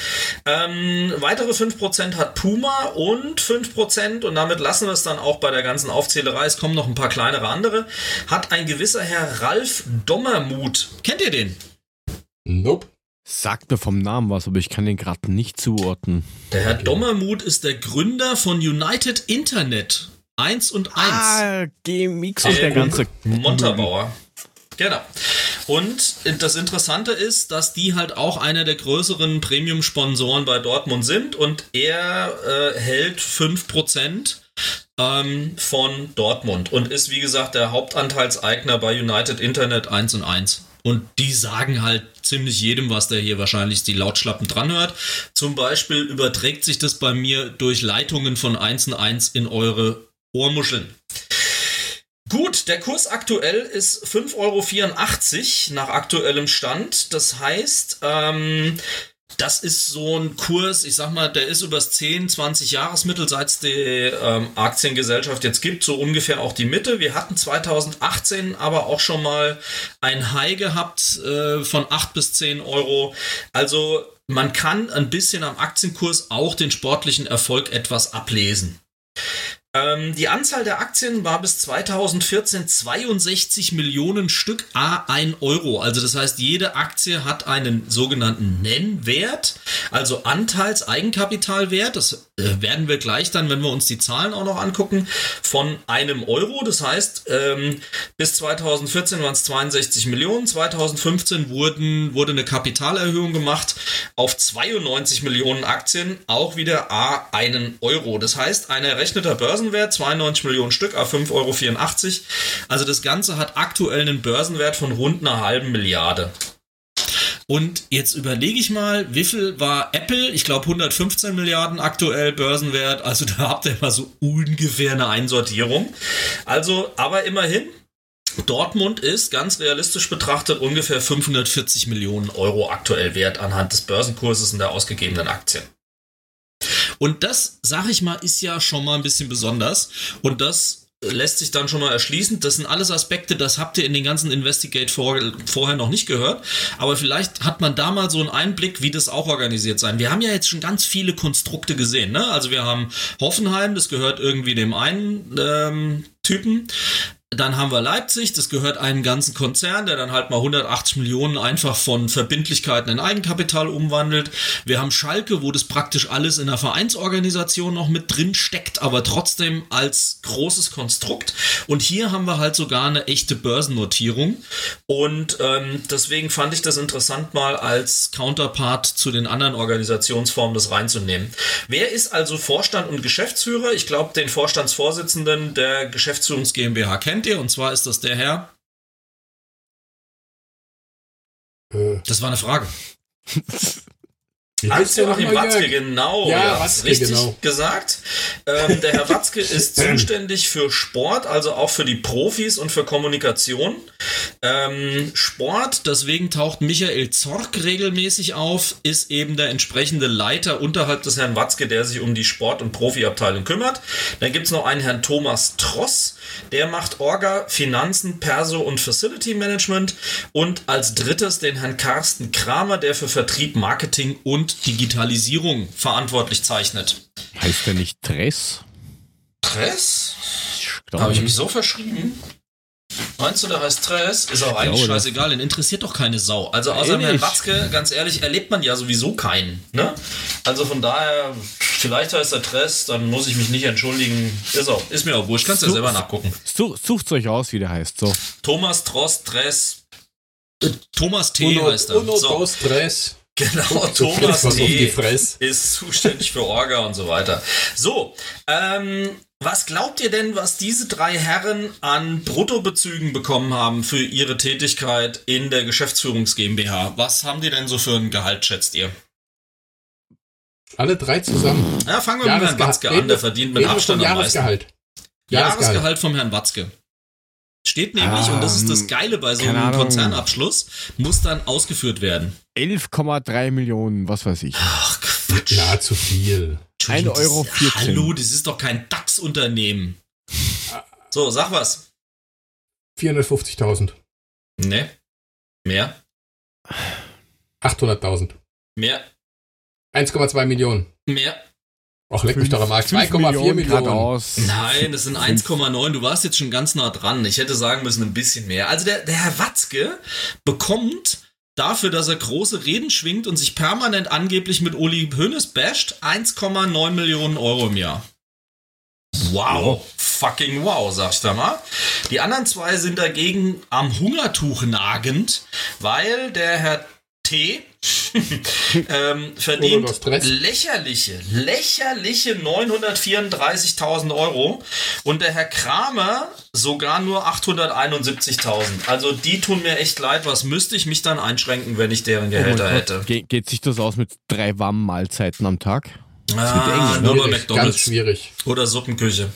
Ähm, weitere 5% hat Puma und 5% und damit lassen wir es dann auch bei der ganzen Aufzählerei. Es kommen noch ein paar kleinere andere. Hat ein gewisser Herr Ralf Dommermuth. Kennt ihr den? Nope. Sagt mir vom Namen was, aber ich kann den gerade nicht zuordnen. Der Herr Dommermuth ist der Gründer von United Internet 1 und 1. Ah, GMX und der ganze. Montabauer. Genau. Und das Interessante ist, dass die halt auch einer der größeren Premium-Sponsoren bei Dortmund sind und er äh, hält 5% ähm, von Dortmund und ist, wie gesagt, der Hauptanteilseigner bei United Internet 1 und 1. Und die sagen halt ziemlich jedem, was der hier wahrscheinlich die Lautschlappen dranhört. Zum Beispiel überträgt sich das bei mir durch Leitungen von 1 und 1 in eure Ohrmuscheln. Gut, der Kurs aktuell ist 5,84 Euro nach aktuellem Stand. Das heißt, ähm, das ist so ein Kurs, ich sag mal, der ist übers 10, 20 Jahresmittel, seit es die ähm, Aktiengesellschaft jetzt gibt, so ungefähr auch die Mitte. Wir hatten 2018 aber auch schon mal ein High gehabt äh, von 8 bis 10 Euro. Also man kann ein bisschen am Aktienkurs auch den sportlichen Erfolg etwas ablesen. Ähm, die Anzahl der Aktien war bis 2014 62 Millionen Stück a 1 Euro. Also das heißt, jede Aktie hat einen sogenannten Nennwert, also Anteils-Eigenkapitalwert. Das äh, werden wir gleich dann, wenn wir uns die Zahlen auch noch angucken, von einem Euro. Das heißt, ähm, bis 2014 waren es 62 Millionen. 2015 wurden, wurde eine Kapitalerhöhung gemacht auf 92 Millionen Aktien, auch wieder a 1 Euro. Das heißt, ein errechneter Börsen Börsenwert, 92 Millionen Stück, a 5,84 Euro. Also das Ganze hat aktuell einen Börsenwert von rund einer halben Milliarde. Und jetzt überlege ich mal, wie viel war Apple? Ich glaube 115 Milliarden aktuell Börsenwert. Also da habt ihr mal so ungefähr eine Einsortierung. Also, aber immerhin, Dortmund ist ganz realistisch betrachtet ungefähr 540 Millionen Euro aktuell wert anhand des Börsenkurses und der ausgegebenen Aktien. Und das, sag ich mal, ist ja schon mal ein bisschen besonders. Und das lässt sich dann schon mal erschließen. Das sind alles Aspekte, das habt ihr in den ganzen Investigate vor, vorher noch nicht gehört. Aber vielleicht hat man da mal so einen Einblick, wie das auch organisiert sein. Wir haben ja jetzt schon ganz viele Konstrukte gesehen. Ne? Also wir haben Hoffenheim, das gehört irgendwie dem einen ähm, Typen. Dann haben wir Leipzig, das gehört einem ganzen Konzern, der dann halt mal 180 Millionen einfach von Verbindlichkeiten in Eigenkapital umwandelt. Wir haben Schalke, wo das praktisch alles in der Vereinsorganisation noch mit drin steckt, aber trotzdem als großes Konstrukt. Und hier haben wir halt sogar eine echte Börsennotierung. Und ähm, deswegen fand ich das interessant, mal als Counterpart zu den anderen Organisationsformen das reinzunehmen. Wer ist also Vorstand und Geschäftsführer? Ich glaube, den Vorstandsvorsitzenden der Geschäftsführungs GmbH kennt ihr, und zwar ist das der Herr. Äh, Das war eine Frage. [LAUGHS] Wie heißt der Hans-Joachim nochmal, Watzke, Jörg? genau. Ja, Ja, Watzke, richtig genau. gesagt. Ähm, der Herr Watzke [LAUGHS] ist zuständig für Sport, also auch für die Profis und für Kommunikation. Ähm, Sport, Deswegen taucht Michael Zorg regelmäßig auf, ist eben der entsprechende Leiter unterhalb des Herrn Watzke, der sich um die Sport- und Profiabteilung kümmert. Dann gibt's noch einen Herrn Thomas Tross, der macht Orga, Finanzen, Perso und Facility Management. Und als drittes den Herrn Carsten Kramer, der für Vertrieb, Marketing und Digitalisierung verantwortlich zeichnet. Heißt der nicht Dress? Press. Glaub Habe ich ich. mich so verschrieben? Meinst du, der heißt Tress? Ist auch eigentlich glaube, scheißegal, den interessiert doch keine Sau. Also außer Eh Herrn. Watzke, ganz ehrlich, erlebt man ja sowieso keinen. Ne? Also von daher, vielleicht heißt er Tress, dann muss ich mich nicht entschuldigen. Ist auch, ist mir auch wurscht, kannst du ja selber nachgucken. Such, sucht's euch aus, wie der heißt. So. Thomas Trost Tress, Thomas T. Uno, heißt er. Uno So. dos tres. Genau, Thomas. Fresse. ist zuständig für Orga und so weiter. So, ähm, was glaubt ihr denn, was diese drei Herren an Bruttobezügen bekommen haben für ihre Tätigkeit in der Geschäftsführungs GmbH? Was haben die denn so für ein Gehalt, schätzt ihr? Alle drei zusammen. Ja, fangen wir mit Herrn Watzke an, der verdient mit Abstand am meisten. Jahresgehalt. Jahresgehalt vom Herrn Watzke. Steht nämlich, und das ist das Ähm, Geile bei so einem. Konzernabschluss, muss dann ausgeführt werden. 11,3 Millionen, was weiß ich. Ach, Quatsch. Ja, zu viel. Entschuldigung, 1,14 Euro. das- Hallo, das ist doch kein DAX-Unternehmen. So, sag was. 450.000. Ne? Mehr? 800.000. Mehr? 1,2 Millionen. Mehr? Ach, leck mich doch am Arsch. 5 2,4 Millionen. geradeaus. Nein, das sind 1,9. Du warst jetzt schon ganz nah dran. Ich hätte sagen müssen, ein bisschen mehr. Also der, der Herr Watzke bekommt dafür, dass er große Reden schwingt und sich permanent angeblich mit Uli Hoeneß basht, 1,9 Millionen Euro im Jahr. Wow. Fucking wow, sag ich da mal. Die anderen zwei sind dagegen am Hungertuch nagend, weil der Herr T. [LAUGHS] ähm, verdient lächerliche, lächerliche 934.000 Euro und der Herr Kramer sogar nur 871.000. Also die tun mir echt leid. Was müsste ich mich dann einschränken, wenn ich deren Oh Gehälter Gott. hätte? Ge geht sich das aus mit drei warmen Mahlzeiten am Tag? Ah, eng, nur bei ganz McDonalds schwierig. oder Suppenküche.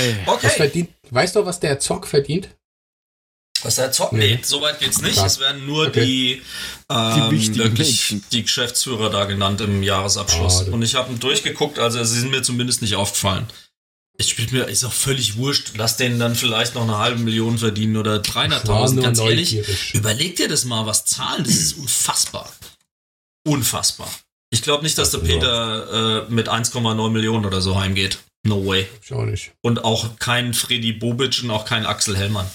Ey. Was Okay. verdient, weißt du, was der Zock verdient? Was der Zock? Nee. Nee, so weit geht's nicht. Klar. Es werden nur Okay. die, ähm, wichtigen wirklich Menschen. die Geschäftsführer da genannt im Jahresabschluss. Schade. Und ich habe durchgeguckt, also sie sind mir zumindest nicht aufgefallen. Ich bin mir, ist auch völlig wurscht. Lass denen dann vielleicht noch eine halbe Million verdienen oder Ich war 300.000. nur Ganz ehrlich, neugierig. Überleg dir das mal, was zahlen, das ist unfassbar. unfassbar. Ich glaube nicht, dass der. Peter äh, mit 1,9 Millionen oder so heimgeht. No way. Ich auch nicht. Und auch kein Freddy Bobic und auch kein Axel Hellmann.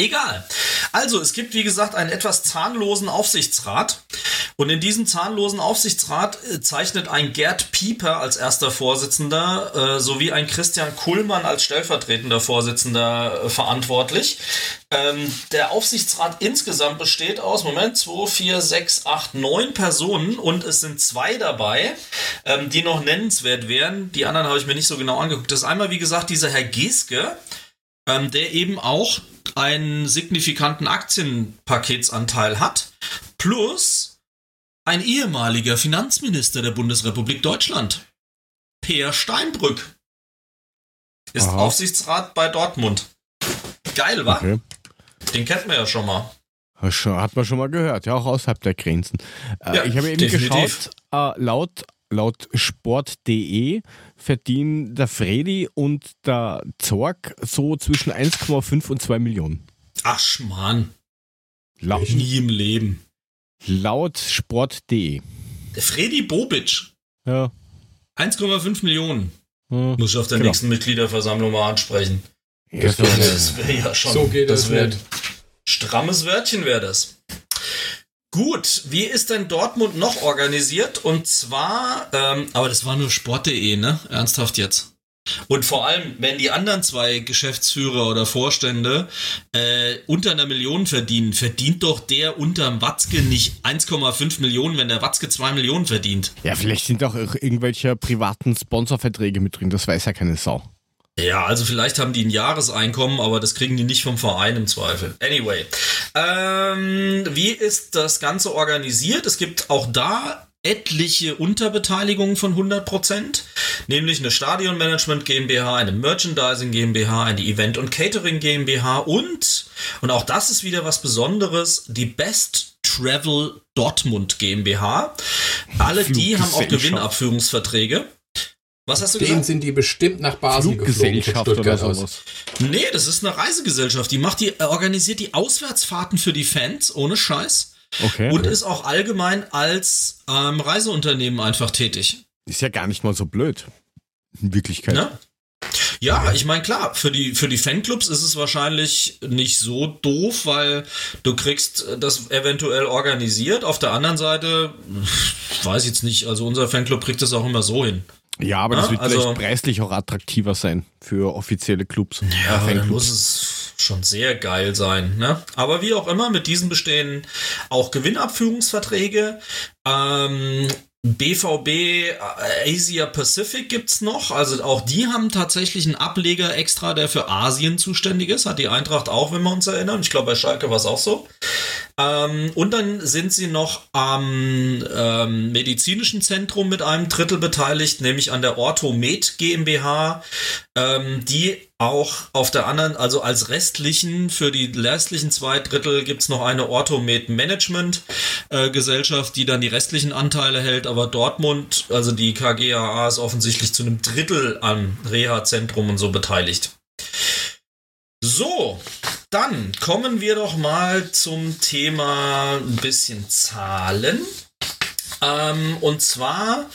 Egal. Also, es gibt, wie gesagt, einen etwas zahnlosen Aufsichtsrat. Und in diesem zahnlosen Aufsichtsrat äh, zeichnet ein Gerd Pieper als erster Vorsitzender äh, sowie ein Christian Kuhlmann als stellvertretender Vorsitzender äh, verantwortlich. Ähm, der Aufsichtsrat insgesamt besteht aus, Moment, 2, 4, 6, 8, 9 Personen und es sind zwei dabei, ähm, die noch nennenswert wären. Die anderen habe ich mir nicht so genau angeguckt. Das ist einmal, wie gesagt, dieser Herr Geske, ähm, der eben auch einen signifikanten Aktienpaketsanteil hat, plus ein ehemaliger Finanzminister der Bundesrepublik Deutschland, Peer Steinbrück, ist Aha. Aufsichtsrat bei Dortmund. Geil, wa? Okay. Den kennt man ja schon mal. Hat man schon mal gehört, ja, auch außerhalb der Grenzen. Äh, Ja, ich habe eben definitiv. geschaut, äh, laut, laut sport.de verdienen der Freddy und der Zorg so zwischen 1,5 und 2 Millionen. Ach, Schmarrn. La Nie im Leben. laut sport.de. Der Freddy Bobic, Ja. 1,5 Millionen. ja. Muss ich auf der Genau. nächsten Mitgliederversammlung mal ansprechen. Ja, so- Das wäre ja schon. So geht das das wär-. Strammes Wörtchen wäre das. Gut, wie ist denn Dortmund noch organisiert? Und zwar, ähm, Aber das war nur Sport.de, ne? Ernsthaft jetzt. und vor allem, Wenn die anderen zwei Geschäftsführer oder Vorstände äh, unter einer Million verdienen, verdient doch der unterm Watzke nicht 1,5 Millionen, wenn der Watzke 2 Millionen verdient. ja, vielleicht sind auch irgendwelche privaten Sponsorverträge mit drin, das weiß ja keine Sau. Ja, also vielleicht haben die ein Jahreseinkommen, aber das kriegen die nicht vom Verein im Zweifel. Anyway, ähm, wie ist das Ganze organisiert? Es gibt auch da etliche Unterbeteiligungen von 100%, nämlich eine Stadionmanagement GmbH, eine Merchandising GmbH, eine Event- und Catering GmbH und, und auch das ist wieder was Besonderes, die Best Travel Dortmund GmbH. Alle die haben auch. Gewinnabführungsverträge. Was hast du Den gesagt? sind die bestimmt nach Basel geflogen Fluggesellschaft oder Stuttgart aus. sowas. Nee, das ist eine Reisegesellschaft. Die macht die, äh, organisiert die Auswärtsfahrten für die Fans, ohne Scheiß. Okay. Und ist auch allgemein als ähm, Reiseunternehmen einfach tätig. ist ja gar nicht mal so blöd. In Wirklichkeit. Ne? Ja, ich meine, klar, für die, für die Fanclubs ist es wahrscheinlich nicht so doof, weil du kriegst das eventuell organisiert. Auf der anderen Seite, weiß ich jetzt nicht, also unser Fanclub kriegt das auch immer so hin. Ja, aber das Ja, wird also- vielleicht preislich auch attraktiver sein für offizielle Clubs. Ja, Äh, aber dann Fanclubs. muss es schon sehr geil sein. Ne? Aber wie auch immer, mit diesen bestehen auch Gewinnabführungsverträge. Ähm, BVB äh, Asia Pacific gibt's noch. Also auch die haben tatsächlich einen Ableger extra, der für Asien zuständig ist. Hat die Eintracht auch, wenn wir uns erinnern. Ich glaube, bei Schalke war es auch so. Ähm, und dann sind sie noch am ähm, medizinischen Zentrum mit einem Drittel beteiligt, nämlich an der Orthomed GmbH, ähm, die auch auf der anderen, also als restlichen, für die restlichen zwei Drittel gibt's noch eine Orthomed Management äh, Gesellschaft, die dann die restlichen Anteile hält, aber Dortmund, also die KGAA ist offensichtlich zu einem Drittel am Reha-Zentrum und so beteiligt. So, dann kommen wir doch mal zum Thema ein bisschen Zahlen. Ähm, und zwar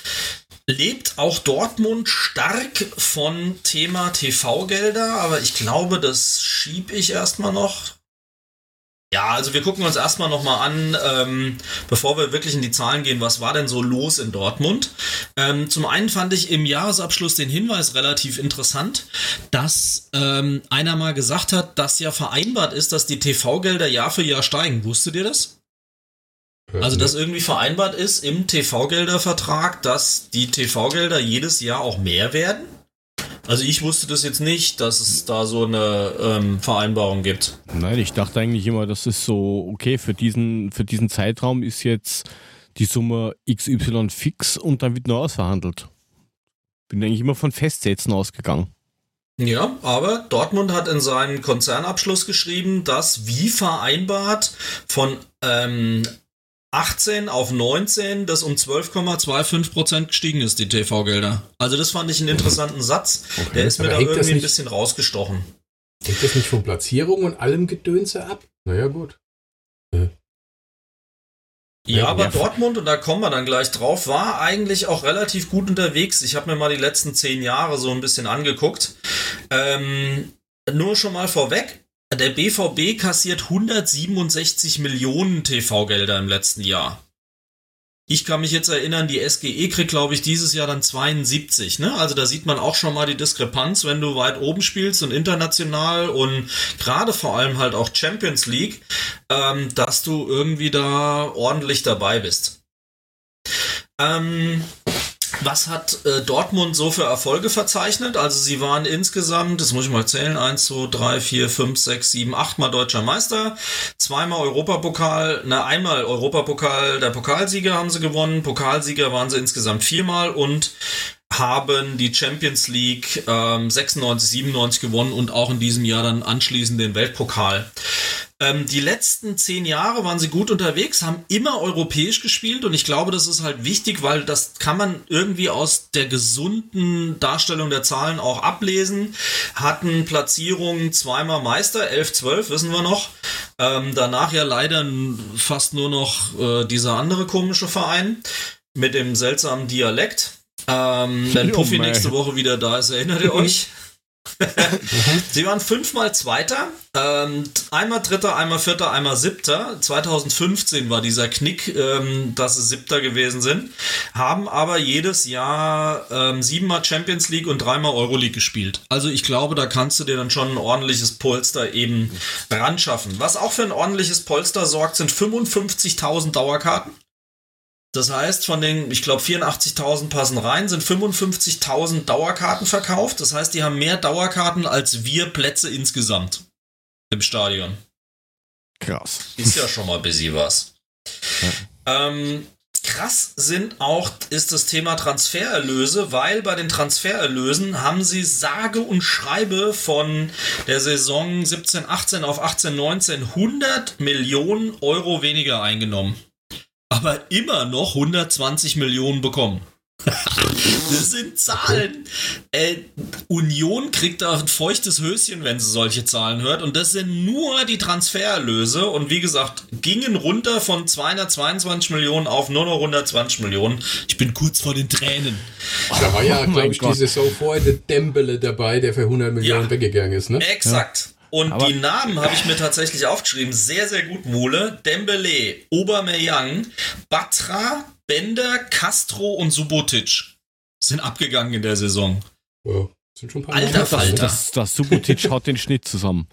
lebt auch Dortmund stark von Thema TV-Gelder, aber ich glaube, das schieb ich erstmal noch. Ja, also wir gucken uns erstmal nochmal an, ähm, bevor wir wirklich in die Zahlen gehen, was war denn so los in Dortmund? Ähm, zum einen fand ich im Jahresabschluss den Hinweis relativ interessant, dass ähm, einer mal gesagt hat, dass ja vereinbart ist, dass die TV-Gelder Jahr für Jahr steigen. Wusstet ihr das? Also, dass irgendwie vereinbart ist im TV-Gelder-Vertrag, dass die TV-Gelder jedes Jahr auch mehr werden? Also, ich wusste das jetzt nicht, dass es da so eine ähm, Vereinbarung gibt. Nein, ich dachte eigentlich immer, das ist so, okay, für diesen, für diesen Zeitraum ist jetzt die Summe XY fix und dann wird nur ausverhandelt. Bin eigentlich immer von Festsätzen ausgegangen. Ja, aber Dortmund hat in seinen Konzernabschluss geschrieben, dass wie vereinbart von ähm, 18 auf 19 das um 12,25 Prozent gestiegen ist, die TV-Gelder. Also das fand ich einen interessanten Satz. Der ist mir Aber da hängt das irgendwie ein nicht- bisschen rausgestochen. Hängt das nicht von Platzierung und allem Gedönse ab? Naja, gut. Ja, Ja, aber. Dortmund, und da kommen wir dann gleich drauf, war eigentlich auch relativ gut unterwegs. Ich habe mir mal die letzten zehn Jahre so ein bisschen angeguckt. Ähm, nur schon mal vorweg, der BVB kassiert 167 Millionen TV-Gelder im letzten Jahr. Ich kann mich jetzt erinnern, die SGE kriegt, glaube ich, dieses Jahr dann 72. Ne? Also da sieht man auch schon mal die Diskrepanz, wenn du weit oben spielst und international und gerade vor allem halt auch Champions League, ähm, dass du irgendwie da ordentlich dabei bist. Ähm, was hat äh, Dortmund so für Erfolge verzeichnet? Also sie waren insgesamt, das muss ich mal zählen, 1, 2, 3, 4, 5, 6, 7, 8 Mal deutscher Meister, zweimal Europapokal, na einmal Europapokal, der Pokalsieger haben sie gewonnen, Pokalsieger waren sie insgesamt viermal und haben die Champions League ähm, 96, 97 gewonnen und auch in diesem Jahr dann anschließend den Weltpokal. Ähm, die letzten zehn Jahre waren sie gut unterwegs, haben immer europäisch gespielt und ich glaube, das ist halt wichtig, weil das kann man irgendwie aus der gesunden Darstellung der Zahlen auch ablesen. Hatten Platzierungen zweimal Meister, 11, 12, wissen wir noch. Ähm, danach ja leider fast nur noch äh, dieser andere komische Verein mit dem seltsamen Dialekt. Ähm, wenn Oh Puffy nächste Woche wieder da ist, erinnert ihr euch? [LAUGHS] Sie waren fünfmal Zweiter, ähm, einmal Dritter, einmal Vierter, einmal Siebter. 2015 war dieser Knick, ähm, dass sie Siebter gewesen sind, haben aber jedes Jahr ähm, siebenmal Champions League und dreimal Euroleague gespielt. Also ich glaube, da kannst du dir dann schon ein ordentliches Polster eben ran schaffen. Was auch für ein ordentliches Polster sorgt, sind 55.000 Dauerkarten. Das heißt, von den, ich glaube, 84.000 passen rein, sind 55.000 Dauerkarten verkauft. Das heißt, die haben mehr Dauerkarten als wir Plätze insgesamt im Stadion. Krass. Ist ja schon mal busy was. Ähm, krass sind auch, ist das Thema Transfererlöse, weil bei den Transfererlösen haben sie sage und schreibe von der Saison 17, 18 auf 18, 19 100 Millionen Euro weniger eingenommen. Aber immer noch 120 Millionen bekommen. [LAUGHS] das sind Zahlen. Äh, Union kriegt da ein feuchtes Höschen, wenn sie solche Zahlen hört. Und das sind nur die Transfererlöse. Und wie gesagt, gingen runter von 222 Millionen auf nur noch 120 Millionen. Ich bin kurz vor den Tränen. Da war ja, Oh glaube ich, Gott. die Saison vorher der Dembele dabei, der für 100 Millionen Ja. weggegangen ist, ne? Exakt. Und Aber- die Namen habe ich mir tatsächlich aufgeschrieben. Sehr, sehr gut, Mole. Dembele, Aubameyang, Batra, Bender, Castro und Subotic sind abgegangen in der Saison. Ja, sind schon ein paar Alter Falter. dabei. Das, das Subotic [LAUGHS] haut den Schnitt zusammen.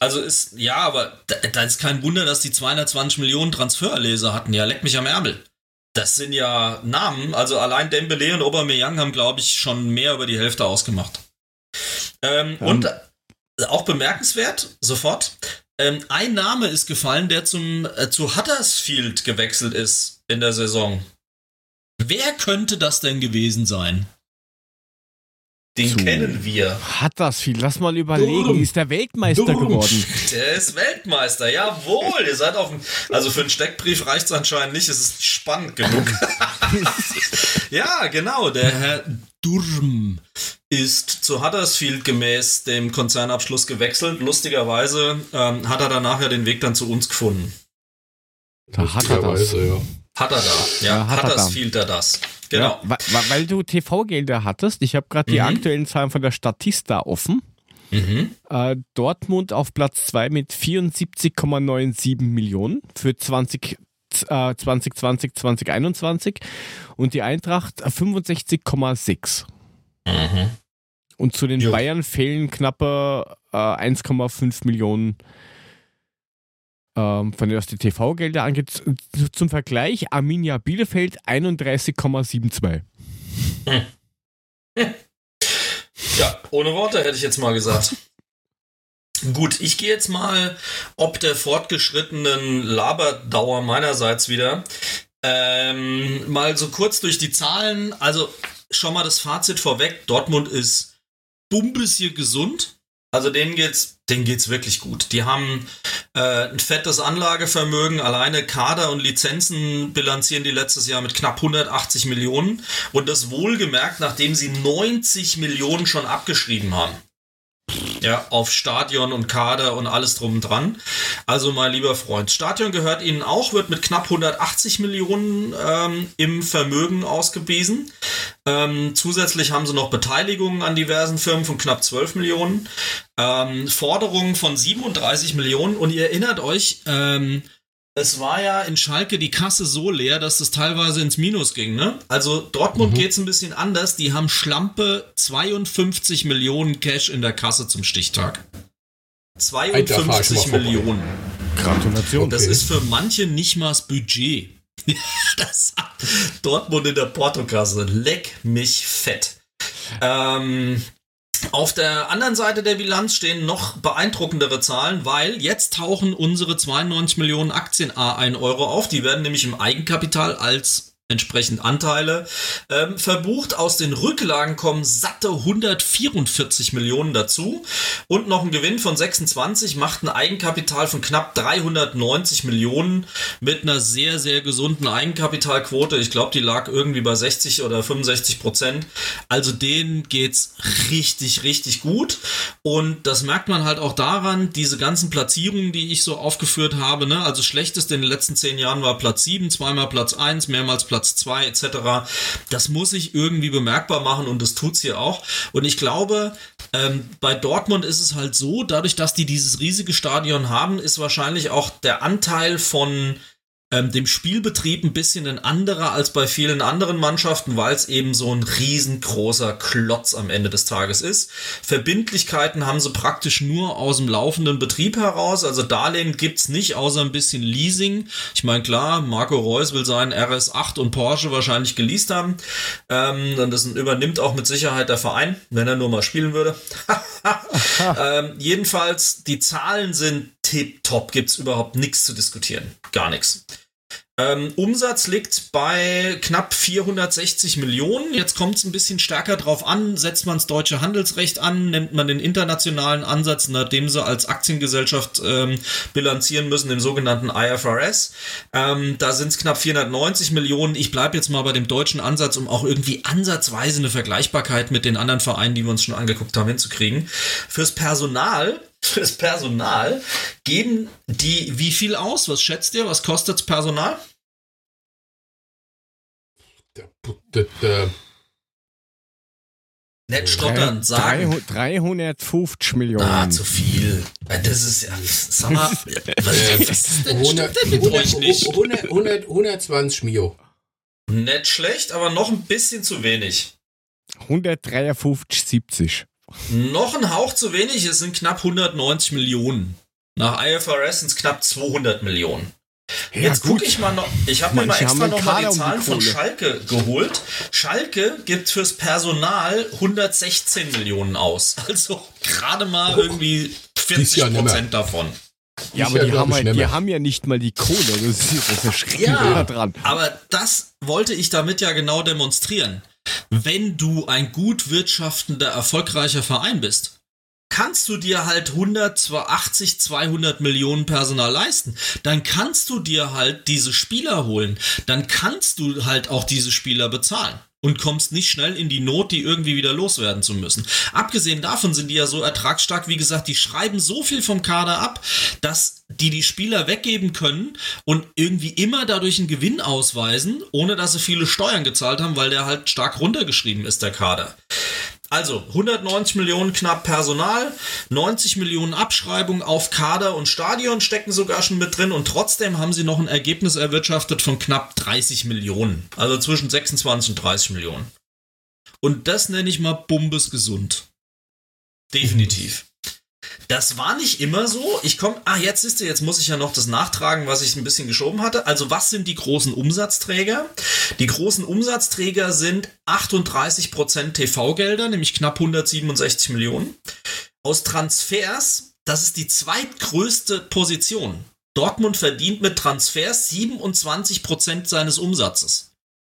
Also ist, ja, aber da, da ist kein Wunder, dass die 220 Millionen Transfererleser hatten. Ja, leck mich am Ärmel. Das sind ja Namen. Also allein Dembele und Aubameyang haben, glaube ich, schon mehr über die Hälfte ausgemacht. Ähm, Ähm. Und auch bemerkenswert, sofort, ähm, ein Name ist gefallen, der zum, äh, zu Huddersfield gewechselt ist in der Saison. Wer könnte das denn gewesen sein? Den Zu- kennen wir. Viel? Lass mal überlegen. Ist der Weltmeister Durm. geworden? [LAUGHS] Der ist Weltmeister, jawohl. Ihr seid auf dem. Also für einen Steckbrief reicht es anscheinend nicht, es ist spannend genug. [LAUGHS] [LAUGHS] ja, genau. Der Herr Durm ist zu Huddersfield gemäß dem Konzernabschluss gewechselt. Lustigerweise ähm, hat er danach ja den Weg dann zu uns gefunden. Da hat er das. Ja. Hat er da. Ja, Ja, hat er da. Huddersfield er das. Genau. Ja, weil, weil du TV-Gelder hattest. Ich habe gerade die Mhm. aktuellen Zahlen von der Statista offen. Mhm. Äh, Dortmund auf Platz 2 mit 74,97 Millionen für 20, äh, 2020, 2021 und die Eintracht äh, 65,6. Mhm. Und zu den Jo. Bayern fehlen knappe äh, 1,5 Millionen ähm, von der was die TV-Gelder angeht. Zum Vergleich, Arminia Bielefeld 31,72. Ja, ohne Worte hätte ich jetzt mal gesagt. Gut, ich gehe jetzt mal ob der fortgeschrittenen Laberdauer meinerseits wieder. Ähm, mal so kurz durch die Zahlen. Also schon mal das Fazit vorweg. Dortmund ist bumbes hier gesund. Also denen geht's, denen geht's wirklich gut. Die haben äh, ein fettes Anlagevermögen. Alleine Kader und Lizenzen bilanzieren die letztes Jahr mit knapp 180 Millionen. Und das wohlgemerkt, nachdem sie 90 Millionen schon abgeschrieben haben. Ja, auf Stadion und Kader und alles drum und dran. Also, mein lieber Freund, Stadion gehört Ihnen auch, wird mit knapp 180 Millionen ähm, im Vermögen ausgewiesen. Ähm, zusätzlich haben sie noch Beteiligungen an diversen Firmen von knapp 12 Millionen. Ähm, Forderungen von 37 Millionen. Und ihr erinnert euch, ähm, es war ja in Schalke die Kasse so leer, dass das teilweise ins Minus ging. Ne? Also Dortmund Mhm. geht's ein bisschen anders. Die haben schlampe 52 Millionen Cash in der Kasse zum Stichtag. Alter, fahr ich 52 mal vorbei. Millionen. Gratulation. Das ist für manche nicht mal das Budget. [LAUGHS] das hat Dortmund in der Portokasse. Leck mich fett. Ähm, auf der anderen Seite der Bilanz stehen noch beeindruckendere Zahlen, weil jetzt tauchen unsere 92 Millionen Aktien A1 Euro auf. Die werden nämlich im Eigenkapital als entsprechend Anteile ähm, verbucht. Aus den Rücklagen kommen satte 144 Millionen dazu und noch ein Gewinn von 26 macht ein Eigenkapital von knapp 390 Millionen mit einer sehr, sehr gesunden Eigenkapitalquote. Ich glaube, die lag irgendwie bei 60 oder 65 Prozent. Also denen geht's richtig, richtig gut. Und das merkt man halt auch daran, diese ganzen Platzierungen, die ich so aufgeführt habe, ne? also schlechteste in den letzten zehn Jahren war Platz 7, zweimal Platz 1, mehrmals Platz 2 etc. Das muss ich irgendwie bemerkbar machen und das tut's hier auch. Und ich glaube, ähm, bei Dortmund ist es halt so, dadurch, dass die dieses riesige Stadion haben, ist wahrscheinlich auch der Anteil von ähm, dem Spielbetrieb ein bisschen ein anderer als bei vielen anderen Mannschaften, weil es eben so ein riesengroßer Klotz am Ende des Tages ist. Verbindlichkeiten haben sie praktisch nur aus dem laufenden Betrieb heraus. Also Darlehen gibt's nicht, außer ein bisschen Leasing. Ich meine, klar, Marco Reus will seinen RS8 und Porsche wahrscheinlich geleast haben. Ähm, das übernimmt auch mit Sicherheit der Verein, wenn er nur mal spielen würde. [LAUGHS] ähm, jedenfalls, die Zahlen sind tipptopp, gibt's überhaupt nichts zu diskutieren. Gar nichts. Ähm, Umsatz liegt bei knapp 460 Millionen. Jetzt kommt es ein bisschen stärker drauf an. Setzt man das deutsche Handelsrecht an, nimmt man den internationalen Ansatz, nachdem sie als Aktiengesellschaft ähm, bilanzieren müssen, den sogenannten IFRS. Ähm, da sind es knapp 490 Millionen. Ich bleibe jetzt mal bei dem deutschen Ansatz, um auch irgendwie ansatzweise eine Vergleichbarkeit mit den anderen Vereinen, die wir uns schon angeguckt haben, hinzukriegen. Fürs Personal fürs Personal geben die wie viel aus? Was schätzt ihr? Was kostet's Personal? Da- da- da- Nicht stottern, sagen. 350 Millionen. Ah, zu viel. Das ist ja. Sag mal, [LAUGHS] was, was ist denn, 100, stimmt denn mit euch 100, nicht? 100, 100, 120 Mio. Nicht schlecht, aber noch ein bisschen zu wenig. 153, 70. Noch ein Hauch zu wenig, es sind knapp 190 Millionen. Nach IFRS sind es knapp 200 Millionen. Jetzt gucke ich mal noch, ich habe mir mal extra noch mal die die Zahlen von. Schalke geholt. Schalke gibt fürs Personal 116 Millionen aus. [LAUGHS] Also gerade mal irgendwie Ist 40 ja. Prozent davon. Ja, Ist aber ja, die, haben halt, die haben ja nicht mal die Kohle. Das ist das Erschreckende Ja. dran. Aber das wollte ich damit ja genau demonstrieren. Wenn du ein gut wirtschaftender, erfolgreicher Verein bist, kannst du dir halt 100, 280, 200 Millionen Personal leisten. Dann kannst du dir halt diese Spieler holen. Dann kannst du halt auch diese Spieler bezahlen. Und kommst nicht schnell in die Not, die irgendwie wieder loswerden zu müssen. Abgesehen davon sind die ja so ertragsstark, wie gesagt, die schreiben so viel vom Kader ab, dass die die Spieler weggeben können und irgendwie immer dadurch einen Gewinn ausweisen, ohne dass sie viele Steuern gezahlt haben, weil der halt stark runtergeschrieben ist, der Kader. Also 190 Millionen knapp Personal, 90 Millionen Abschreibung auf Kader und Stadion stecken sogar schon mit drin und trotzdem haben sie noch ein Ergebnis erwirtschaftet von knapp 30 Millionen. Also zwischen 26 und 30 Millionen. Und das nenne ich mal bumbesgesund. Definitiv. Das war nicht immer so. Ich komme, ah, jetzt ist jetzt muss ich ja noch das nachtragen, was ich ein bisschen geschoben hatte. Also, was sind die großen Umsatzträger? Die großen Umsatzträger sind 38% TV-Gelder, nämlich knapp 167 Millionen. Aus Transfers, das ist die zweitgrößte Position. Dortmund verdient mit Transfers 27% seines Umsatzes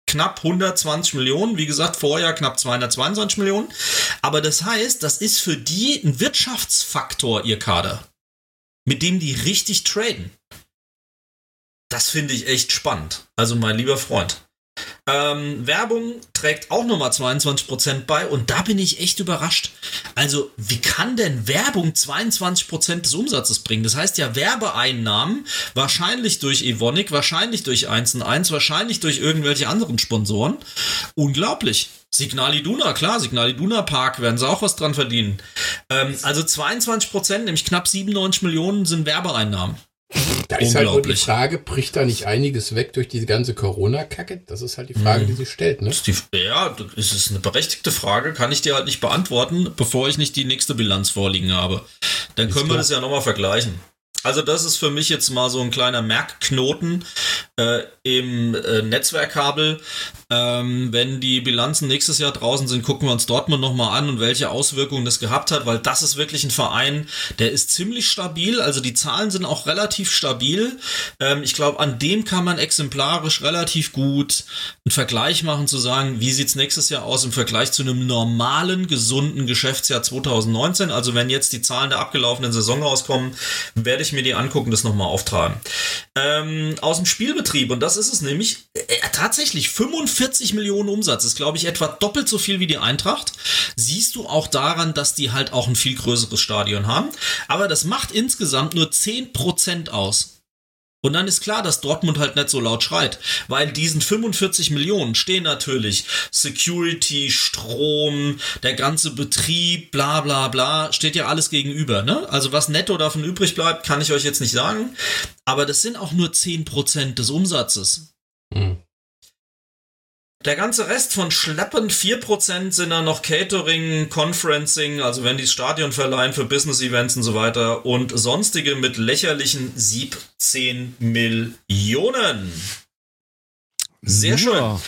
knapp 120 Millionen, wie gesagt, vorher knapp 222 Millionen. Aber das heißt, das ist für die ein Wirtschaftsfaktor, ihr Kader, mit dem die richtig traden. Das finde ich echt spannend. Also mein lieber Freund. Ähm, Werbung trägt auch nochmal 22% bei und da bin ich echt überrascht. Also, wie kann denn Werbung 22% des Umsatzes bringen? Das heißt ja Werbeeinnahmen, wahrscheinlich durch Evonik, wahrscheinlich durch 1 1, wahrscheinlich durch irgendwelche anderen Sponsoren. Unglaublich. Signal Iduna, klar, Signal Iduna Park werden sie auch was dran verdienen. Ähm, also 22%, nämlich knapp 97 Millionen sind Werbeeinnahmen. Da ist halt nur die. Frage, bricht da nicht einiges weg durch diese ganze Corona-Kacke? Das ist halt die Frage, Mhm. die sich stellt, ne? Ist die, ja, das ist eine berechtigte Frage, kann ich dir halt nicht beantworten, bevor ich nicht die nächste Bilanz vorliegen habe. Dann Ist können wir klar. das ja nochmal vergleichen. Also das ist für mich jetzt mal so ein kleiner Merkknoten äh, im äh, Netzwerkkabel. Ähm, wenn die Bilanzen nächstes Jahr draußen sind, gucken wir uns Dortmund nochmal an und welche Auswirkungen das gehabt hat, weil das ist wirklich ein Verein, der ist ziemlich stabil. Also die Zahlen sind auch relativ stabil. Ähm, ich glaube, an dem kann man exemplarisch relativ gut einen Vergleich machen, zu sagen, wie sieht's nächstes Jahr aus im Vergleich zu einem normalen, gesunden Geschäftsjahr 2019. Also wenn jetzt die Zahlen der abgelaufenen Saison rauskommen, werde ich mir die angucken, das nochmal auftragen. Ähm, aus dem Spielbetrieb, und das ist es nämlich, äh, tatsächlich 45 Millionen Umsatz, ist glaube ich etwa doppelt so viel wie die Eintracht. Siehst du auch daran, dass die halt auch ein viel größeres Stadion haben. Aber das macht insgesamt nur 10% aus. Und dann ist klar, dass Dortmund halt nicht so laut schreit, weil diesen 45 Millionen stehen natürlich Security, Strom, der ganze Betrieb, bla bla bla, steht ja alles gegenüber. Ne? Also was netto davon übrig bleibt, kann ich euch jetzt nicht sagen. Aber das sind auch nur 10% des Umsatzes. Hm. Der ganze Rest von schleppend 4% sind dann noch Catering, Conferencing, also wenn die das Stadion verleihen für Business-Events und so weiter und sonstige mit lächerlichen 17 Millionen. Sehr schön. Ja.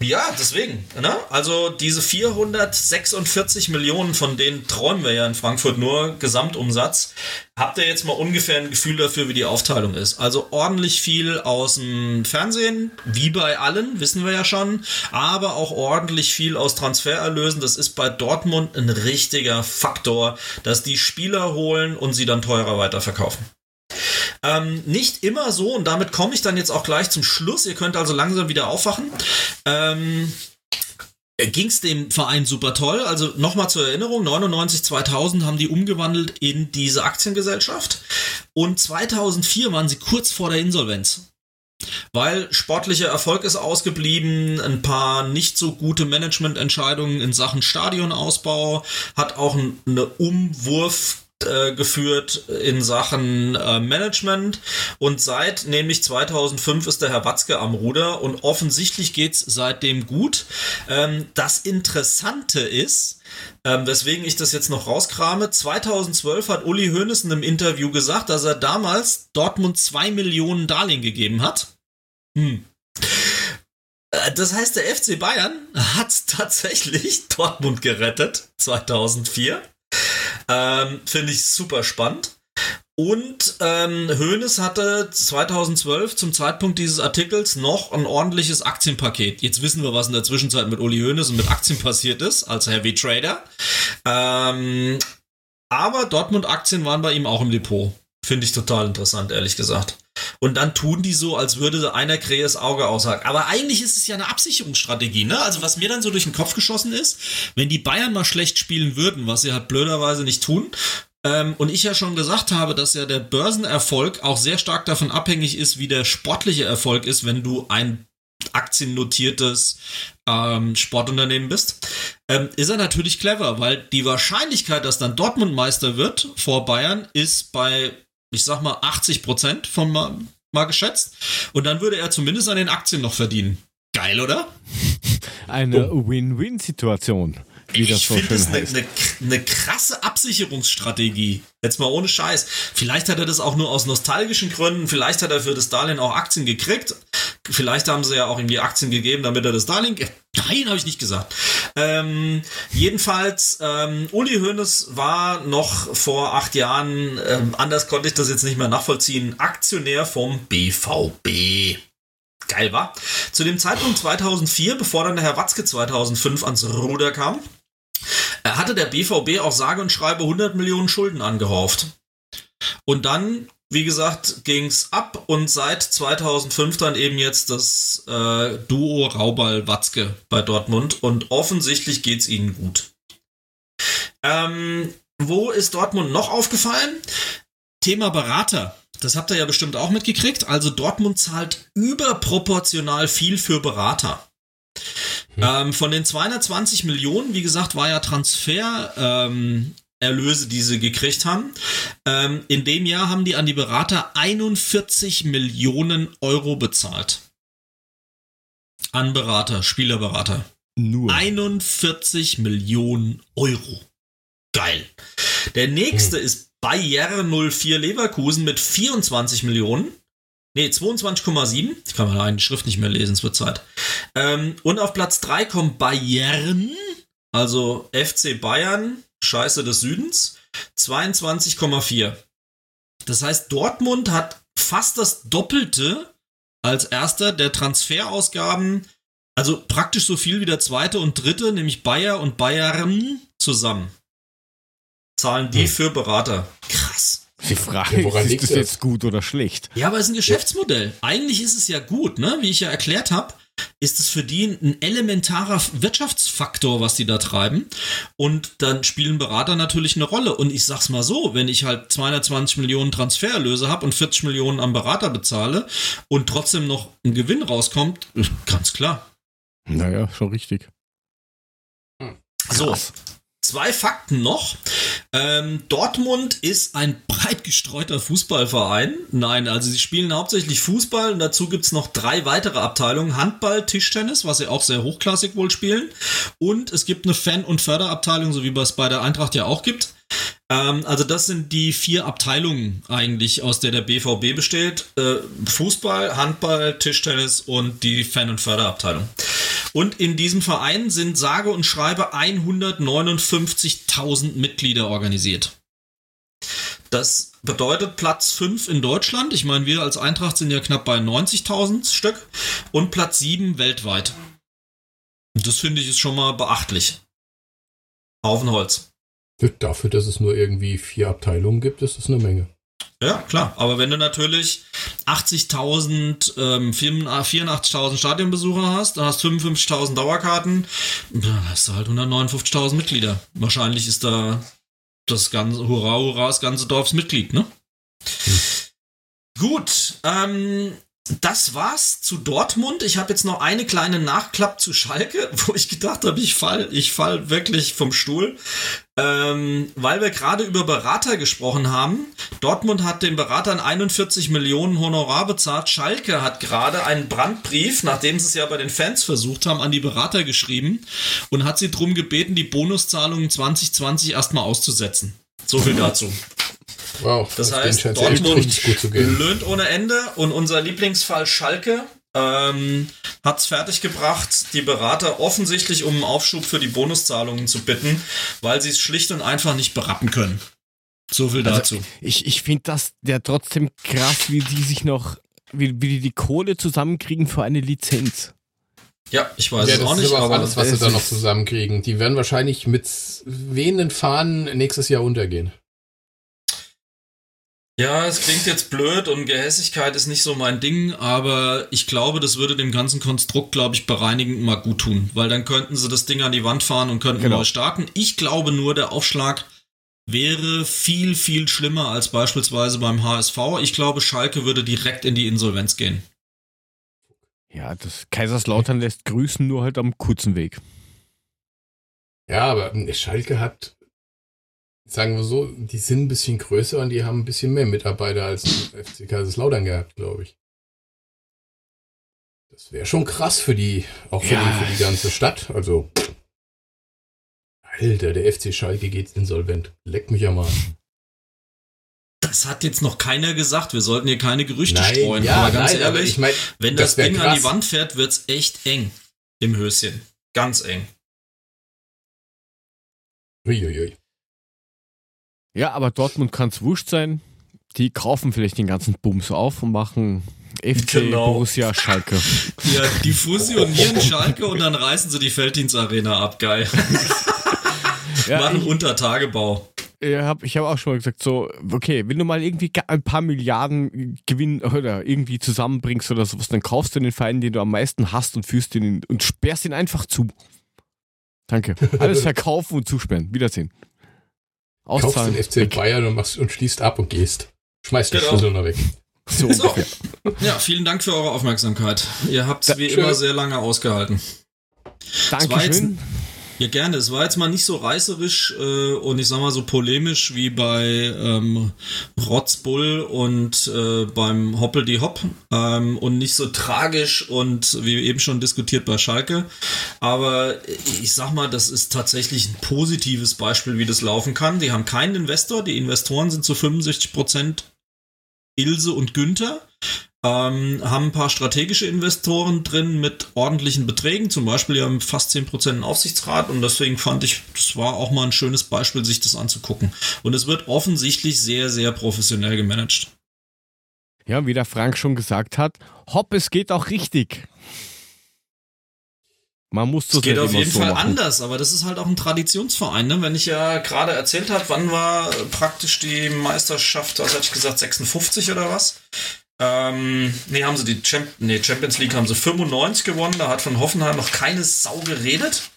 Ja, deswegen. Ne? Also diese 446 Millionen, von denen träumen wir ja in Frankfurt nur, Gesamtumsatz. Habt ihr jetzt mal ungefähr ein Gefühl dafür, wie die Aufteilung ist? Also ordentlich viel aus dem Fernsehen, wie bei allen, wissen wir ja schon, aber auch ordentlich viel aus Transfererlösen. Das ist bei Dortmund ein richtiger Faktor, dass die Spieler holen und sie dann teurer weiterverkaufen. Ähm, nicht immer so, und damit komme ich dann jetzt auch gleich zum Schluss. Ihr könnt also langsam wieder aufwachen. Ähm, ging es dem Verein super toll. Also nochmal zur Erinnerung, 99, 2000 haben die umgewandelt in diese Aktiengesellschaft und 2004 waren sie kurz vor der Insolvenz. Weil sportlicher Erfolg ist ausgeblieben, ein paar nicht so gute Managemententscheidungen in Sachen Stadionausbau, hat auch eine Umwurf äh, geführt in Sachen äh, Management und seit nämlich 2005 ist der Herr Watzke am Ruder und offensichtlich geht's seitdem gut. Ähm, das Interessante ist, ähm, weswegen ich das jetzt noch rauskrame, 2012 hat Uli Hoeneß in einem Interview gesagt, dass er damals Dortmund zwei Millionen Darlehen gegeben hat. Hm. Äh, Das heißt, der FC Bayern hat tatsächlich [LAUGHS] Dortmund gerettet 2004. Ähm, Finde ich super spannend. Und ähm, Hoeneß hatte 2012 zum Zeitpunkt dieses Artikels noch ein ordentliches Aktienpaket. Jetzt wissen wir, was in der Zwischenzeit mit Uli Hoeneß und mit Aktien passiert ist, als Heavy Trader. Ähm, aber Dortmund-Aktien waren bei ihm auch im Depot. Finde ich total interessant, ehrlich gesagt. Und dann tun die so, als würde einer Krähes Auge aushaken. Aber eigentlich ist es ja eine Absicherungsstrategie, ne? Also was mir dann so durch den Kopf geschossen ist, wenn die Bayern mal schlecht spielen würden, was sie halt blöderweise nicht tun, ähm, und ich ja schon gesagt habe, dass ja der Börsenerfolg auch sehr stark davon abhängig ist, wie der sportliche Erfolg ist, wenn du ein aktiennotiertes ähm, Sportunternehmen bist, ähm, ist er natürlich clever, weil die Wahrscheinlichkeit, dass dann Dortmund Meister wird vor Bayern, ist bei, ich sag mal, 80 Prozent von mal, mal geschätzt. Und dann würde er zumindest an den Aktien noch verdienen. Geil, oder? Eine Win-Win-Situation, wie das ich so finde das eine, eine, eine krasse Absicherungsstrategie. Jetzt mal ohne Scheiß. Vielleicht hat er das auch nur aus nostalgischen Gründen. Vielleicht hat er für das Darlehen auch Aktien gekriegt. Vielleicht haben sie ja auch ihm die Aktien gegeben, damit er das Darlehen. Nein, habe ich nicht gesagt. Ähm, jedenfalls, ähm, Uli Hoeneß war noch vor acht Jahren, ähm, anders konnte ich das jetzt nicht mehr nachvollziehen, Aktionär vom BVB. Geil war. Zu dem Zeitpunkt 2004, bevor dann der Herr Watzke 2005 ans Ruder kam, hatte der BVB auch sage und schreibe 100 Millionen Schulden angehäuft. Und dann, wie gesagt, ging's ab und seit 2005 dann eben jetzt das äh, Duo Raubal-Watzke bei Dortmund und offensichtlich geht's ihnen gut. Ähm, wo ist Dortmund noch aufgefallen? Thema Berater. Das habt ihr ja bestimmt auch mitgekriegt. Also Dortmund zahlt überproportional viel für Berater. Ähm, von den 220 Millionen, wie gesagt, war ja Transfer ähm, Erlöse, die sie gekriegt haben. Ähm, in dem Jahr haben die an die Berater 41 Millionen Euro bezahlt. An Berater, Spielerberater. Nur. 41 Millionen Euro. Geil. Der nächste ist Bayer 04 Leverkusen mit 24 Millionen. Nee, 22,7. Ich kann mal die Schrift nicht mehr lesen, es wird Zeit. Ähm, und auf Platz 3 kommt Bayern, also FC Bayern, Scheiße des Südens, 22,4. Das heißt, Dortmund hat fast das Doppelte als erster der Transferausgaben, also praktisch so viel wie der zweite und dritte, nämlich Bayer und Bayern zusammen. Zahlen die Hm. für Berater. Krass. Die Frage Ja, woran ist, ist liegt das das? jetzt gut oder schlecht? Ja, aber es ist ein Geschäftsmodell. Eigentlich ist es ja gut, ne? Wie ich ja erklärt habe, ist es für die ein elementarer Wirtschaftsfaktor, was die da treiben. Und dann spielen Berater natürlich eine Rolle. Und ich sag's mal so, wenn ich halt 220 Millionen Transfererlöse habe und 40 Millionen am Berater bezahle und trotzdem noch ein Gewinn rauskommt, ganz klar. Naja, schon richtig. So, Krass. Zwei Fakten noch. Ähm, Dortmund ist ein [LAUGHS] breit gestreuter Fußballverein. Nein, also sie spielen hauptsächlich Fußball und dazu gibt's noch drei weitere Abteilungen. Handball, Tischtennis, was sie auch sehr hochklassig wohl spielen. Und es gibt eine Fan- und Förderabteilung, so wie es bei der Eintracht ja auch gibt. Ähm, also das sind die vier Abteilungen eigentlich, aus der der BVB besteht. Äh, Fußball, Handball, Tischtennis und die Fan- und Förderabteilung. Und in diesem Verein sind sage und schreibe 159.000 Mitglieder organisiert. Das bedeutet Platz 5 in Deutschland. Ich meine, wir als Eintracht sind ja knapp bei 90.000 Stück. Und Platz 7 weltweit. Das finde ich ist schon mal beachtlich. Haufen Holz. Dafür, dass es nur irgendwie vier Abteilungen gibt, ist das eine Menge. Ja, klar. Aber wenn du natürlich 80.000, ähm, 84.000 Stadionbesucher hast, dann hast 55.000 Dauerkarten, dann hast du halt 159.000 Mitglieder. Wahrscheinlich ist da das ganze, hurra, hurra, das ganze Dorfs Mitglied, ne? Hm. Gut, ähm, das war's zu Dortmund. Ich habe jetzt noch eine kleine Nachklapp zu Schalke, [LAUGHS] wo ich gedacht habe, ich fall, ich fall wirklich vom Stuhl. Ähm, weil wir gerade über Berater gesprochen haben. Dortmund hat den Beratern 41 Millionen Honorar bezahlt. Schalke hat gerade einen Brandbrief, nachdem sie es ja bei den Fans versucht haben, an die Berater geschrieben und hat sie darum gebeten, die Bonuszahlungen 2020 erstmal auszusetzen. So viel dazu. Wow, das heißt, Dortmund löhnt ohne Ende und unser Lieblingsfall Schalke ähm, hat es fertiggebracht, die Berater offensichtlich um einen Aufschub für die Bonuszahlungen zu bitten, weil sie es schlicht und einfach nicht berappen können. So viel also dazu. Ich, ich finde das ja trotzdem krass, wie die sich noch, wie, wie die die Kohle zusammenkriegen für eine Lizenz. Ja, ich weiß ja, es auch nicht. Das ist aber alles, was sie da noch zusammenkriegen. Die werden wahrscheinlich mit wehenden Fahnen nächstes Jahr untergehen. Ja, es klingt jetzt blöd und Gehässigkeit ist nicht so mein Ding, aber ich glaube, das würde dem ganzen Konstrukt, glaube ich, bereinigend mal gut tun, weil dann könnten sie das Ding an die Wand fahren und könnten genau. neu starten. Ich glaube nur, der Aufschlag wäre viel, viel schlimmer als beispielsweise beim HSV. Ich glaube, Schalke würde direkt in die Insolvenz gehen. Ja, das Kaiserslautern lässt grüßen, nur halt am kurzen Weg. Ja, aber Schalke hat sagen wir so, die sind ein bisschen größer und die haben ein bisschen mehr Mitarbeiter als FC Kaiserslautern gehabt, glaube ich. Das wäre schon krass für die, auch für, ja. die, für die ganze Stadt. Also, Alter, der FC Schalke geht insolvent. Leck mich ja mal. Das hat jetzt noch keiner gesagt. Wir sollten hier keine Gerüchte nein, streuen. Ja, aber ganz nein, ehrlich, aber ich mein, wenn das, das Ding krass. an die Wand fährt, wird's echt eng im Höschen. Ganz eng. Uiuiui. Ja, aber Dortmund kann es wurscht sein. Die kaufen vielleicht den ganzen Bums auf und machen FC genau. Borussia Schalke. [LAUGHS] Ja, die fusionieren Schalke und dann reißen sie die Felddienstarena ab. Geil. ja, machen ich, Untertagebau. Ja, hab, ich habe auch schon mal gesagt, so, okay, wenn du mal irgendwie ein paar Milliarden Gewinn oder irgendwie zusammenbringst oder sowas, dann kaufst du den Verein, den du am meisten hast und führst ihn und sperrst ihn einfach zu. Danke. Alles [LAUGHS] verkaufen und zusperren. Wiedersehen. Auszahlen. Kaufst den FC Bayern und, machst, und schließt ab und gehst. Schmeißt genau. den Schlüssel noch weg. So, so. Ja, vielen Dank für eure Aufmerksamkeit. Ihr habt es wie immer sehr lange ausgehalten. Dankeschön. Ja, gerne. Es war jetzt mal nicht so reißerisch äh, und ich sag mal so polemisch wie bei ähm, Rotzbull und äh, beim Hoppel die Hopp ähm, und nicht so tragisch und wie eben schon diskutiert bei Schalke. Aber ich sag mal, das ist tatsächlich ein positives Beispiel, wie das laufen kann. Die haben keinen Investor. Die Investoren sind zu 65 Prozent Ilse und Günther. Ähm, haben ein paar strategische Investoren drin mit ordentlichen Beträgen, zum Beispiel ja fast 10% im Aufsichtsrat und deswegen fand ich, das war auch mal ein schönes Beispiel, sich das anzugucken. Und es wird offensichtlich sehr, sehr professionell gemanagt. Ja, wie der Frank schon gesagt hat, hopp, es geht auch richtig. Man muss das Es geht auf jeden so Fall machen. anders, aber das ist halt auch ein Traditionsverein. Ne? Wenn ich ja gerade erzählt habe, wann war praktisch die Meisterschaft, was hatte ich gesagt, 56 oder was? Ähm, nee, haben sie die Champ nee, Champions League haben sie 95 gewonnen. Da hat von Hoffenheim noch keine Sau geredet.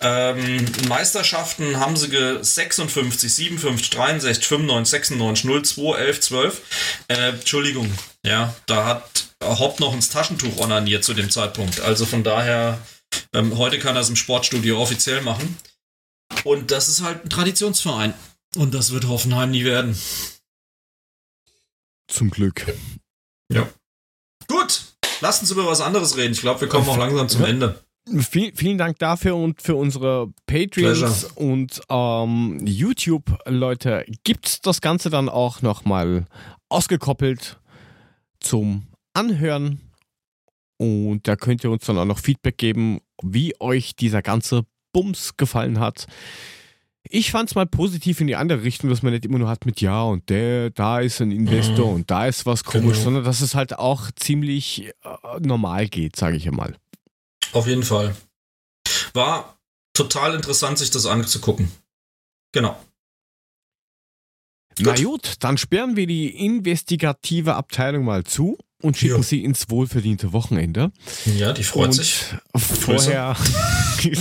Ähm, Meisterschaften haben sie 56, 57, 63, 95, 96, 0, 2, 11, 12. Äh, Entschuldigung, ja, da hat Hopp noch ins Taschentuch onaniert zu dem Zeitpunkt. Also von daher, ähm, heute kann er es im Sportstudio offiziell machen. Und das ist halt ein Traditionsverein. Und das wird Hoffenheim nie werden. Zum Glück. Ja. Gut, lasst uns über was anderes reden. Ich glaube, wir kommen auch langsam zum Ende. Viel, vielen Dank dafür und für unsere Patreons Pleasure. und ähm, YouTube-Leute gibt's das Ganze dann auch nochmal ausgekoppelt zum Anhören. Und da könnt ihr uns dann auch noch Feedback geben, wie euch dieser ganze Bums gefallen hat. Ich fand es mal positiv in die andere Richtung, dass man nicht immer nur hat mit ja und der, da ist ein Investor und da ist was komisch, Genau. sondern dass es halt auch ziemlich äh, normal geht, sage ich einmal. Auf jeden Fall. War total interessant, sich das anzugucken. Genau. Na Gut. gut, dann sperren wir die investigative Abteilung mal zu und schicken Ja. sie ins wohlverdiente Wochenende. Ja, die freut und sich. Vorher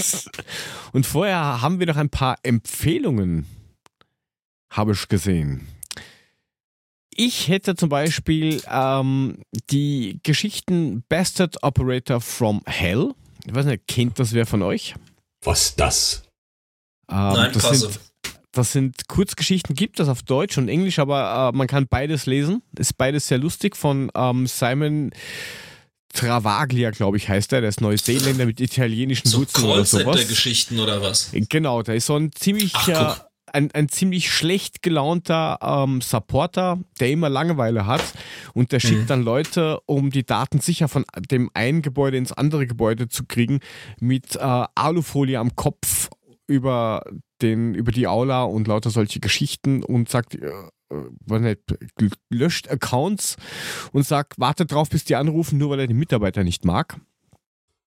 [LAUGHS] und vorher haben wir noch ein paar Empfehlungen, habe ich gesehen. Ich hätte zum Beispiel ähm, die Geschichten Bastard Operator from Hell. Ich weiß nicht, kennt das wer von euch? Was das? Ähm, Nein, das sind das sind Kurzgeschichten, gibt es auf Deutsch und Englisch, aber äh, man kann beides lesen. Ist beides sehr lustig von ähm, Simon Travaglia, glaube ich, heißt er. Der ist Neuseeländer mit italienischen So Wurzeln oder sowas. Callcenter-Geschichten oder was? Genau, der ist so ein ziemlich, Ach, äh, ein, ein ziemlich schlecht gelaunter ähm, Supporter, der immer Langeweile hat und der schickt Mhm. dann Leute, um die Daten sicher von dem einen Gebäude ins andere Gebäude zu kriegen, mit äh, Alufolie am Kopf über den über die Aula und lauter solche Geschichten und sagt äh, nicht, löscht Accounts und sagt, wartet drauf, bis die anrufen, nur weil er den Mitarbeiter nicht mag.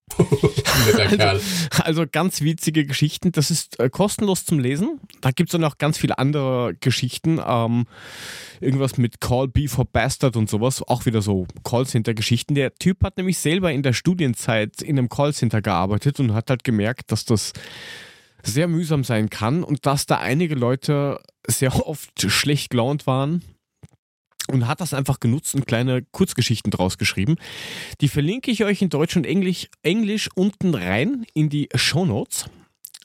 [LAUGHS] Kerl. Also ganz witzige Geschichten. Das ist äh, kostenlos zum Lesen. Da gibt es dann auch ganz viele andere Geschichten. Ähm, irgendwas mit Call B for Bastard und sowas. Auch wieder so Callcenter-Geschichten. Der Typ hat nämlich selber in der Studienzeit in einem Callcenter gearbeitet und hat halt gemerkt, dass das sehr mühsam sein kann und dass da einige Leute sehr [LAUGHS] oft schlecht gelaunt waren und hat das einfach genutzt und kleine Kurzgeschichten draus geschrieben. Die verlinke ich euch in Deutsch und Englisch, Englisch unten rein in die Show Notes.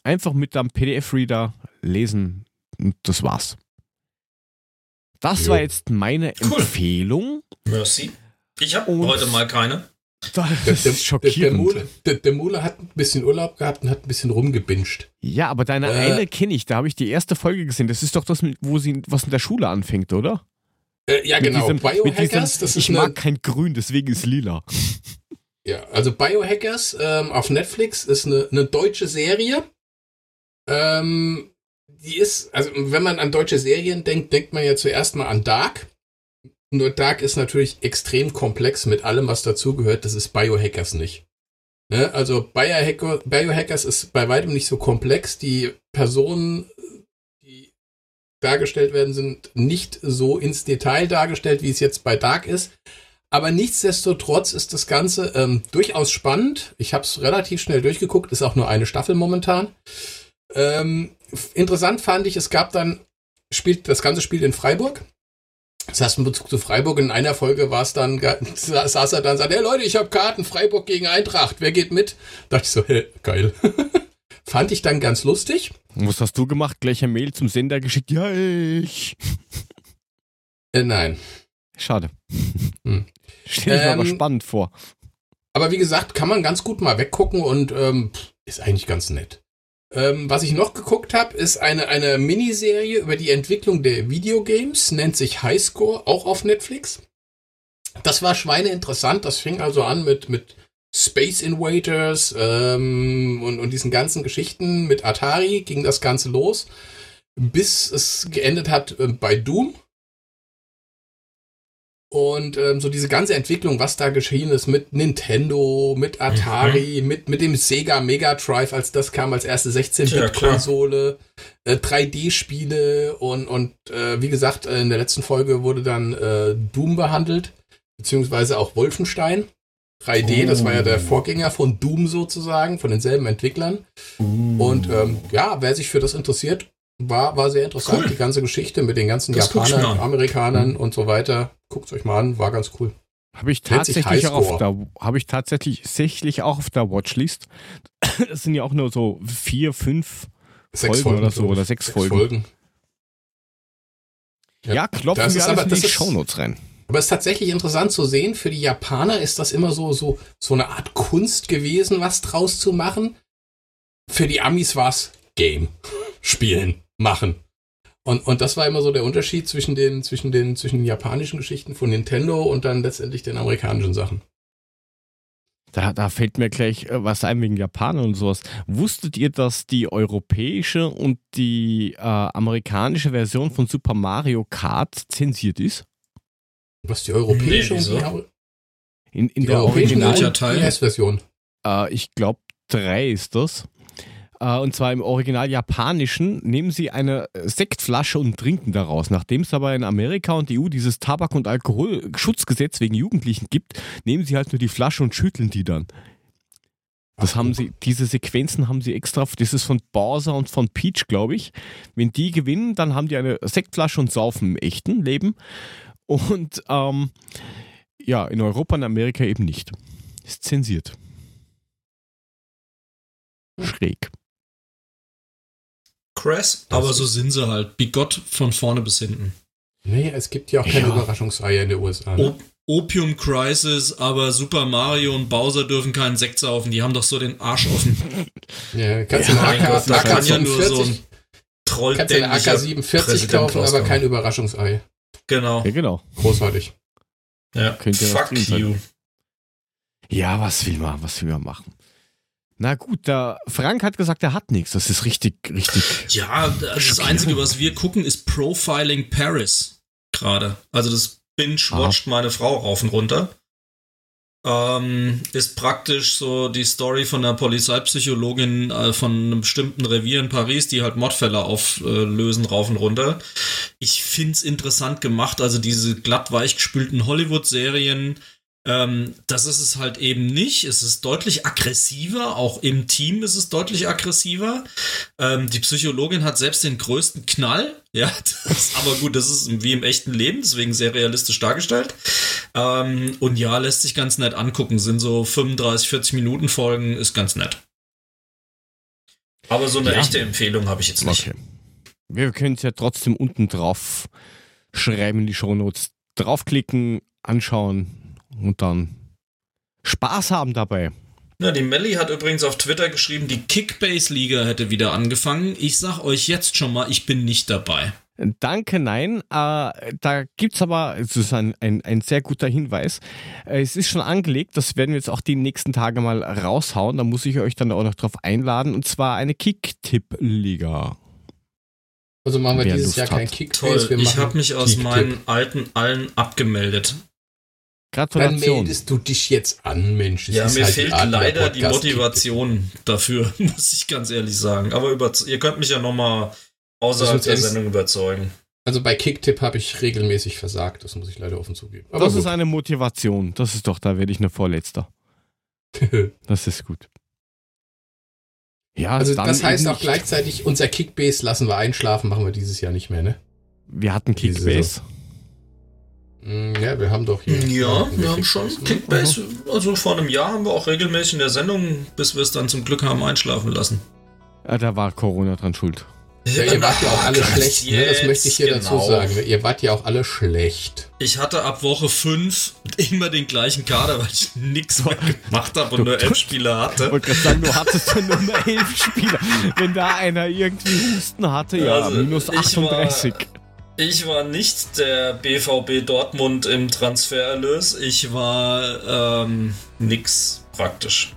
Einfach mit einem PDF-Reader lesen und das war's. Das Jo. war jetzt meine Cool. Empfehlung. Merci. Ich habe heute mal keine. Das der, ist der, der, schockierend. Mule, der, der Mule hat ein bisschen Urlaub gehabt und hat ein bisschen rumgebinscht. Ja, aber deine Äh. eine kenne ich, da habe ich die erste Folge gesehen. Das ist doch das, wo sie was in der Schule anfängt, oder? Äh, ja, Mit genau. diesem- Biohackers, diesem- das ist ich mag kein Grün, deswegen ist lila. Ja, also Biohackers ähm, auf Netflix ist eine, eine deutsche Serie. Ähm, die ist, also wenn man an deutsche Serien denkt, denkt man ja zuerst mal an Dark. Nur Dark ist natürlich extrem komplex mit allem, was dazugehört. Das ist Biohackers nicht. Ne? Also Biohacker, Biohackers ist bei weitem nicht so komplex. Die Personen, die dargestellt werden, sind nicht so ins Detail dargestellt, wie es jetzt bei Dark ist. Aber nichtsdestotrotz ist das Ganze ähm, durchaus spannend. Ich habe es relativ schnell durchgeguckt, ist auch nur eine Staffel momentan. Ähm, interessant fand ich, es gab dann, spielt, das Ganze spielt in Freiburg. Das heißt, in Bezug zu Freiburg, in einer Folge war es dann, saß er dann und sagte, hey Leute, ich habe Karten, Freiburg gegen Eintracht, wer geht mit? dachte ich so, hä, geil. [LAUGHS] Fand ich dann ganz lustig. Was hast du gemacht? Gleich ein Mail zum Sender geschickt? Ja, ich. Äh, nein. Schade. Hm. Stell dir Ähm, aber spannend vor. Aber wie gesagt, kann man ganz gut mal weggucken und ähm, ist eigentlich ganz nett. Ähm, was ich noch geguckt habe, ist eine, eine Miniserie über die Entwicklung der Videogames, nennt sich Highscore, auch auf Netflix. Das war schweineinteressant, das fing also an mit, mit Space Invaders ähm, und, und diesen ganzen Geschichten. Mit Atari ging das Ganze los, bis es geendet hat äh, bei Doom. Und ähm, so diese ganze Entwicklung, was da geschehen ist mit Nintendo, mit Atari, mit, mit dem Sega Mega Drive, als das kam als erste Ja, 16-Bit-Konsole, äh, 3D-Spiele und, und äh, wie gesagt, äh, in der letzten Folge wurde dann äh, Doom behandelt, beziehungsweise auch Wolfenstein. 3D, das war ja der Vorgänger von Doom sozusagen, von denselben Entwicklern. Und ähm, ja, wer sich für das interessiert, war, war sehr interessant. Cool. Die ganze Geschichte mit den ganzen Das Japanern. Amerikanern und so weiter. Guckt euch mal an, war ganz cool. Habe ich tatsächlich auch auf der, habe ich tatsächlich, auch auf der Watchlist. [CLEARS THROAT] Das sind ja auch nur so vier, fünf Folgen oder so, oder sechs Folgen. Ja, klopfen Das wir ist alles aber- in das die ist- Shownotes rein. Aber es ist tatsächlich interessant zu sehen, für die Japaner ist das immer so, so, so eine Art Kunst gewesen, was draus zu machen. Für die Amis war es Game. [LAUGHS] Spielen, machen. Und, und das war immer so der Unterschied zwischen den, zwischen den, zwischen den japanischen Geschichten von Nintendo und dann letztendlich den amerikanischen Sachen. Da, da fällt mir gleich äh, was ein wegen Japaner und sowas. Wusstet ihr, dass die europäische und die äh, amerikanische Version von Super Mario Kart zensiert ist? Was die europäische Nee, und die, In, in die der europäische Original. Welcher und Teil? die US-Version. Äh, ich glaube, drei ist das. Äh, und zwar im Original japanischen nehmen sie eine Sektflasche und trinken daraus. Nachdem es aber in Amerika und EU dieses Tabak- und Alkoholschutzgesetz wegen Jugendlichen gibt, nehmen sie halt nur die Flasche und schütteln die dann. Das haben sie, diese Sequenzen haben sie extra, das ist von Bowser und von Peach, glaube ich. Wenn die gewinnen, dann haben die eine Sektflasche und saufen im echten Leben. Und ähm, ja, in Europa und Amerika eben nicht. Ist zensiert. Schräg. Crass. Aber so sind sie halt. Bigott von vorne bis hinten. Nee, es gibt ja auch keine Ja. Überraschungseier in den USA. Ne? Opium Crisis, aber Super Mario und Bowser dürfen keinen Sekt saufen. Die haben doch so den Arsch offen. [LAUGHS] Ja, kannst Ja, du mein eine Gott, da AK, kann ja nur so 47 Troll kannst du eine dämlicher AK-47 Präsident kaufen, aber kein Überraschungsei. Genau. Ja, genau. Großartig. Ja. Fuck sein. you. Ja, was will man, was will man machen? Na gut, der Frank hat gesagt, er hat nichts. Das ist richtig, richtig. Ja, das Schockierend. Einzige, was wir gucken, ist Profiling Paris. Gerade. Also das binge-watcht meine Frau rauf und runter. Ähm, ist praktisch so die Story von einer Polizeipsychologin äh, von einem bestimmten Revier in Paris, die halt Mordfälle auflösen rauf und runter. Ich find's interessant gemacht, also diese glatt weich gespülten Hollywood-Serien, ähm, das ist es halt eben nicht. Es ist deutlich aggressiver, auch im Team ist es deutlich aggressiver. Ähm, die Psychologin hat selbst den größten Knall. [LAUGHS] Ja, das, aber gut, das ist wie im echten Leben, deswegen sehr realistisch dargestellt. Ähm, und ja, lässt sich ganz nett angucken. Sind so 35, 40 Minuten Folgen, ist ganz nett. Aber so eine Ja. echte Empfehlung habe ich jetzt nicht. Okay. Wir können es ja trotzdem unten drauf schreiben in die Shownotes. Draufklicken, anschauen und dann Spaß haben dabei. Ja, die Melly hat übrigens auf Twitter geschrieben, die Kickbase-Liga hätte wieder angefangen. Ich sag euch jetzt schon mal, ich bin nicht dabei. Danke, nein. Äh, da gibt es aber, es ist ein, ein, ein sehr guter Hinweis. Äh, es ist schon angelegt, das werden wir jetzt auch die nächsten Tage mal raushauen. Da muss ich euch dann auch noch drauf einladen. Und zwar eine Kick-Tipp-Liga. Also machen wir Wer dieses Lust Jahr hat. kein Kickbase. Toll, ich habe mich aus meinen alten allen abgemeldet. Dann Gratulation. meldest du dich jetzt an, Mensch. Das Ja, ist mir halt fehlt leider die Motivation dafür, [LAUGHS] muss ich ganz ehrlich sagen. Aber über, ihr könnt mich ja nochmal außerhalb ist der Sendung überzeugen. Also bei Kicktipp habe ich regelmäßig versagt, das muss ich leider offen zugeben. Aber das ist gut. eine Motivation. Das ist doch, da werde ich eine Vorletzter. [LAUGHS] Das ist gut. Ja, also dann das heißt auch gleichzeitig, unser Kickbase lassen wir einschlafen, machen wir dieses Jahr nicht mehr, ne? Wir hatten Diese Kickbase. Mm, Ja, wir haben doch hier. Ja, wir haben schon Kickbase, ne? Kickbase. Also vor einem Jahr haben wir auch regelmäßig in der Sendung, bis wir es dann zum Glück haben einschlafen lassen. Ja, da war Corona dran schuld. Ja, ihr wart ja auch [LAUGHS] alle Ach, schlecht, ne? das jetzt, möchte ich hier dazu genau. sagen. ne? Ihr wart ja auch alle schlecht. Ich hatte ab Woche 5 immer den gleichen Kader, weil ich nichts mehr [LAUGHS] gemacht habe und Du- nur du- elf Spieler Ich hatte. wollte gerade sagen, du hattest ja nur mal elf Spieler. Wenn da einer irgendwie Husten hatte, ja, Also, minus ich war- 38. Ich war nicht der BVB Dortmund im Transfererlös. Ich war ähm, nix praktisch.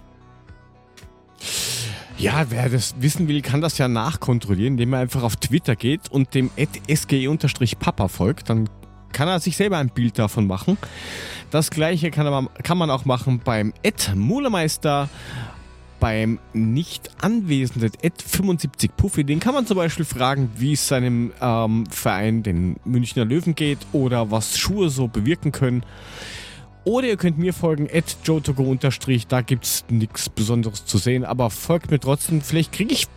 Ja, wer das wissen will, kann das ja nachkontrollieren, indem er einfach auf Twitter geht und dem sge-papa folgt. Dann kann er sich selber ein Bild davon machen. Das gleiche kann, er, kann man auch machen beim Ed Mulemeister, beim nicht anwesenden Ed 75 Puffy. Den kann man zum Beispiel fragen, wie es seinem ähm, Verein, den Münchner Löwen, geht oder was Schuhe so bewirken können. Oder ihr könnt mir folgen, at jotogo da gibt's nichts Besonderes zu sehen, aber folgt mir trotzdem, vielleicht kriege ich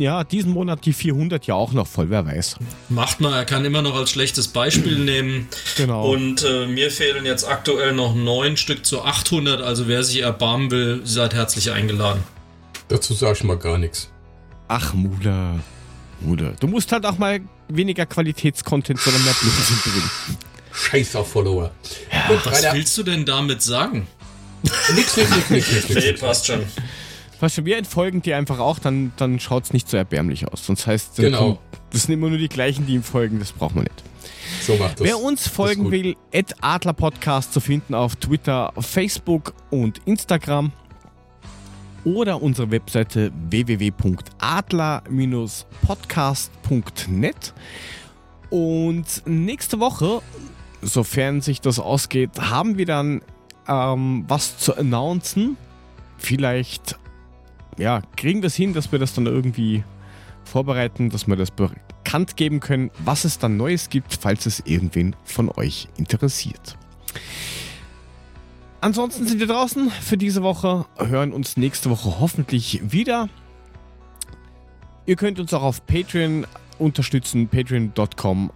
ja diesen Monat die 400 ja auch noch voll, wer weiß. Macht mal, er kann immer noch als schlechtes Beispiel nehmen. Genau. Und äh, mir fehlen jetzt aktuell noch neun Stück zu 800. Also wer sich erbarmen will, seid herzlich eingeladen. Dazu sage ich mal gar nichts. Ach, Muda. Muda. Du musst halt auch mal weniger Qualitätscontent, sondern mehr Blödsinn bringen. Scheiß auf Follower. Was weiter. willst du denn damit sagen? Nix, nix, nix, nix, nix, Nee, nix. passt schon. Weißt du, wir entfolgen die einfach auch, dann, dann schaut es nicht so erbärmlich aus. Sonst heißt Genau. das sind immer nur die gleichen, die ihm folgen, das braucht man nicht. So macht das. Wer uns folgen will, at Adler Podcast zu finden auf Twitter, Facebook und Instagram oder unsere Webseite www.adler-podcast.net. Und nächste Woche, sofern sich das ausgeht, haben wir dann ähm, was zu announcen. Vielleicht ja, kriegen wir es hin, dass wir das dann irgendwie vorbereiten, dass wir das bekannt geben können, was es dann Neues gibt, falls es irgendwen von euch interessiert. Ansonsten sind wir draußen für diese Woche, hören uns nächste Woche hoffentlich wieder. Ihr könnt uns auch auf Patreon unterstützen, patreon.com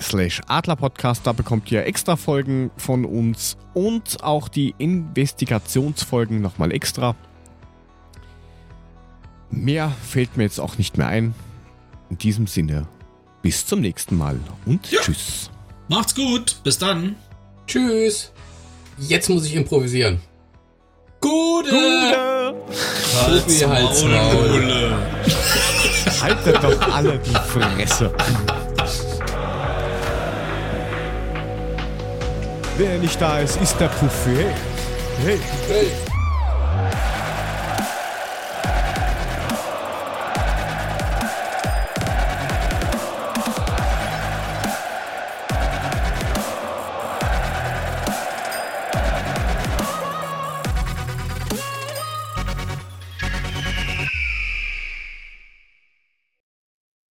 slash adlerpodcast. Da bekommt ihr extra Folgen von uns und auch die Investigationsfolgen nochmal extra. Mehr fällt mir jetzt auch nicht mehr ein. In diesem Sinne, bis zum nächsten Mal und tschüss. Macht's gut. Bis dann. Tschüss. Jetzt muss ich improvisieren. Gute! Gute! Tobi, halt's Maul. [LAUGHS] Haltet doch alle die Fresse. Wer nicht da ist, ist der Buffet. Hey. Hey.